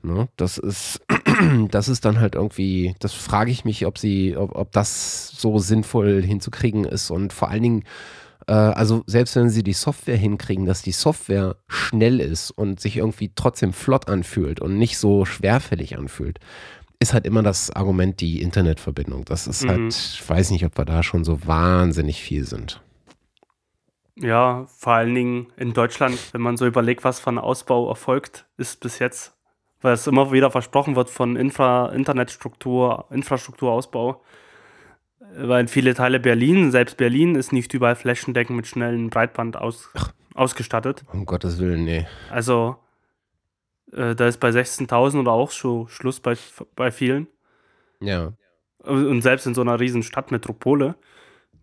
Ne? Das ist, das ist dann halt irgendwie, das frage ich mich, ob sie, ob, ob das so sinnvoll hinzukriegen ist und vor allen Dingen, Äh, also selbst wenn sie die Software hinkriegen, dass die Software schnell ist und sich irgendwie trotzdem flott anfühlt und nicht so schwerfällig anfühlt, ist halt immer das Argument die Internetverbindung. Das ist halt, mhm. halt, ich weiß nicht, ob wir da schon so wahnsinnig viel sind. Ja, vor allen Dingen in Deutschland, wenn man so überlegt, was von Ausbau erfolgt, ist bis jetzt, weil es immer wieder versprochen wird von Infra Internetstruktur, Infrastrukturausbau, weil viele Teile Berlin, selbst Berlin ist nicht überall flächendeckend mit schnellem Breitband aus, ausgestattet. Um Gottes Willen, nee. Also äh, da ist bei 16.000 oder auch schon Schluss bei, bei vielen. Ja. Und selbst in so einer riesen Stadtmetropole,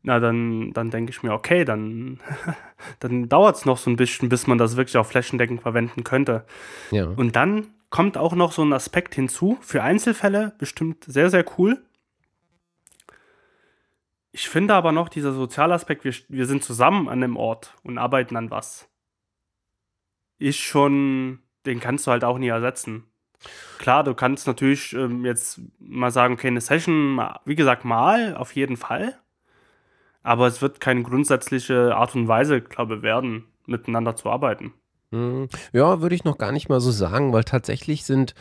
na dann, dann denke ich mir, okay, dann, dann dauert es noch so ein bisschen, bis man das wirklich auch flächendeckend verwenden könnte. Ja. Und dann kommt auch noch so ein Aspekt hinzu, für Einzelfälle bestimmt sehr, sehr cool. Ich finde aber noch dieser Sozialaspekt, wir, wir sind zusammen an einem Ort und arbeiten an was, ist schon den kannst du halt auch nie ersetzen. Klar, du kannst natürlich ähm, jetzt mal sagen, okay, eine Session, wie gesagt, mal, auf jeden Fall. Aber es wird keine grundsätzliche Art und Weise, glaube ich, werden, miteinander zu arbeiten. Hm. Ja, würde ich noch gar nicht mal so sagen, weil tatsächlich sind,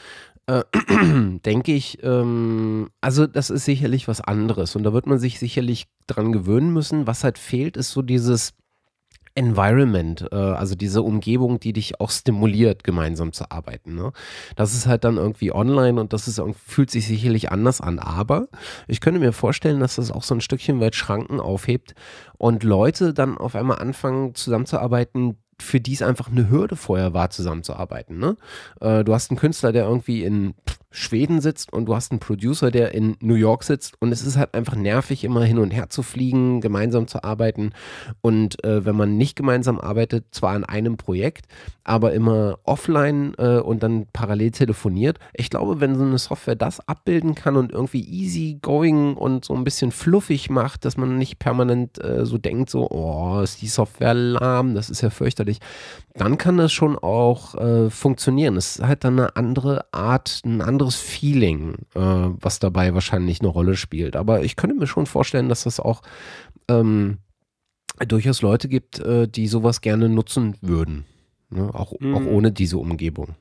äh, denke ich, ähm, also das ist sicherlich was anderes und da wird man sich sicherlich dran gewöhnen müssen. Was halt fehlt, ist so dieses Environment, äh, also diese Umgebung, die dich auch stimuliert, gemeinsam zu arbeiten. Ne? Das ist halt dann irgendwie online und das ist fühlt sich sicherlich anders an. Aber ich könnte mir vorstellen, dass das auch so ein Stückchen weit Schranken aufhebt und Leute dann auf einmal anfangen zusammenzuarbeiten, für die es einfach eine Hürde vorher war, zusammenzuarbeiten. Ne? Äh, du hast einen Künstler, der irgendwie in Schweden sitzt und du hast einen Producer, der in New York sitzt und es ist halt einfach nervig, immer hin und her zu fliegen, gemeinsam zu arbeiten und äh, wenn man nicht gemeinsam arbeitet, zwar an einem Projekt, aber immer offline äh, und dann parallel telefoniert. Ich glaube, wenn so eine Software das abbilden kann und irgendwie easy going und so ein bisschen fluffig macht, dass man nicht permanent äh, so denkt, so, oh, ist die Software lahm, das ist ja fürchterlich, dann kann das schon auch äh, funktionieren. Es ist halt dann eine andere Art, ein anderes anderes Feeling, äh, was dabei wahrscheinlich eine Rolle spielt. Aber ich könnte mir schon vorstellen, dass das auch ähm, durchaus Leute gibt, äh, die sowas gerne nutzen würden. Ne? Auch, mhm. auch ohne diese Umgebung.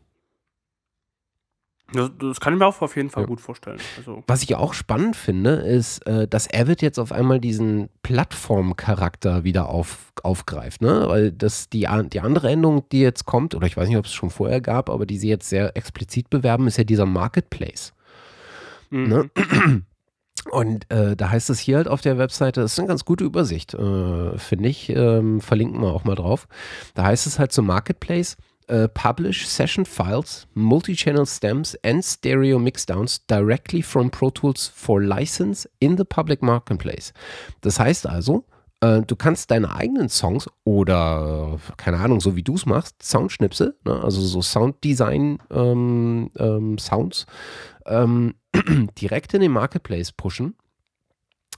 Das, das, kann ich mir auch auf jeden Fall ja. gut vorstellen. Also. Was ich auch spannend finde, ist, äh, dass Avid jetzt auf einmal diesen Plattformcharakter wieder auf, aufgreift. Ne? Weil das die, die andere Endung, die jetzt kommt, oder ich weiß nicht, ob es schon vorher gab, aber die sie jetzt sehr explizit bewerben, ist ja dieser Marketplace. Mhm. Ne? Und äh, da heißt es hier halt auf der Webseite, das ist eine ganz gute Übersicht, äh, finde ich, ähm, verlinken wir auch mal drauf. Da heißt es halt zum Marketplace, uh, publish session files, multi-channel stems and stereo mixdowns directly from Pro Tools for license in the public marketplace. Das heißt also, uh, du kannst deine eigenen Songs oder, keine Ahnung, so wie du es machst, Soundschnipsel, ne, also so Sounddesign ähm, ähm, Sounds, ähm, direkt in den Marketplace pushen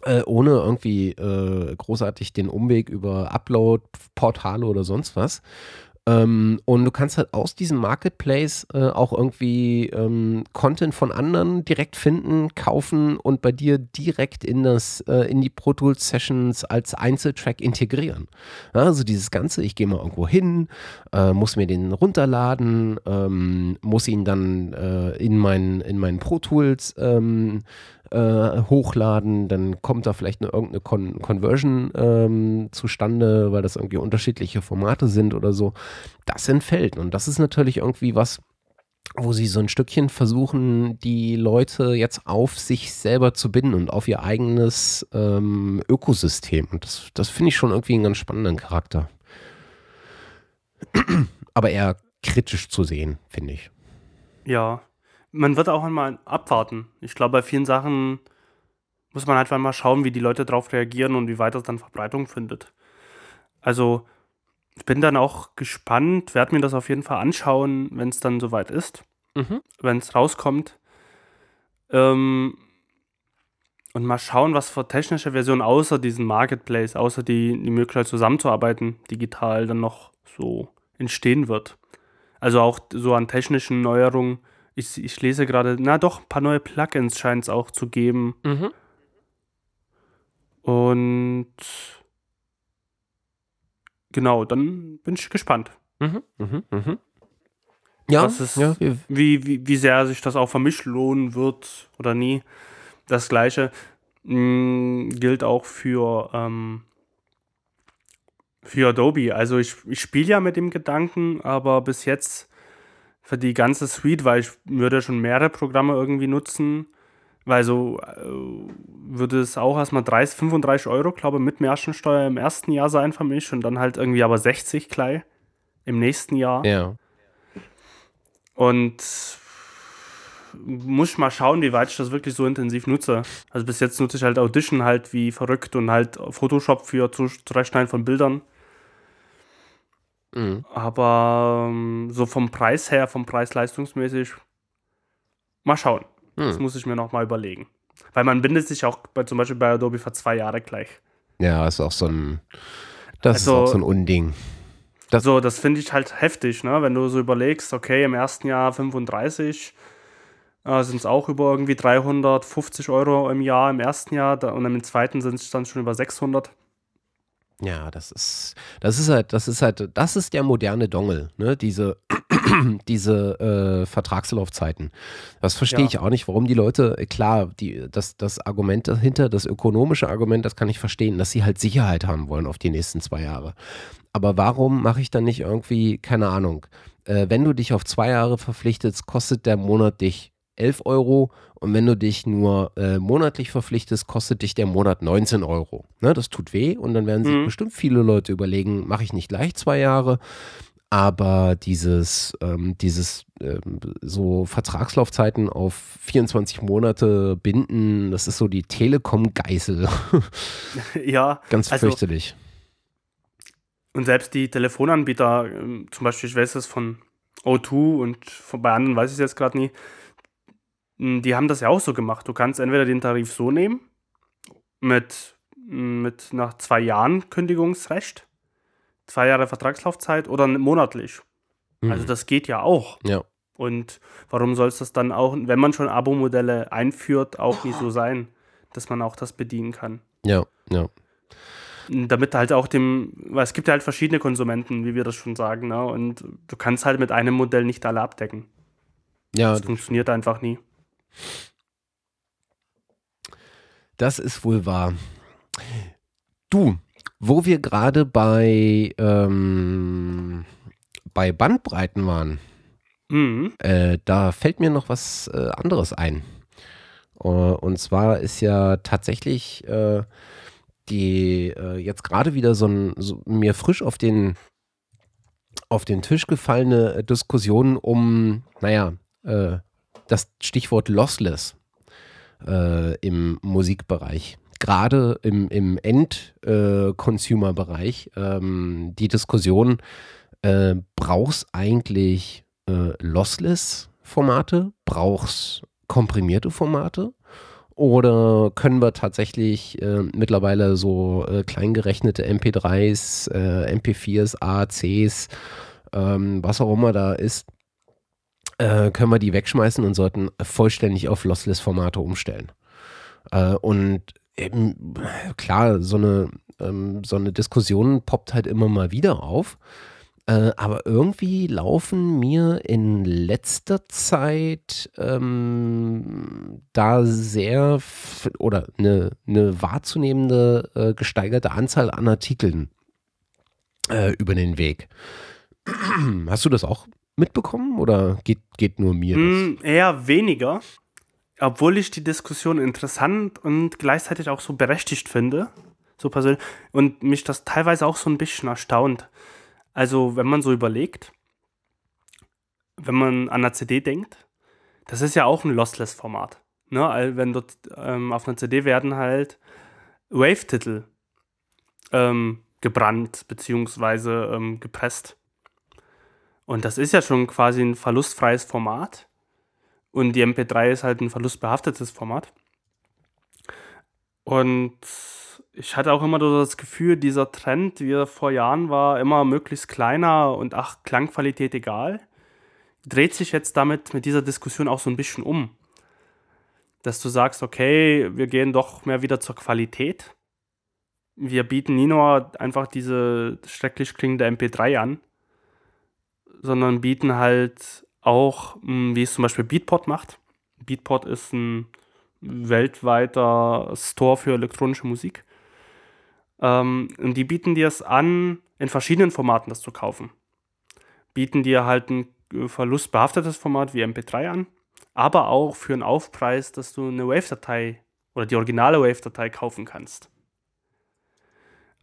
äh, ohne irgendwie äh, großartig den Umweg über Upload-Portale oder sonst was. Ähm, und du kannst halt aus diesem Marketplace äh, auch irgendwie ähm, Content von anderen direkt finden, kaufen und bei dir direkt in das, äh, in die Pro Tools Sessions als Einzeltrack integrieren. Ja, also dieses Ganze, ich gehe mal irgendwo hin, äh, muss mir den runterladen, ähm, muss ihn dann äh, in meinen in meinen Pro Tools ähm, äh, hochladen, dann kommt da vielleicht eine, irgendeine Con Conversion ähm, zustande, weil das irgendwie unterschiedliche Formate sind oder so. Das entfällt. Und das ist natürlich irgendwie was, wo sie so ein Stückchen versuchen, die Leute jetzt auf sich selber zu binden und auf ihr eigenes ähm, Ökosystem. Und das, das finde ich schon irgendwie einen ganz spannenden Charakter. Aber eher kritisch zu sehen, finde ich. Ja, man wird auch einmal abwarten. Ich glaube, bei vielen Sachen muss man einfach mal schauen, wie die Leute darauf reagieren und wie weit das dann Verbreitung findet. Also, ich bin dann auch gespannt, werde mir das auf jeden Fall anschauen, wenn es dann soweit ist, mhm. wenn es rauskommt. Ähm, und mal schauen, was für technische Versionen außer diesem Marketplace, außer die, die Möglichkeit zusammenzuarbeiten, digital dann noch so entstehen wird. Also auch so an technischen Neuerungen ich, ich lese gerade, na doch, ein paar neue Plugins scheint es auch zu geben. Mhm. Und genau, dann bin ich gespannt. Mhm, mhm, mhm. Ja, ist- ja Wie, wie, wie sehr sich das auch für mich lohnen wird oder nie. Das gleiche mh, gilt auch für, ähm, für Adobe. Also ich, ich spiele ja mit dem Gedanken, aber bis jetzt für die ganze Suite, weil ich würde schon mehrere Programme irgendwie nutzen, weil so äh, würde es auch erstmal 30, 35 Euro, glaube ich, mit Mehrwertsteuer im ersten Jahr sein für mich und dann halt irgendwie aber 60 gleich im nächsten Jahr. ja. Und muss ich mal schauen, wie weit ich das wirklich so intensiv nutze. Also bis jetzt nutze ich halt Audition halt wie verrückt und halt Photoshop für Zu- Zurechtschneiden von Bildern. Mhm. Aber ähm, so vom Preis her, vom Preis leistungsmäßig, mal schauen. Das Hm. muss ich mir noch mal überlegen. Weil man bindet sich auch bei, zum Beispiel bei Adobe für zwei Jahre gleich. Ja, ist auch so ein, das Also- ist auch so ein Unding. Das- so, das finde ich halt heftig, ne? Wenn du so überlegst, okay, im ersten Jahr 35 äh, sind es auch über irgendwie 350 Euro im Jahr im ersten Jahr da, und im zweiten sind es dann schon über 600. Ja, das ist, das ist halt, das ist halt, das ist der moderne Dongel, ne? Diese, diese äh, Vertragslaufzeiten. Das verstehe Ja. ich auch nicht, warum die Leute, äh, klar, die, das, das Argument dahinter, das ökonomische Argument, das kann ich verstehen, dass sie halt Sicherheit haben wollen auf die nächsten zwei Jahre. Aber warum mache ich dann nicht irgendwie, keine Ahnung, äh, wenn du dich auf zwei Jahre verpflichtest, kostet der Monat dich 11 Euro und wenn du dich nur äh, monatlich verpflichtest, kostet dich der Monat 19 Euro. Ne, das tut weh und dann werden sich Mhm. bestimmt viele Leute überlegen, mache ich nicht gleich zwei Jahre, aber dieses, ähm, dieses ähm, so Vertragslaufzeiten auf 24 Monate binden, das ist so die Telekom-Geißel. ja, Ganz Also- fürchterlich. und selbst die Telefonanbieter, ähm, zum Beispiel, ich weiß es von O2 und von, bei anderen weiß ich es jetzt gerade nie, m, die haben das ja auch so gemacht. Du kannst entweder den Tarif so nehmen, mit, mit nach zwei Jahren Kündigungsrecht, zwei Jahre Vertragslaufzeit oder monatlich. Also Mhm. das geht ja auch. ja. Und warum soll es das dann auch, wenn man schon Abo-Modelle einführt, auch nicht so sein, dass man auch das bedienen kann? Ja, ja. Damit halt auch dem, weil es gibt ja halt verschiedene Konsumenten, wie wir das schon sagen, ne? Und du kannst halt mit einem Modell nicht alle abdecken. Ja, Das funktioniert einfach nie. Das ist wohl wahr. Du, wo wir gerade bei, ähm, bei Bandbreiten waren, Mhm. äh, da fällt mir noch was äh, anderes ein. Äh, und zwar ist ja tatsächlich äh, die äh, jetzt gerade wieder so ein so mir frisch auf den auf den Tisch gefallene Diskussion um, naja, äh, das Stichwort Lossless im Musikbereich. Gerade im, im End-Consumer-Bereich ähm, die Diskussion, äh, brauchst eigentlich äh, Lossless-Formate? Brauchst komprimierte Formate? Oder können wir tatsächlich äh, mittlerweile so äh, kleingerechnete MP3s, äh, MP4s, AACs, ähm, was auch immer da ist, äh, können wir die wegschmeißen und sollten vollständig auf Lossless-Formate umstellen. Äh, und eben, klar, so eine, ähm, so eine Diskussion poppt halt immer mal wieder auf. Äh, aber irgendwie laufen mir in letzter Zeit ähm, da sehr oder eine, eine wahrzunehmende äh, gesteigerte Anzahl an Artikeln äh, über den Weg. Hast du das auch mitbekommen oder geht, geht nur mir das? Mm, eher weniger, obwohl ich die Diskussion interessant und gleichzeitig auch so berechtigt finde, so persönlich, und mich das teilweise auch so ein bisschen erstaunt. Also, wenn man so überlegt, wenn man an einer CD denkt, das ist ja auch ein Lossless-Format. Ne? Wenn dort ähm, auf einer CD werden halt Wave-Titel ähm, gebrannt beziehungsweise ähm, gepresst. Und das ist ja schon quasi ein verlustfreies Format. Und die MP3 ist halt ein verlustbehaftetes Format. Und ich hatte auch immer das Gefühl, dieser Trend, wie er vor Jahren war, immer möglichst kleiner und ach, Klangqualität egal, dreht sich jetzt damit mit dieser Diskussion auch so ein bisschen um. Dass du sagst, okay, wir gehen doch mehr wieder zur Qualität. wir bieten nie nur einfach diese schrecklich klingende MP3 an, sondern bieten halt auch, hm, wie es zum Beispiel Beatport macht. Beatport ist ein weltweiter Store für elektronische Musik. Ähm, und die bieten dir es an, in verschiedenen Formaten das zu kaufen. Bieten dir halt ein verlustbehaftetes Format wie MP3 an, aber auch für einen Aufpreis, dass du eine Wave-Datei oder die originale Wave-Datei kaufen kannst.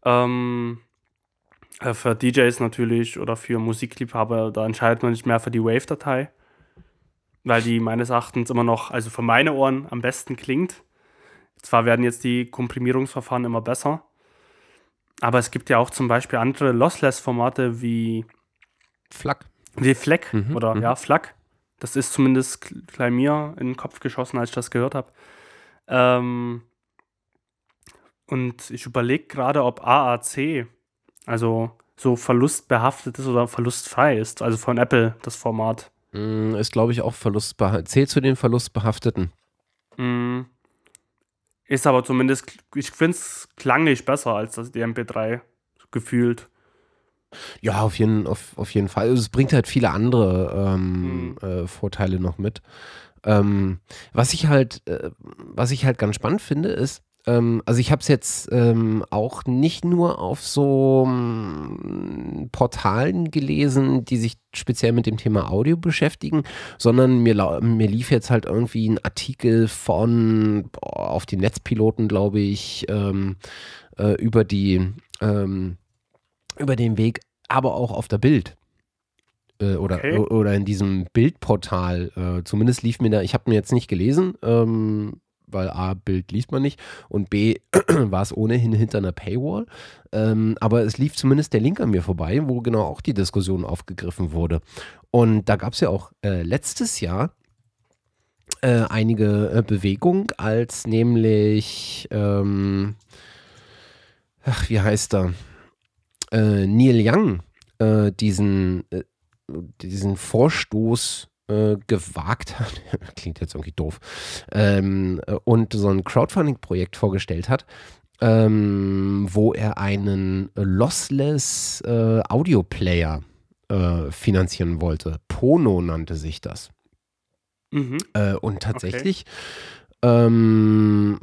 Ähm, äh, für DJs natürlich oder für Musikliebhaber, da entscheidet man sich mehr für die Wave-Datei, weil die meines Erachtens immer noch, also für meine Ohren, am besten klingt. Zwar werden jetzt die Komprimierungsverfahren immer besser, aber es gibt ja auch zum Beispiel andere Lossless-Formate wie FLAC. Wie FLAC mhm, oder mhm. ja, FLAC. Das ist zumindest klein mir in den Kopf geschossen, als ich das gehört habe. Ähm, und ich überlege gerade, ob AAC, also so verlustbehaftet ist oder verlustfrei ist, also von Apple das Format. Mm, ist, glaube ich, auch verlustbehaftet. Zählt zu den verlustbehafteten. Mm. Ist aber zumindest, ich finde es klanglich besser als das, die MP3 gefühlt. Ja, auf jeden, auf, auf jeden Fall. Also es bringt halt viele andere ähm, hm. äh, Vorteile noch mit. Ähm, was ich halt, äh, was ich halt ganz spannend finde, ist, ähm, also ich habe es jetzt ähm, auch nicht nur auf so ähm, Portalen gelesen, die sich speziell mit dem Thema Audio beschäftigen, sondern mir, mir lief jetzt halt irgendwie ein Artikel von boah, auf den Netzpiloten, glaube ich, ähm, äh, über die ähm, über den Weg, aber auch auf der Bild äh, oder, okay. oder in diesem Bildportal. Äh, zumindest lief mir da, ich habe mir jetzt nicht gelesen, ähm, weil A, Bild liest man nicht und B, war es ohnehin hinter einer Paywall. Ähm, aber es lief zumindest der Link an mir vorbei, wo genau auch die Diskussion aufgegriffen wurde. Und da gab es ja auch äh, letztes Jahr äh, einige äh, Bewegung, als nämlich, ähm, ach, wie heißt er? Äh, Neil Young äh, diesen, äh, diesen Vorstoß äh, gewagt hat, klingt jetzt irgendwie doof, ähm, äh, und so ein Crowdfunding-Projekt vorgestellt hat, ähm, wo er einen lossless äh, Audio-Player äh, finanzieren wollte. Pono nannte sich das. Mhm. Äh, und tatsächlich okay. ähm,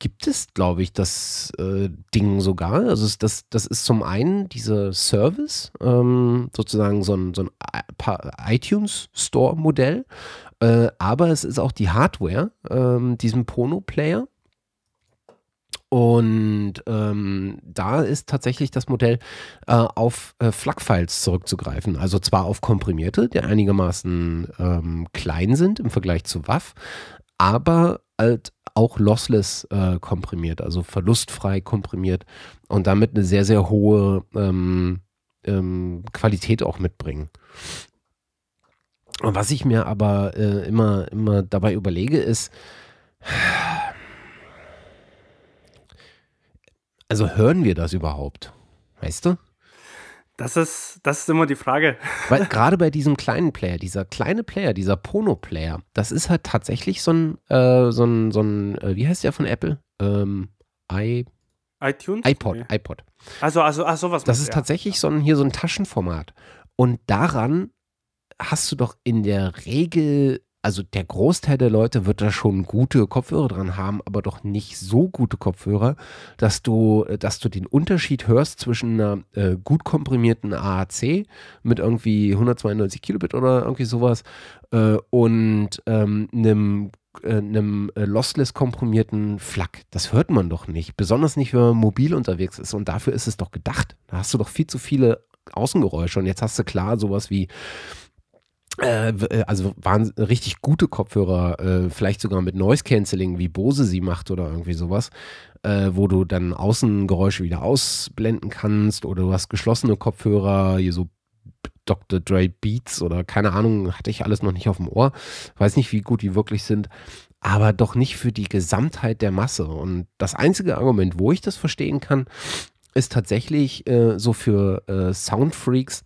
gibt es, glaube ich, das äh, Ding sogar. Also das, das ist zum einen dieser Service, ähm, sozusagen so ein, so ein iTunes Store Modell, äh, aber es ist auch die Hardware, ähm, diesem Pono-Player. Und ähm, da ist tatsächlich das Modell äh, auf äh, FLAC-Files zurückzugreifen. Also zwar auf komprimierte, die einigermaßen ähm, klein sind im Vergleich zu WAV, aber halt auch lossless äh, komprimiert, also verlustfrei komprimiert und damit eine sehr, sehr hohe ähm, ähm, Qualität auch mitbringen. Und was ich mir aber äh, immer, immer dabei überlege, ist, also hören wir das überhaupt? Weißt du? Das ist, das ist immer die Frage. Weil gerade bei diesem kleinen Player, dieser kleine Player, dieser Pono-Player, das ist halt tatsächlich so ein, äh, so ein, so ein äh, wie heißt der von Apple? Ähm, I, iTunes? iPod, nee. iPod. Also, also, ach, sowas. Das ist ja. tatsächlich so ein, hier so ein Taschenformat. Und daran hast du doch in der Regel also der Großteil der Leute wird da schon gute Kopfhörer dran haben, aber doch nicht so gute Kopfhörer, dass du, dass du den Unterschied hörst zwischen einer äh, gut komprimierten AAC mit irgendwie 192 Kilobit oder irgendwie sowas äh, und ähm, einem äh, einem äh, lossless komprimierten FLAC. Das hört man doch nicht. Besonders nicht, wenn man mobil unterwegs ist. Und dafür ist es doch gedacht. Da hast du doch viel zu viele Außengeräusche. Und jetzt hast du klar sowas wie äh, äh, also waren richtig gute Kopfhörer, äh, vielleicht sogar mit Noise Cancelling, wie Bose sie macht oder irgendwie sowas, äh, wo du dann Außengeräusche wieder ausblenden kannst oder du hast geschlossene Kopfhörer, hier so Dr. Dre Beats oder keine Ahnung, hatte ich alles noch nicht auf dem Ohr. Weiß nicht, wie gut die wirklich sind, aber doch nicht für die Gesamtheit der Masse. Und das einzige Argument, wo ich das verstehen kann, ist tatsächlich äh, so für äh, Soundfreaks,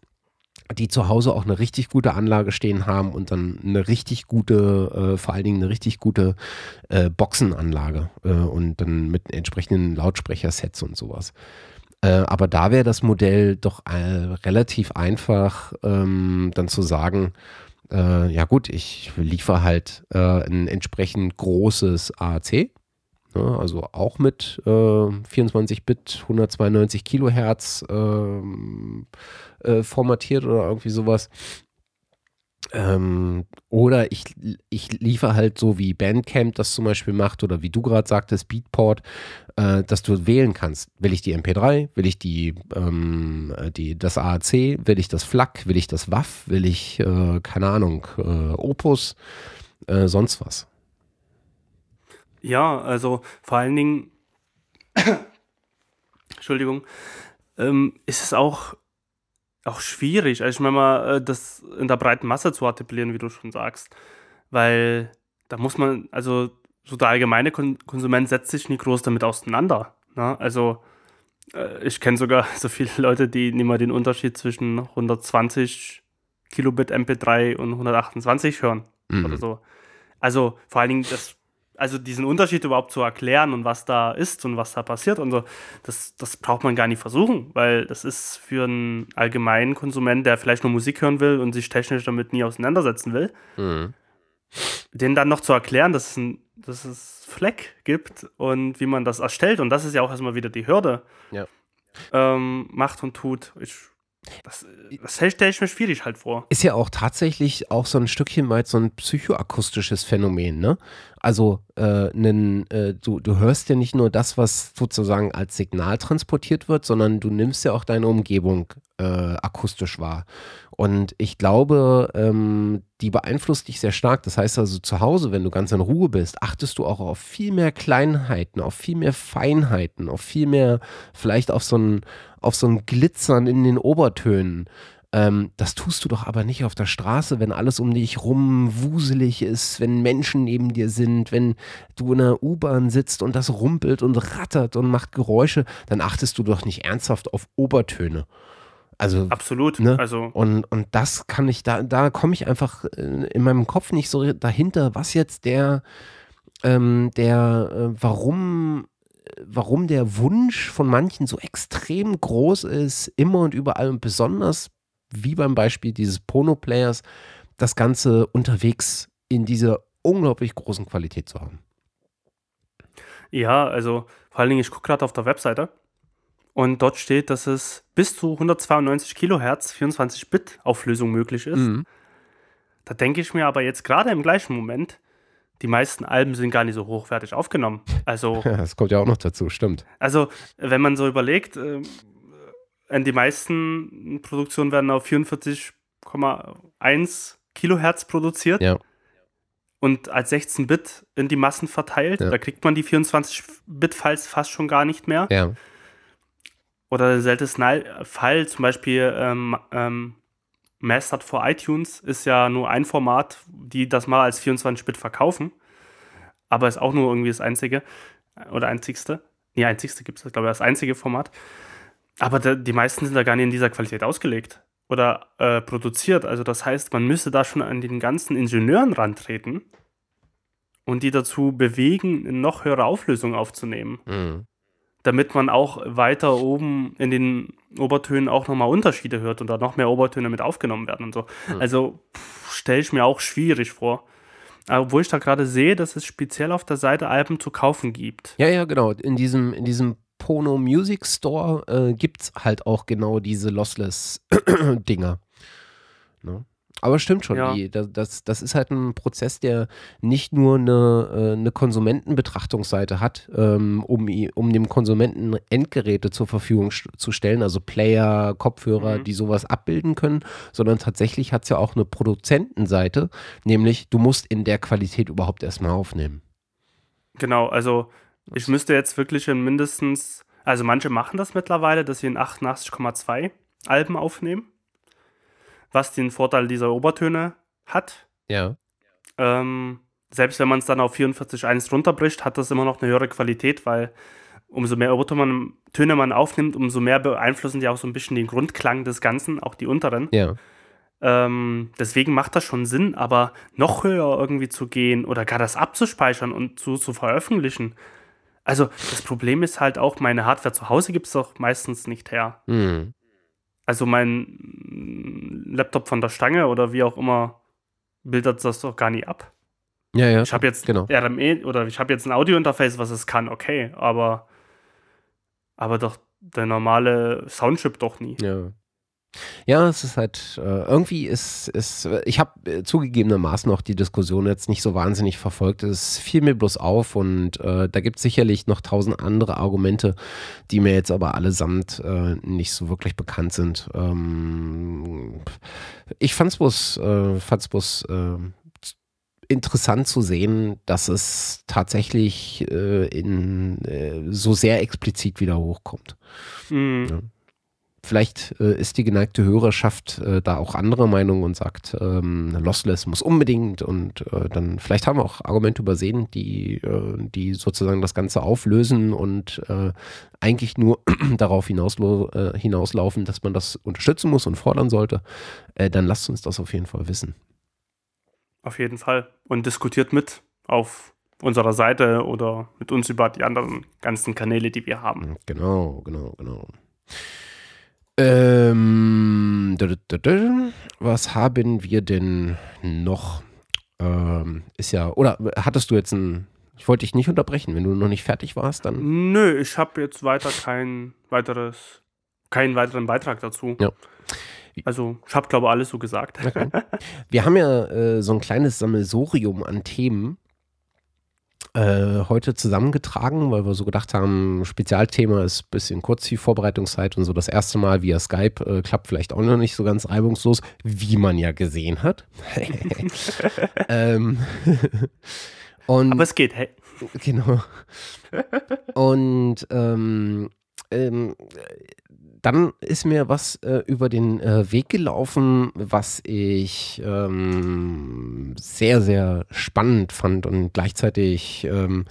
die zu Hause auch eine richtig gute Anlage stehen haben und dann eine richtig gute, äh, vor allen Dingen eine richtig gute äh, Boxenanlage äh, und dann mit entsprechenden Lautsprechersets und sowas. Äh, aber da wäre das Modell doch äh, relativ einfach, ähm, dann zu sagen, äh, ja gut, ich liefere halt ein entsprechend großes AAC Ne, also auch mit äh, 24-Bit, 192 Kilohertz ähm, äh, formatiert oder irgendwie sowas. Ähm, oder ich, ich liefere halt so wie Bandcamp das zum Beispiel macht oder wie du gerade sagtest, Beatport, äh, dass du wählen kannst. Will ich die MP3? Will ich die, ähm, die, das AAC? Will ich das FLAC? Will ich das WAF? Will ich, äh, keine Ahnung, äh, Opus? Äh, sonst was. Ja, also vor allen Dingen, Entschuldigung, ähm, ist es auch, auch schwierig, also ich meine mal, äh, das in der breiten Masse zu artikulieren, wie du schon sagst. Weil da muss man, also so der allgemeine Kon Konsument setzt sich nie groß damit auseinander. Ne? Also äh, ich kenne sogar so viele Leute, die nicht mal den Unterschied zwischen 120 Kilobit MP3 und 128 hören mhm. oder so. Also vor allen Dingen das also diesen Unterschied überhaupt zu erklären und was da ist und was da passiert und so, das, das braucht man gar nicht versuchen, weil das ist für einen allgemeinen Konsument, der vielleicht nur Musik hören will und sich technisch damit nie auseinandersetzen will, mhm. den dann noch zu erklären, dass es, ein, dass es Fleck gibt und wie man das erstellt. Und das ist ja auch erstmal wieder die Hürde. Ja. Ähm, macht und tut. Ich das, das stelle ich mir schwierig halt vor. Ist ja auch tatsächlich auch so ein Stückchen weit so ein psychoakustisches Phänomen, ne? Also äh, nen, äh, du, du hörst ja nicht nur das, was sozusagen als Signal transportiert wird, sondern du nimmst ja auch deine Umgebung äh, akustisch wahr. Und ich glaube, ähm, die beeinflusst dich sehr stark. Das heißt also zu Hause, wenn du ganz in Ruhe bist, achtest du auch auf viel mehr Kleinheiten, auf viel mehr Feinheiten, auf viel mehr, vielleicht auf so ein, auf so ein Glitzern in den Obertönen. Ähm, das tust du doch aber nicht auf der Straße, wenn alles um dich rum wuselig ist, wenn Menschen neben dir sind, wenn du in einer U-Bahn sitzt und das rumpelt und rattert und macht Geräusche, dann achtest du doch nicht ernsthaft auf Obertöne. Also absolut. Ne? Also und, und das kann ich da da komme ich einfach äh, in meinem Kopf nicht so dahinter, was jetzt der ähm, der äh, warum warum der Wunsch von manchen so extrem groß ist, immer und überall und besonders wie beim Beispiel dieses Pono-Players, das Ganze unterwegs in dieser unglaublich großen Qualität zu haben. Ja, also vor allen Dingen, ich gucke gerade auf der Webseite und dort steht, dass es bis zu 192 Kilohertz 24-Bit Auflösung möglich ist. Mhm. Da denke ich mir aber jetzt gerade im gleichen Moment, die meisten Alben sind gar nicht so hochwertig aufgenommen. Also, ja, das kommt ja auch noch dazu, stimmt. Also, wenn man so überlegt, äh, die meisten Produktionen werden auf 44,1 Kilohertz produziert. Ja. Und als 16-Bit in die Massen verteilt. Ja. Da kriegt man die 24-Bit-Files fast schon gar nicht mehr. Ja. Oder der seltenste Fall, zum Beispiel ähm, ähm, Mastered for iTunes, ist ja nur ein Format, die das mal als 24-Bit verkaufen. Aber ist auch nur irgendwie das einzige oder einzigste. Nee, einzigste gibt es, glaube ich, das einzige Format. Aber da, die meisten sind da gar nicht in dieser Qualität ausgelegt oder äh, produziert. Also das heißt, man müsste da schon an den ganzen Ingenieuren rantreten und die dazu bewegen, eine noch höhere Auflösung aufzunehmen. Mhm damit man auch weiter oben in den Obertönen auch nochmal Unterschiede hört und da noch mehr Obertöne mit aufgenommen werden und so. Mhm. Also stelle ich mir auch schwierig vor. Obwohl ich da gerade sehe, dass es speziell auf der Seite Alben zu kaufen gibt. Ja, ja, genau. In diesem, in diesem Pono Music Store äh, gibt es halt auch genau diese Lossless-Dinger. Ne? Aber stimmt schon, ja. die, das, das ist halt ein Prozess, der nicht nur eine, äh, eine Konsumentenbetrachtungsseite hat, ähm, um, um dem Konsumenten Endgeräte zur Verfügung zu stellen, also Player, Kopfhörer, mhm. die sowas abbilden können, sondern tatsächlich hat es ja auch eine Produzentenseite, nämlich du musst in der Qualität überhaupt erstmal aufnehmen. Genau, also ich müsste jetzt wirklich in mindestens, also manche machen das mittlerweile, dass sie in 88,2 Alben aufnehmen was den Vorteil dieser Obertöne hat. Ja. Ähm, selbst wenn man es dann auf 44.1 runterbricht, hat das immer noch eine höhere Qualität, weil umso mehr man, Töne man aufnimmt, umso mehr beeinflussen die auch so ein bisschen den Grundklang des Ganzen, auch die unteren. Ja. Ähm, deswegen macht das schon Sinn, aber noch höher irgendwie zu gehen oder gar das abzuspeichern und zu, zu veröffentlichen. Also das Problem ist halt auch, meine Hardware zu Hause gibt es doch meistens nicht her. Mhm. Also mein Laptop von der Stange oder wie auch immer bildet das doch gar nicht ab. Ja, ja. Ich habe jetzt genau. RME oder ich habe jetzt ein Audiointerface, was es kann, okay, aber aber doch der normale Soundchip doch nie. Ja. Ja, es ist halt, äh, irgendwie ist, ist ich habe äh, zugegebenermaßen auch die Diskussion jetzt nicht so wahnsinnig verfolgt. Es fiel mir bloß auf und äh, da gibt es sicherlich noch tausend andere Argumente, die mir jetzt aber allesamt äh, nicht so wirklich bekannt sind. Ähm, ich fand es bloß, äh, fand's bloß äh, interessant zu sehen, dass es tatsächlich in, so sehr explizit wieder hochkommt. Mhm. Ja. Vielleicht äh, ist die geneigte Hörerschaft äh, da auch anderer Meinung und sagt, ähm, Lossless muss unbedingt und äh, dann vielleicht haben wir auch Argumente übersehen, die, äh, die sozusagen das Ganze auflösen und äh, eigentlich nur darauf hinauslo äh, hinauslaufen, dass man das unterstützen muss und fordern sollte. dann lasst uns das auf jeden Fall wissen. Auf jeden Fall. Und diskutiert mit auf unserer Seite oder mit uns über die anderen ganzen Kanäle, die wir haben. Genau, genau, genau. Ähm, was haben wir denn noch? Ähm, ist ja, oder hattest du jetzt ein, ich wollte dich nicht unterbrechen, wenn du noch nicht fertig warst, dann. Nö, ich habe jetzt weiter kein weiteres, keinen weiteren Beitrag dazu. Ja. Also, ich habe, glaube ich, alles so gesagt. Okay. Wir haben ja äh, so ein kleines Sammelsorium an Themen, äh, heute zusammengetragen, weil wir so gedacht haben, Spezialthema ist ein bisschen kurz die Vorbereitungszeit und so das erste Mal via Skype äh, klappt vielleicht auch noch nicht so ganz reibungslos, wie man ja gesehen hat. ähm, und, Aber es geht, hey. Genau. Und ähm, ähm, dann ist mir was äh, über den äh, Weg gelaufen, was ich ähm, sehr, sehr spannend fand und gleichzeitig ähm,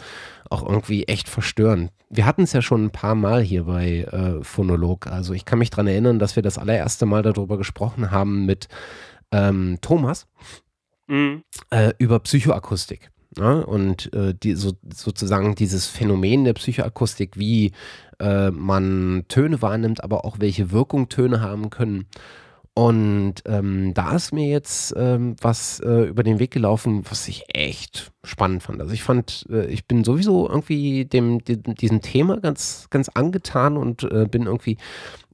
auch irgendwie echt verstörend. Wir hatten es ja schon ein paar Mal hier bei äh, Phonolog. Also ich kann mich daran erinnern, dass wir das allererste Mal darüber gesprochen haben mit ähm, Thomas mhm. Äh, über Psychoakustik. Ja, und äh, die, so, sozusagen dieses Phänomen der Psychoakustik, wie äh, man Töne wahrnimmt, aber auch welche Wirkung Töne haben können. Und ähm, da ist mir jetzt ähm, was äh, über den Weg gelaufen, was ich echt spannend fand. Also ich fand, äh, ich bin sowieso irgendwie dem, dem, diesem Thema ganz, ganz angetan und äh, bin irgendwie,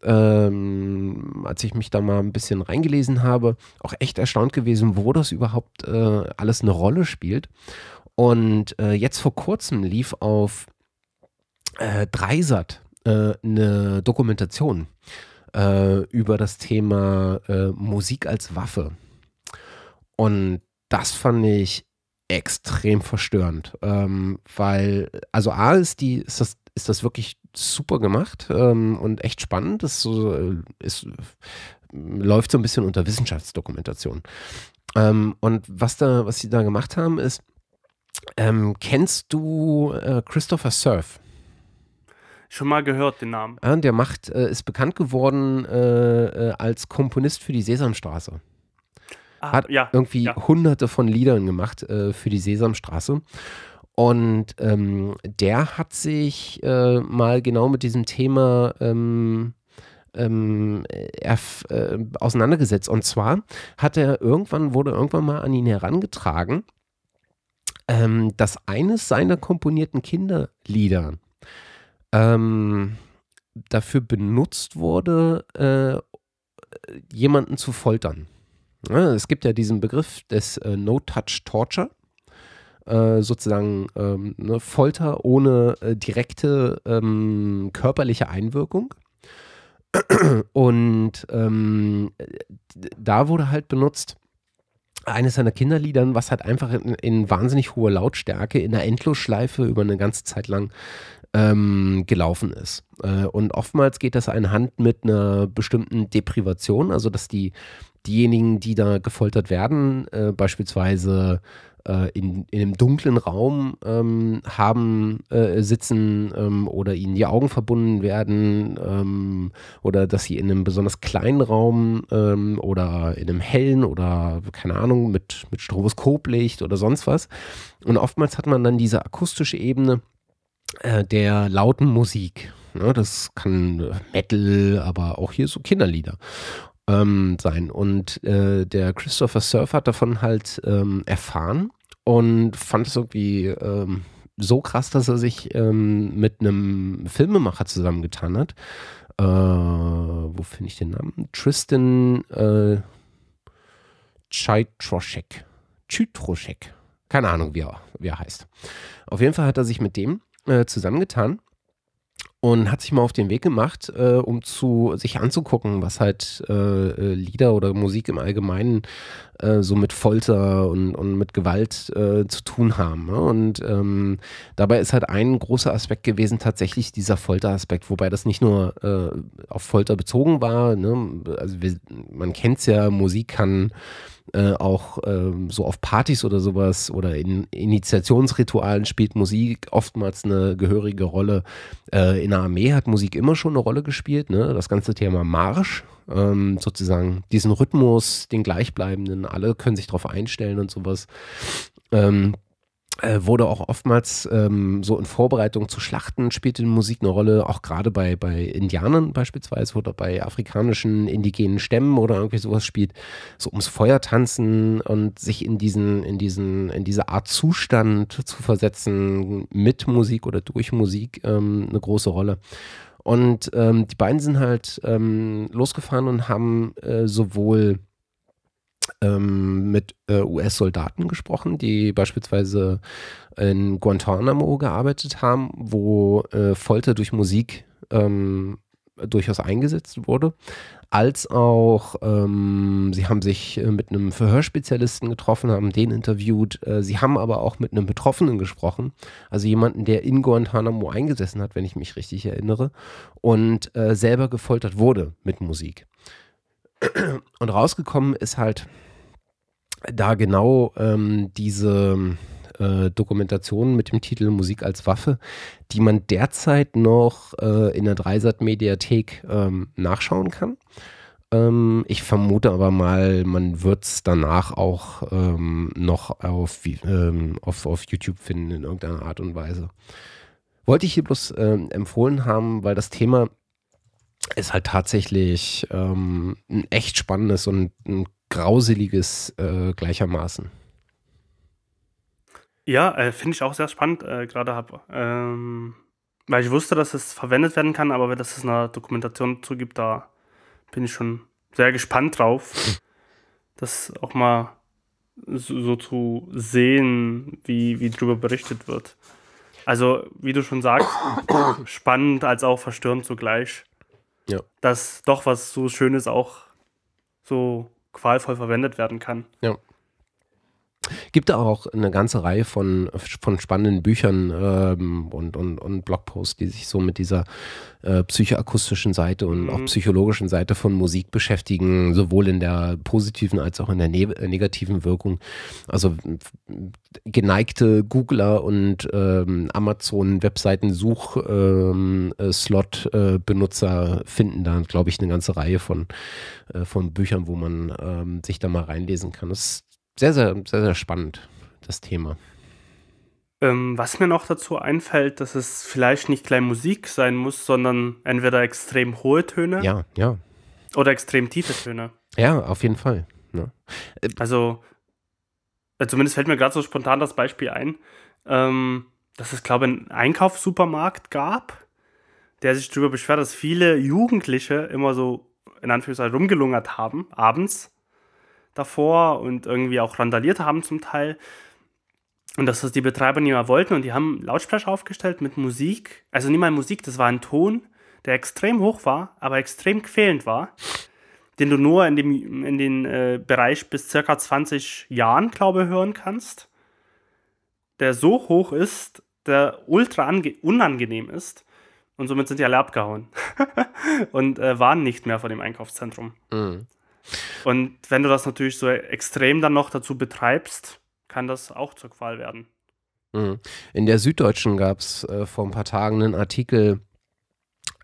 ähm, als ich mich da mal ein bisschen reingelesen habe, auch echt erstaunt gewesen, wo das überhaupt äh, alles eine Rolle spielt. Und äh, jetzt vor kurzem lief auf äh, Dreisat äh, eine Dokumentation äh, über das Thema äh, Musik als Waffe. Und das fand ich extrem verstörend, ähm, weil, also A ist die, ist das, ist das wirklich super gemacht ähm, und echt spannend. Das so, äh, ist, läuft so ein bisschen unter Wissenschaftsdokumentation. Ähm, und was da, was sie da gemacht haben, ist, ähm, kennst du äh, Christopher Surf? Schon mal gehört den Namen. Ja, der macht, äh, ist bekannt geworden äh, äh als Komponist für die Sesamstraße. Ah, Hat ja, irgendwie ja. hunderte von Liedern gemacht äh, für die Sesamstraße. Und ähm, der hat sich äh, mal genau mit diesem Thema ähm, ähm, äh, auseinandergesetzt. Und zwar hat er irgendwann, wurde irgendwann mal an ihn herangetragen, ähm, dass eines seiner komponierten Kinderlieder ähm, dafür benutzt wurde, äh, jemanden zu foltern. Ja, es gibt ja diesen Begriff des äh, No-Touch-Torture, äh, sozusagen ähm, ne, Folter ohne äh, direkte ähm, körperliche Einwirkung. Und ähm, da wurde halt benutzt, eines seiner Kinderliedern, was halt einfach in, in wahnsinnig hoher Lautstärke in der Endlosschleife über eine ganze Zeit lang ähm, gelaufen ist. Äh, und oftmals geht das einhand mit einer bestimmten Deprivation, also dass die diejenigen, die da gefoltert werden, äh, beispielsweise äh, in, in einem dunklen Raum ähm, haben, äh, sitzen ähm, oder ihnen die Augen verbunden werden ähm, oder dass sie in einem besonders kleinen Raum ähm, oder in einem hellen oder keine Ahnung mit, mit Stroboskoplicht oder sonst was. Und oftmals hat man dann diese akustische Ebene äh, der lauten Musik. Ne? Das kann Metal, aber auch hier so Kinderlieder ähm, sein. Und äh, der Christopher Surf hat davon halt ähm, erfahren und fand es irgendwie ähm, so krass, dass er sich ähm, mit einem Filmemacher zusammengetan hat. Äh, wo finde ich den Namen? Tristan äh, Chaitroschek. Chytroschek. Keine Ahnung, wie er, wie er heißt. Auf jeden Fall hat er sich mit dem äh, zusammengetan und hat sich mal auf den Weg gemacht, äh, um zu sich anzugucken, was halt äh, äh, Lieder oder Musik im Allgemeinen äh, so mit Folter und, und mit Gewalt äh, zu tun haben. Ne? Und ähm, dabei ist halt ein großer Aspekt gewesen tatsächlich dieser Folteraspekt, wobei das nicht nur äh, auf Folter bezogen war. Ne? Also wir, man kennt es ja, Musik kann äh, auch äh, so auf Partys oder sowas oder in Initiationsritualen spielt Musik oftmals eine gehörige Rolle. Äh, in der Armee hat Musik immer schon eine Rolle gespielt. Ne? Das ganze Thema Marsch, ähm, sozusagen diesen Rhythmus, den gleichbleibenden, alle können sich darauf einstellen und sowas. Ähm, äh, wurde auch oftmals ähm, so in Vorbereitung zu Schlachten spielte Musik eine Rolle, auch gerade bei, bei Indianern beispielsweise oder bei afrikanischen indigenen Stämmen oder irgendwie sowas spielt, so ums Feuer tanzen und sich in diesen, in diesen, in diese Art Zustand zu versetzen mit Musik oder durch Musik ähm, eine große Rolle. Und ähm, die beiden sind halt ähm, losgefahren und haben äh, sowohl ähm, mit äh, US-Soldaten gesprochen, die beispielsweise in Guantanamo gearbeitet haben, wo äh, Folter durch Musik ähm, durchaus eingesetzt wurde, als auch ähm, sie haben sich äh, mit einem Verhörspezialisten getroffen, haben den interviewt. Äh, sie haben aber auch mit einem Betroffenen gesprochen, also jemanden, der in Guantanamo eingesessen hat, wenn ich mich richtig erinnere, und äh, selber gefoltert wurde mit Musik. Und rausgekommen ist halt da genau ähm, diese äh, Dokumentation mit dem Titel Musik als Waffe, die man derzeit noch äh, in der Dreisat-Mediathek ähm, nachschauen kann. Ähm, ich vermute aber mal, man wird es danach auch ähm, noch auf, ähm, auf, auf YouTube finden in irgendeiner Art und Weise. Wollte ich hier bloß ähm, empfohlen haben, weil das Thema ist halt tatsächlich ein echt spannendes und ein grauseliges äh, gleichermaßen. Ja, äh, finde ich auch sehr spannend, äh, gerade habe. Ähm, weil ich wusste, dass es verwendet werden kann, aber wenn es eine Dokumentation zugibt, da bin ich schon sehr gespannt drauf, das auch mal so, so, zu sehen, wie, wie darüber berichtet wird. Also, wie du schon sagst, spannend als auch verstörend zugleich. Ja. Dass doch was so Schönes auch so qualvoll verwendet werden kann. Ja. Gibt da auch eine ganze Reihe von, von spannenden Büchern ähm, und, und, und Blogposts, die sich so mit dieser äh, psychoakustischen Seite und mhm. auch psychologischen Seite von Musik beschäftigen, sowohl in der positiven als auch in der ne negativen Wirkung. Also geneigte Googler und ähm, Amazon-Webseiten-Such-Slot-Benutzer ähm, äh, finden da, glaube ich, eine ganze Reihe von, äh, von Büchern, wo man ähm, sich da mal reinlesen kann. Das ist sehr, sehr, sehr, sehr spannend, das Thema. Ähm, was mir noch dazu einfällt, dass es vielleicht nicht gleich Musik sein muss, sondern entweder extrem hohe Töne. Ja, ja. Oder extrem tiefe Töne. Ja, auf jeden Fall. Ne? Also, äh, zumindest fällt mir gerade so spontan das Beispiel ein, ähm, dass es, glaube ich, einen Einkaufssupermarkt gab, der sich darüber beschwert, dass viele Jugendliche immer so in Anführungszeichen rumgelungert haben, abends davor und irgendwie auch randaliert haben zum Teil. Und dass das die Betreiber nicht mehr wollten und die haben Lautsprecher aufgestellt mit Musik. Also nicht mal Musik, das war ein Ton, der extrem hoch war, aber extrem quälend war, den du nur in dem in den äh, Bereich bis circa 20 Jahren, glaube ich, hören kannst. Der so hoch ist, der ultra unangenehm ist. Und somit sind die alle abgehauen. und äh, waren nicht mehr vor dem Einkaufszentrum. Mhm. Und wenn du das natürlich so extrem dann noch dazu betreibst, kann das auch zur Qual werden. Mhm. In der Süddeutschen gab es äh, vor ein paar Tagen einen Artikel,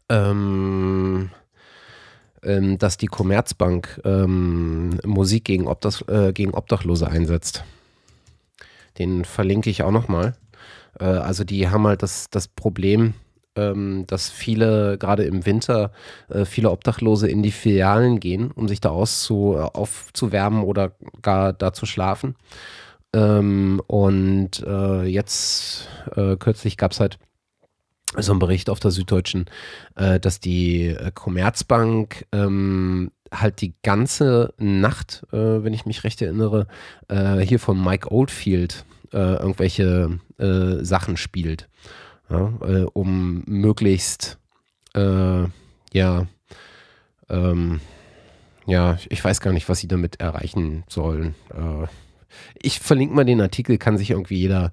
ähm, ähm, dass die Commerzbank ähm, Musik gegen, Obdach, äh, gegen Obdachlose einsetzt. Den verlinke ich auch nochmal. Äh, also die haben halt das, das Problem, ähm, dass viele, gerade im Winter, äh, viele Obdachlose in die Filialen gehen, um sich da auszu, aufzuwärmen oder gar da zu schlafen. Ähm, und äh, jetzt äh, kürzlich gab es halt so ein Bericht auf der Süddeutschen, äh, dass die äh, Commerzbank ähm, halt die ganze Nacht, äh, wenn ich mich recht erinnere, äh, hier von Mike Oldfield äh, irgendwelche äh, Sachen spielt, ja, um möglichst, ja, ähm, ja, ich weiß gar nicht, was sie damit erreichen sollen. ich verlinke mal den Artikel, kann sich irgendwie jeder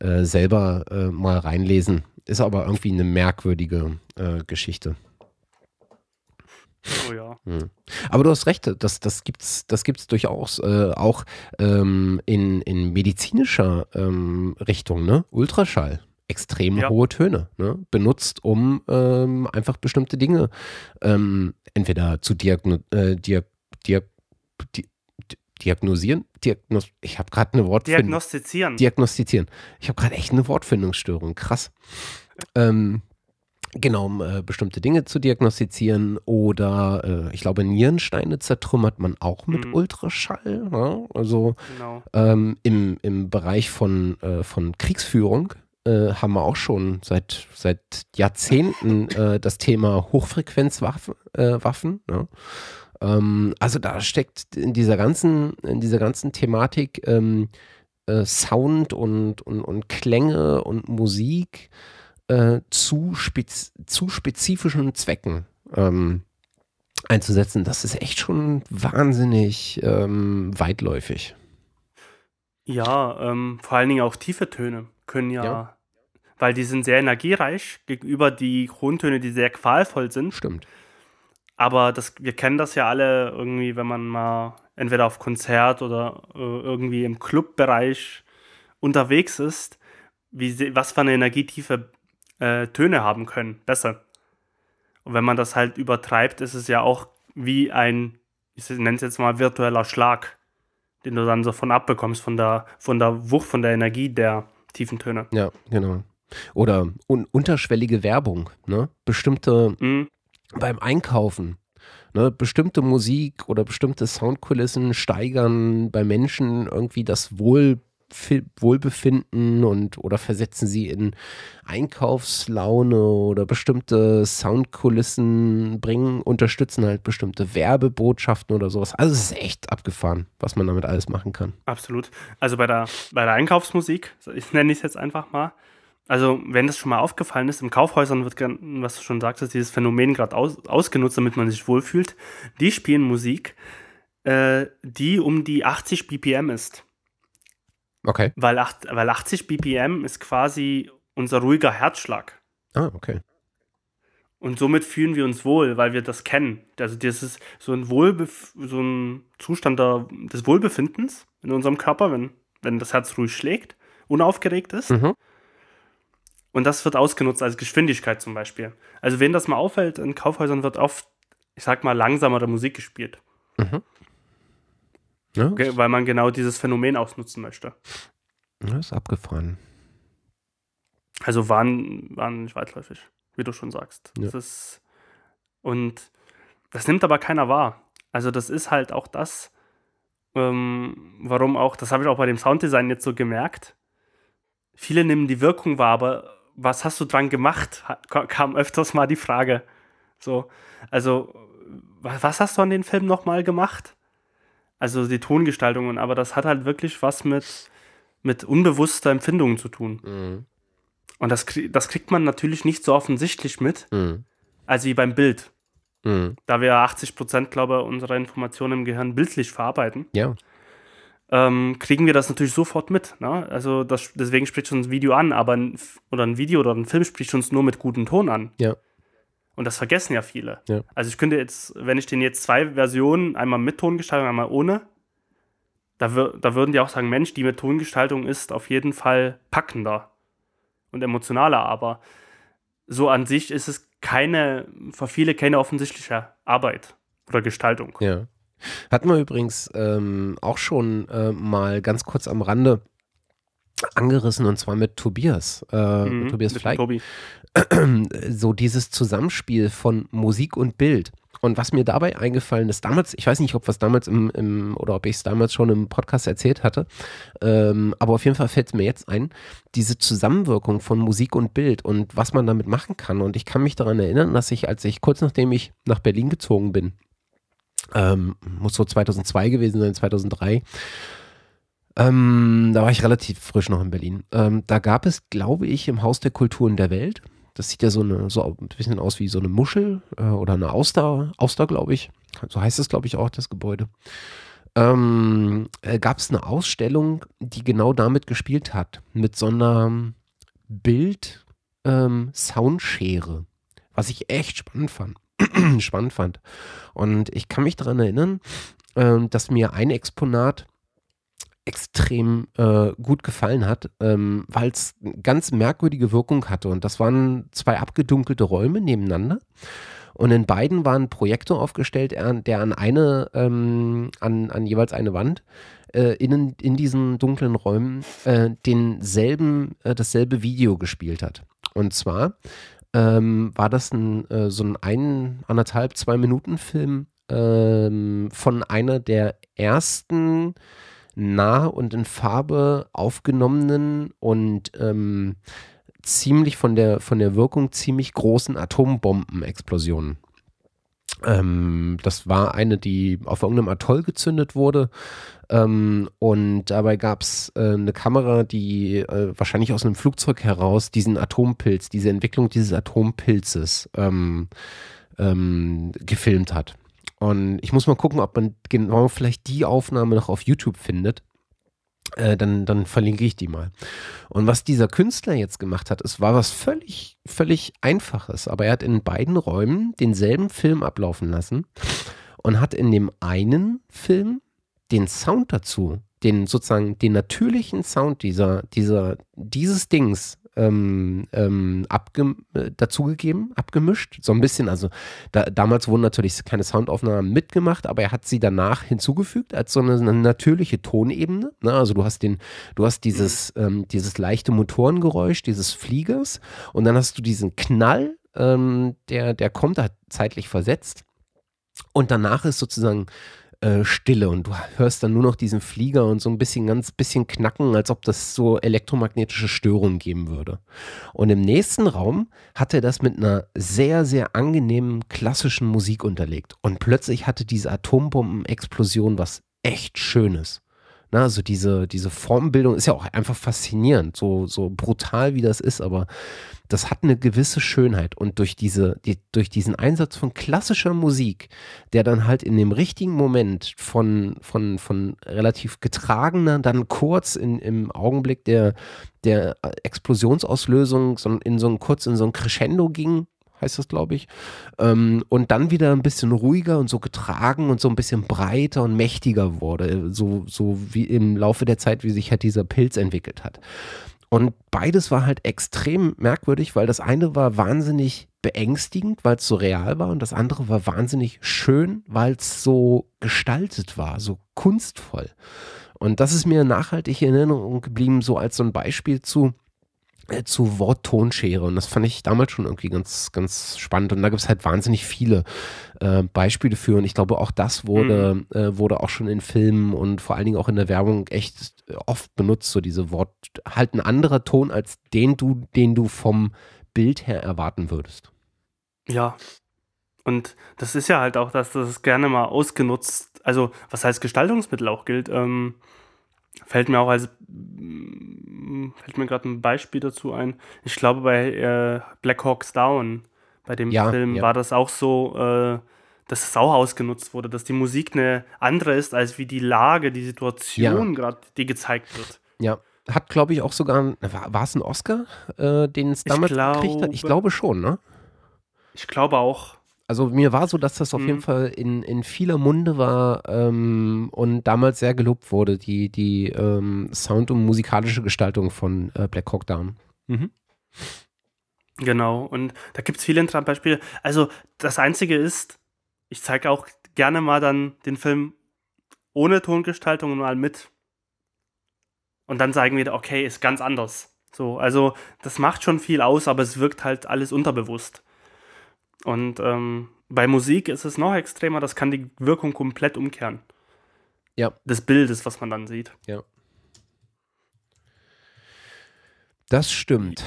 selber mal reinlesen. Ist aber irgendwie eine merkwürdige äh, Geschichte. Oh ja. Hm. Aber du hast recht, das, das gibt es das gibt's durchaus äh, auch ähm, in, in medizinischer ähm, Richtung, ne? Ultraschall. Extrem ja. hohe Töne, ne? benutzt, um ähm, einfach bestimmte Dinge ähm, entweder zu diagno äh, diag diag di diagnosieren, Diagnos ich habe gerade eine Wortfindung. Diagnostizieren. Diagnostizieren. Ich habe gerade echt eine Wortfindungsstörung, krass. Ähm, genau, um äh, bestimmte Dinge zu diagnostizieren oder äh, ich glaube, Nierensteine zertrümmert man auch mit mhm. Ultraschall. Ja? Ne? Also genau. ähm, im, im Bereich von, äh, von Kriegsführung äh, haben wir auch schon seit, seit Jahrzehnten äh, das Thema Hochfrequenzwaffen. Äh, Waffen, ne? ähm, also da steckt in dieser ganzen, in dieser ganzen Thematik ähm, Sound und, und, und Klänge und Musik äh, zu, spez zu spezifischen Zwecken ähm, einzusetzen, das ist echt schon wahnsinnig ähm, weitläufig. Ja, ähm, vor allen Dingen auch tiefe Töne können ja, ja, weil die sind sehr energiereich gegenüber die Grundtöne, die sehr qualvoll sind. Stimmt. Aber das, wir kennen das ja alle irgendwie, wenn man mal entweder auf Konzert oder äh, irgendwie im Clubbereich unterwegs ist, wie, was für eine Energietiefe äh, Töne haben können, besser. Und wenn man das halt übertreibt, ist es ja auch wie ein, ich nenne es jetzt mal virtueller Schlag, den du dann so von abbekommst, von der, von der Wucht, von der Energie der tiefen Töne. Ja, genau. Oder un unterschwellige Werbung, ne? Bestimmte mhm. beim Einkaufen, ne? Bestimmte Musik oder bestimmte Soundkulissen steigern bei Menschen irgendwie das Wohl Wohlbefinden und oder versetzen sie in Einkaufslaune oder bestimmte Soundkulissen bringen, unterstützen halt bestimmte Werbebotschaften oder sowas. Also es ist echt abgefahren, was man damit alles machen kann. Absolut. Also bei der, bei der Einkaufsmusik, ich nenne es jetzt einfach mal, also wenn das schon mal aufgefallen ist, im Kaufhäusern wird, was du schon sagtest, dieses Phänomen gerade aus, ausgenutzt, damit man sich wohlfühlt. Die spielen Musik, äh, die um die 80 BPM ist. Okay. Weil, acht, weil 80 BPM ist quasi unser ruhiger Herzschlag. Ah, okay. Und somit fühlen wir uns wohl, weil wir das kennen. Also das ist so ein, Wohlbef so ein Zustand der, des Wohlbefindens in unserem Körper, wenn, wenn das Herz ruhig schlägt, unaufgeregt ist. Mhm. Und das wird ausgenutzt als Geschwindigkeit zum Beispiel. Also wenn das mal auffällt, in Kaufhäusern wird oft, ich sag mal, langsamere Musik gespielt. Mhm. Ja, weil man genau dieses Phänomen ausnutzen möchte. Das ist abgefahren. Also waren, waren nicht weitläufig, wie du schon sagst. Ja. Das ist, und das nimmt aber keiner wahr. Also das ist halt auch das, ähm, warum auch, das habe ich auch bei dem Sounddesign jetzt so gemerkt. Viele nehmen die Wirkung wahr, aber was hast du dran gemacht? Kam öfters mal die Frage. So, also, was hast du an den Film nochmal gemacht? Also die Tongestaltungen, aber das hat halt wirklich was mit, mit unbewusster Empfindung zu tun. Mhm. Und das, das kriegt man natürlich nicht so offensichtlich mit, mhm. als wie beim Bild. Mhm. Da wir 80 Prozent, glaube ich, unserer Informationen im Gehirn bildlich verarbeiten. Ja. Ähm, kriegen wir das natürlich sofort mit. Ne? Also das, deswegen spricht uns ein Video an, aber ein, oder ein Video oder ein Film spricht uns nur mit gutem Ton an. Ja. Und das vergessen ja viele. Ja. Also ich könnte jetzt, wenn ich den jetzt zwei Versionen, einmal mit Tongestaltung, einmal ohne, da, da würden die auch sagen, Mensch, die mit Tongestaltung ist auf jeden Fall packender und emotionaler, aber so an sich ist es keine, für viele keine offensichtliche Arbeit oder Gestaltung. Ja. Hatten wir übrigens ähm, auch schon äh, mal ganz kurz am Rande angerissen und zwar mit Tobias, äh, mhm, mit Tobias Fleig. So dieses Zusammenspiel von Musik und Bild. Und was mir dabei eingefallen ist, damals, ich weiß nicht, ob was damals im, im oder ob ich es damals schon im Podcast erzählt hatte, ähm, aber auf jeden Fall fällt es mir jetzt ein, diese Zusammenwirkung von Musik und Bild und was man damit machen kann. Und ich kann mich daran erinnern, dass ich, als ich kurz nachdem ich nach Berlin gezogen bin, ähm, muss so 2002 gewesen sein, 2003, ähm, da war ich relativ frisch noch in Berlin. Ähm, da gab es, glaube ich, im Haus der Kulturen der Welt das sieht ja so, eine, so ein bisschen aus wie so eine Muschel äh, oder eine Auster, Auster glaube ich. So heißt es, glaube ich, auch, das Gebäude. Ähm, äh, Gab es eine Ausstellung, die genau damit gespielt hat, mit so einer Bild-Soundschere, ähm, was ich echt spannend fand. spannend fand. Und ich kann mich daran erinnern, äh, dass mir ein Exponat extrem äh, gut gefallen hat, ähm, weil es ganz merkwürdige Wirkung hatte. Und das waren zwei abgedunkelte Räume nebeneinander. Und in beiden war ein Projektor aufgestellt, der an eine, ähm, an, an jeweils eine Wand äh, in, in diesen dunklen Räumen äh, denselben, äh, dasselbe Video gespielt hat. Und zwar ähm, war das ein, äh, so ein ein, anderthalb, zwei Minuten Film ähm, von einer der ersten nah und in Farbe aufgenommenen und ähm, ziemlich von der, von der Wirkung ziemlich großen Atombombenexplosionen. Ähm, das war eine, die auf irgendeinem Atoll gezündet wurde. Ähm, und dabei gab es äh, eine Kamera, die äh, wahrscheinlich aus einem Flugzeug heraus diesen Atompilz, diese Entwicklung dieses Atompilzes ähm, ähm gefilmt hat. Und ich muss mal gucken, ob man genau vielleicht die Aufnahme noch auf YouTube findet. Äh, dann, dann verlinke ich die mal. Und was dieser Künstler jetzt gemacht hat, es war was völlig, völlig Einfaches. Aber er hat in beiden Räumen denselben Film ablaufen lassen und hat in dem einen Film den Sound dazu, den sozusagen den natürlichen Sound dieser, dieser, dieses Dings ähm, ähm, abge äh, dazugegeben, abgemischt. So ein bisschen, also da, damals wurden natürlich keine Soundaufnahmen mitgemacht, aber er hat sie danach hinzugefügt als so eine, eine natürliche Tonebene. Ne? Also du hast den, du hast dieses, ähm, dieses leichte Motorengeräusch dieses Fliegers und dann hast du diesen Knall, ähm, der, der kommt da zeitlich versetzt. Und danach ist sozusagen äh, Stille und du hörst dann nur noch diesen Flieger und so ein bisschen ganz bisschen knacken, als ob das so elektromagnetische Störungen geben würde. Und im nächsten Raum hat er das mit einer sehr, sehr angenehmen klassischen Musik unterlegt. Und plötzlich hatte diese Atombombenexplosion was echt Schönes. Na, also diese, diese Formbildung ist ja auch einfach faszinierend, so, so brutal wie das ist, aber das hat eine gewisse Schönheit. Und durch, diese, die, durch diesen Einsatz von klassischer Musik, der dann halt in dem richtigen Moment von, von, von relativ getragener, dann kurz in, im Augenblick der, der Explosionsauslösung so in so ein kurz in so ein Crescendo ging, heißt das, glaube ich. Ähm, und dann wieder ein bisschen ruhiger und so getragen und so ein bisschen breiter und mächtiger wurde. So, so wie im Laufe der Zeit, wie sich halt dieser Pilz entwickelt hat. Und beides war halt extrem merkwürdig, weil das eine war wahnsinnig beängstigend, weil es so real war und das andere war wahnsinnig schön, weil es so gestaltet war, so kunstvoll. Und das ist mir nachhaltig in Erinnerung geblieben, so als so ein Beispiel zu, äh, zu Wort-Tonschere. Und das fand ich damals schon irgendwie ganz, ganz spannend. Und da gibt es halt wahnsinnig viele äh, Beispiele für. Und ich glaube, auch das wurde, mhm. äh, wurde auch schon in Filmen und vor allen Dingen auch in der Werbung echt oft benutzt, so diese Wort, halt ein anderer Ton als den du, den du vom Bild her erwarten würdest. Ja. Und das ist ja halt auch, dass das gerne mal ausgenutzt, also was heißt Gestaltungsmittel auch gilt. Ähm, fällt mir auch als fällt mir gerade ein Beispiel dazu ein. Ich glaube, bei äh, Black Hawks Down, bei dem ja, Film, ja. war das auch so, äh, dass es auch ausgenutzt wurde, dass die Musik eine andere ist, als wie die Lage, die Situation ja. gerade, die gezeigt wird. Ja. Hat, glaube ich, auch sogar, war, war es ein Oscar, äh, den es damals gekriegt hat? Ich glaube schon, ne? Ich glaube auch. Also mir war so, dass das auf mhm. jeden Fall in, in vieler Munde war ähm, und damals sehr gelobt wurde, die, die ähm, Sound- und musikalische Gestaltung von äh, Black Hawk Down. Mhm. Genau, und da gibt es viele Beispiele. Also das Einzige ist, ich zeige auch gerne mal dann den Film ohne Tongestaltung mal mit. Und dann sagen wir, okay, ist ganz anders. So, also das macht schon viel aus, aber es wirkt halt alles unterbewusst. Und ähm, bei Musik ist es noch extremer, das kann die Wirkung komplett umkehren. Ja. Des Bildes, was man dann sieht. Ja. Das stimmt.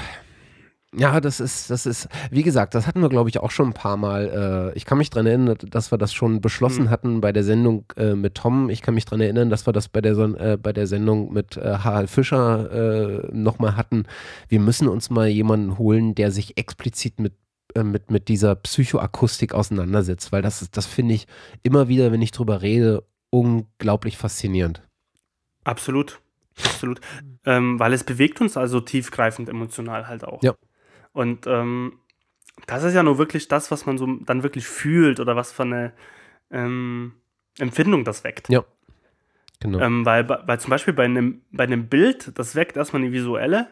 Ja, das ist, das ist, wie gesagt, das hatten wir, glaube ich, auch schon ein paar Mal. Äh, ich kann mich daran erinnern, dass wir das schon beschlossen mhm. hatten bei der Sendung äh, mit Tom. Ich kann mich daran erinnern, dass wir das bei der, äh, bei der Sendung mit äh, Harald Fischer äh, nochmal hatten. Wir müssen uns mal jemanden holen, der sich explizit mit äh, mit, mit dieser Psychoakustik auseinandersetzt, weil das, das finde ich immer wieder, wenn ich drüber rede, unglaublich faszinierend. Absolut, absolut. Ähm, weil es bewegt uns also tiefgreifend emotional halt auch. Ja. Und ähm, das ist ja nur wirklich das, was man so dann wirklich fühlt oder was für eine ähm, Empfindung das weckt. Ja. Genau. Ähm, weil, weil zum Beispiel bei einem, bei einem Bild, das weckt erstmal eine visuelle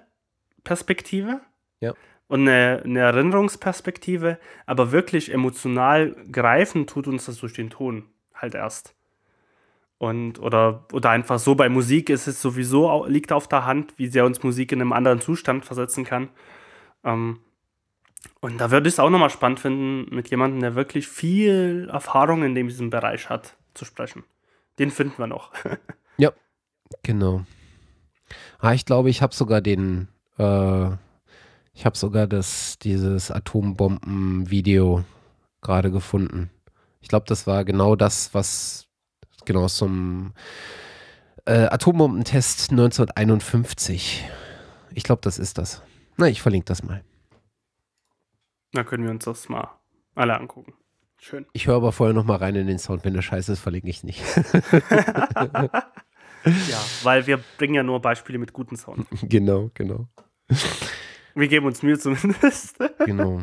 Perspektive. Ja und eine, eine, Erinnerungsperspektive, aber wirklich emotional greifen tut uns das durch den Ton halt erst. Und, oder, oder einfach so bei Musik ist es sowieso, liegt auf der Hand, wie sehr uns Musik in einem anderen Zustand versetzen kann. Ähm, und da würde ich es auch nochmal spannend finden, mit jemandem, der wirklich viel Erfahrung in diesem Bereich hat, zu sprechen. Den finden wir noch. ja, genau. Ah, ich glaube, ich habe sogar den, äh, ich habe sogar das, dieses Atombomben-Video gerade gefunden. Ich glaube, das war genau das, was genau zum äh, Atombombentest 1951. Ich glaube, das ist das. Na, ich verlinke das mal. Na, können wir uns das mal alle angucken. Schön. Ich höre aber vorher noch mal rein in den Sound. Wenn der scheiße ist, verlinke ich nicht. ja, weil wir bringen ja nur Beispiele mit guten Sound. Genau, genau. Wir geben uns Mühe zumindest. Genau.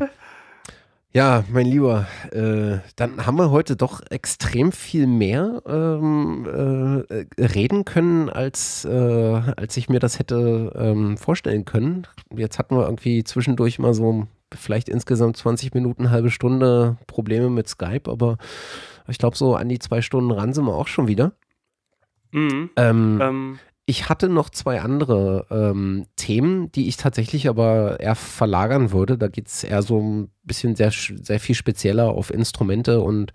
Ja, mein Lieber, äh, dann haben wir heute doch extrem viel mehr ähm, äh, reden können, als, äh, als ich mir das hätte ähm, vorstellen können. Jetzt hatten wir irgendwie zwischendurch mal so vielleicht insgesamt 20 Minuten, halbe Stunde Probleme mit Skype, aber ich glaube, so an die zwei Stunden ran sind wir auch schon wieder. Mhm. Ähm, ähm, ich hatte noch zwei andere ähm, Themen, die ich tatsächlich aber eher verlagern würde. Da geht es eher so ein bisschen sehr, sehr viel spezieller auf Instrumente und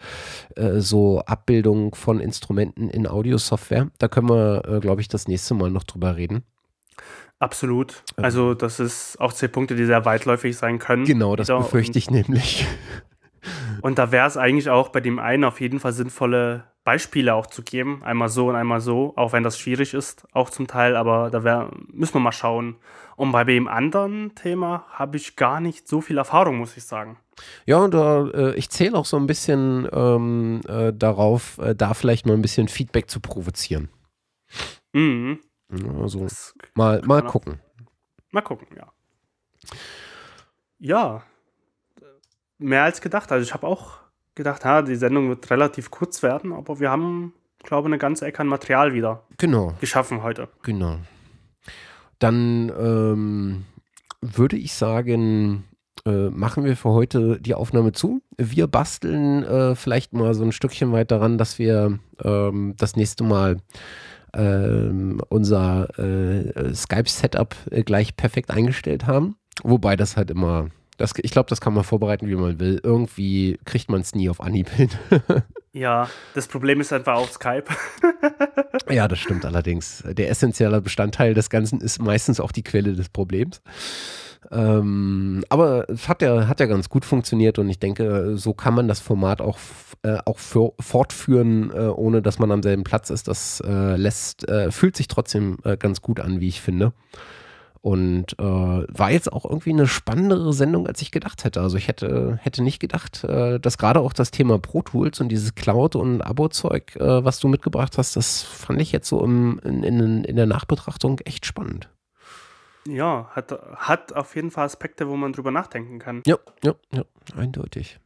äh, so Abbildung von Instrumenten in Audiosoftware. Da können wir, äh, glaube ich, das nächste Mal noch drüber reden. Absolut. Ähm. Also das ist auch zwei Punkte, die sehr weitläufig sein können. Genau, das befürchte ich nämlich. Und da wäre es eigentlich auch bei dem einen auf jeden Fall sinnvolle Beispiele auch zu geben. Einmal so und einmal so, auch wenn das schwierig ist, auch zum Teil, aber da wär, müssen wir mal schauen. Und bei dem anderen Thema habe ich gar nicht so viel Erfahrung, muss ich sagen. Ja, und äh, ich zähle auch so ein bisschen ähm, äh, darauf, äh, da vielleicht mal ein bisschen Feedback zu provozieren. Mhm. Also mal, mal gucken. Mal gucken, ja. Ja, mehr als gedacht. Also ich habe auch gedacht, ha, die Sendung wird relativ kurz werden, aber wir haben, glaube ich, eine ganze Ecke an Material wieder genau. geschaffen heute. Genau. Dann ähm, würde ich sagen, äh, machen wir für heute die Aufnahme zu. Wir basteln äh, vielleicht mal so ein Stückchen weit daran, dass wir ähm, das nächste Mal ähm, unser äh, Skype-Setup äh, gleich perfekt eingestellt haben. Wobei das halt immer das, ich glaube, das kann man vorbereiten, wie man will. Irgendwie kriegt man es nie auf Anhieb hin. ja, das Problem ist einfach auch Skype. ja, das stimmt allerdings. Der essentielle Bestandteil des Ganzen ist meistens auch die Quelle des Problems. Ähm, aber es hat ja, hat ja ganz gut funktioniert und ich denke, so kann man das Format auch, äh, auch für, fortführen, äh, ohne dass man am selben Platz ist. Das äh, lässt, äh, fühlt sich trotzdem äh, ganz gut an, wie ich finde. Und äh, war jetzt auch irgendwie eine spannendere Sendung, als ich gedacht hätte. Also ich hätte, hätte nicht gedacht, äh, dass gerade auch das Thema Pro Tools und dieses Cloud- und Abo-Zeug, äh, was du mitgebracht hast, das fand ich jetzt so im, in, in, in der Nachbetrachtung echt spannend. Ja, hat, hat auf jeden Fall Aspekte, wo man drüber nachdenken kann. Ja, ja, ja, eindeutig.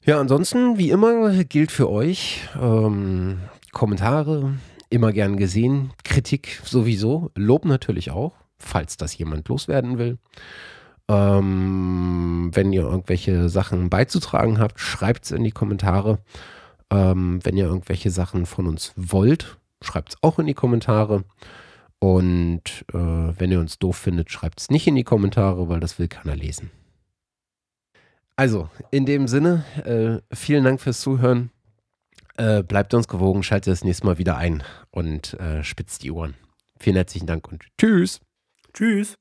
Ja, ansonsten, wie immer, gilt für euch ähm, Kommentare immer gern gesehen, Kritik sowieso, Lob natürlich auch, falls das jemand loswerden will. Ähm, wenn ihr irgendwelche Sachen beizutragen habt, schreibt es in die Kommentare. Ähm, wenn ihr irgendwelche Sachen von uns wollt, schreibt es auch in die Kommentare. Und äh, wenn ihr uns doof findet, schreibt es nicht in die Kommentare, weil das will keiner lesen. Also, in dem Sinne, äh, vielen Dank fürs Zuhören. Äh, bleibt uns gewogen, schaltet das nächste Mal wieder ein und äh, spitzt die Ohren. Vielen herzlichen Dank und tschüss. Tschüss.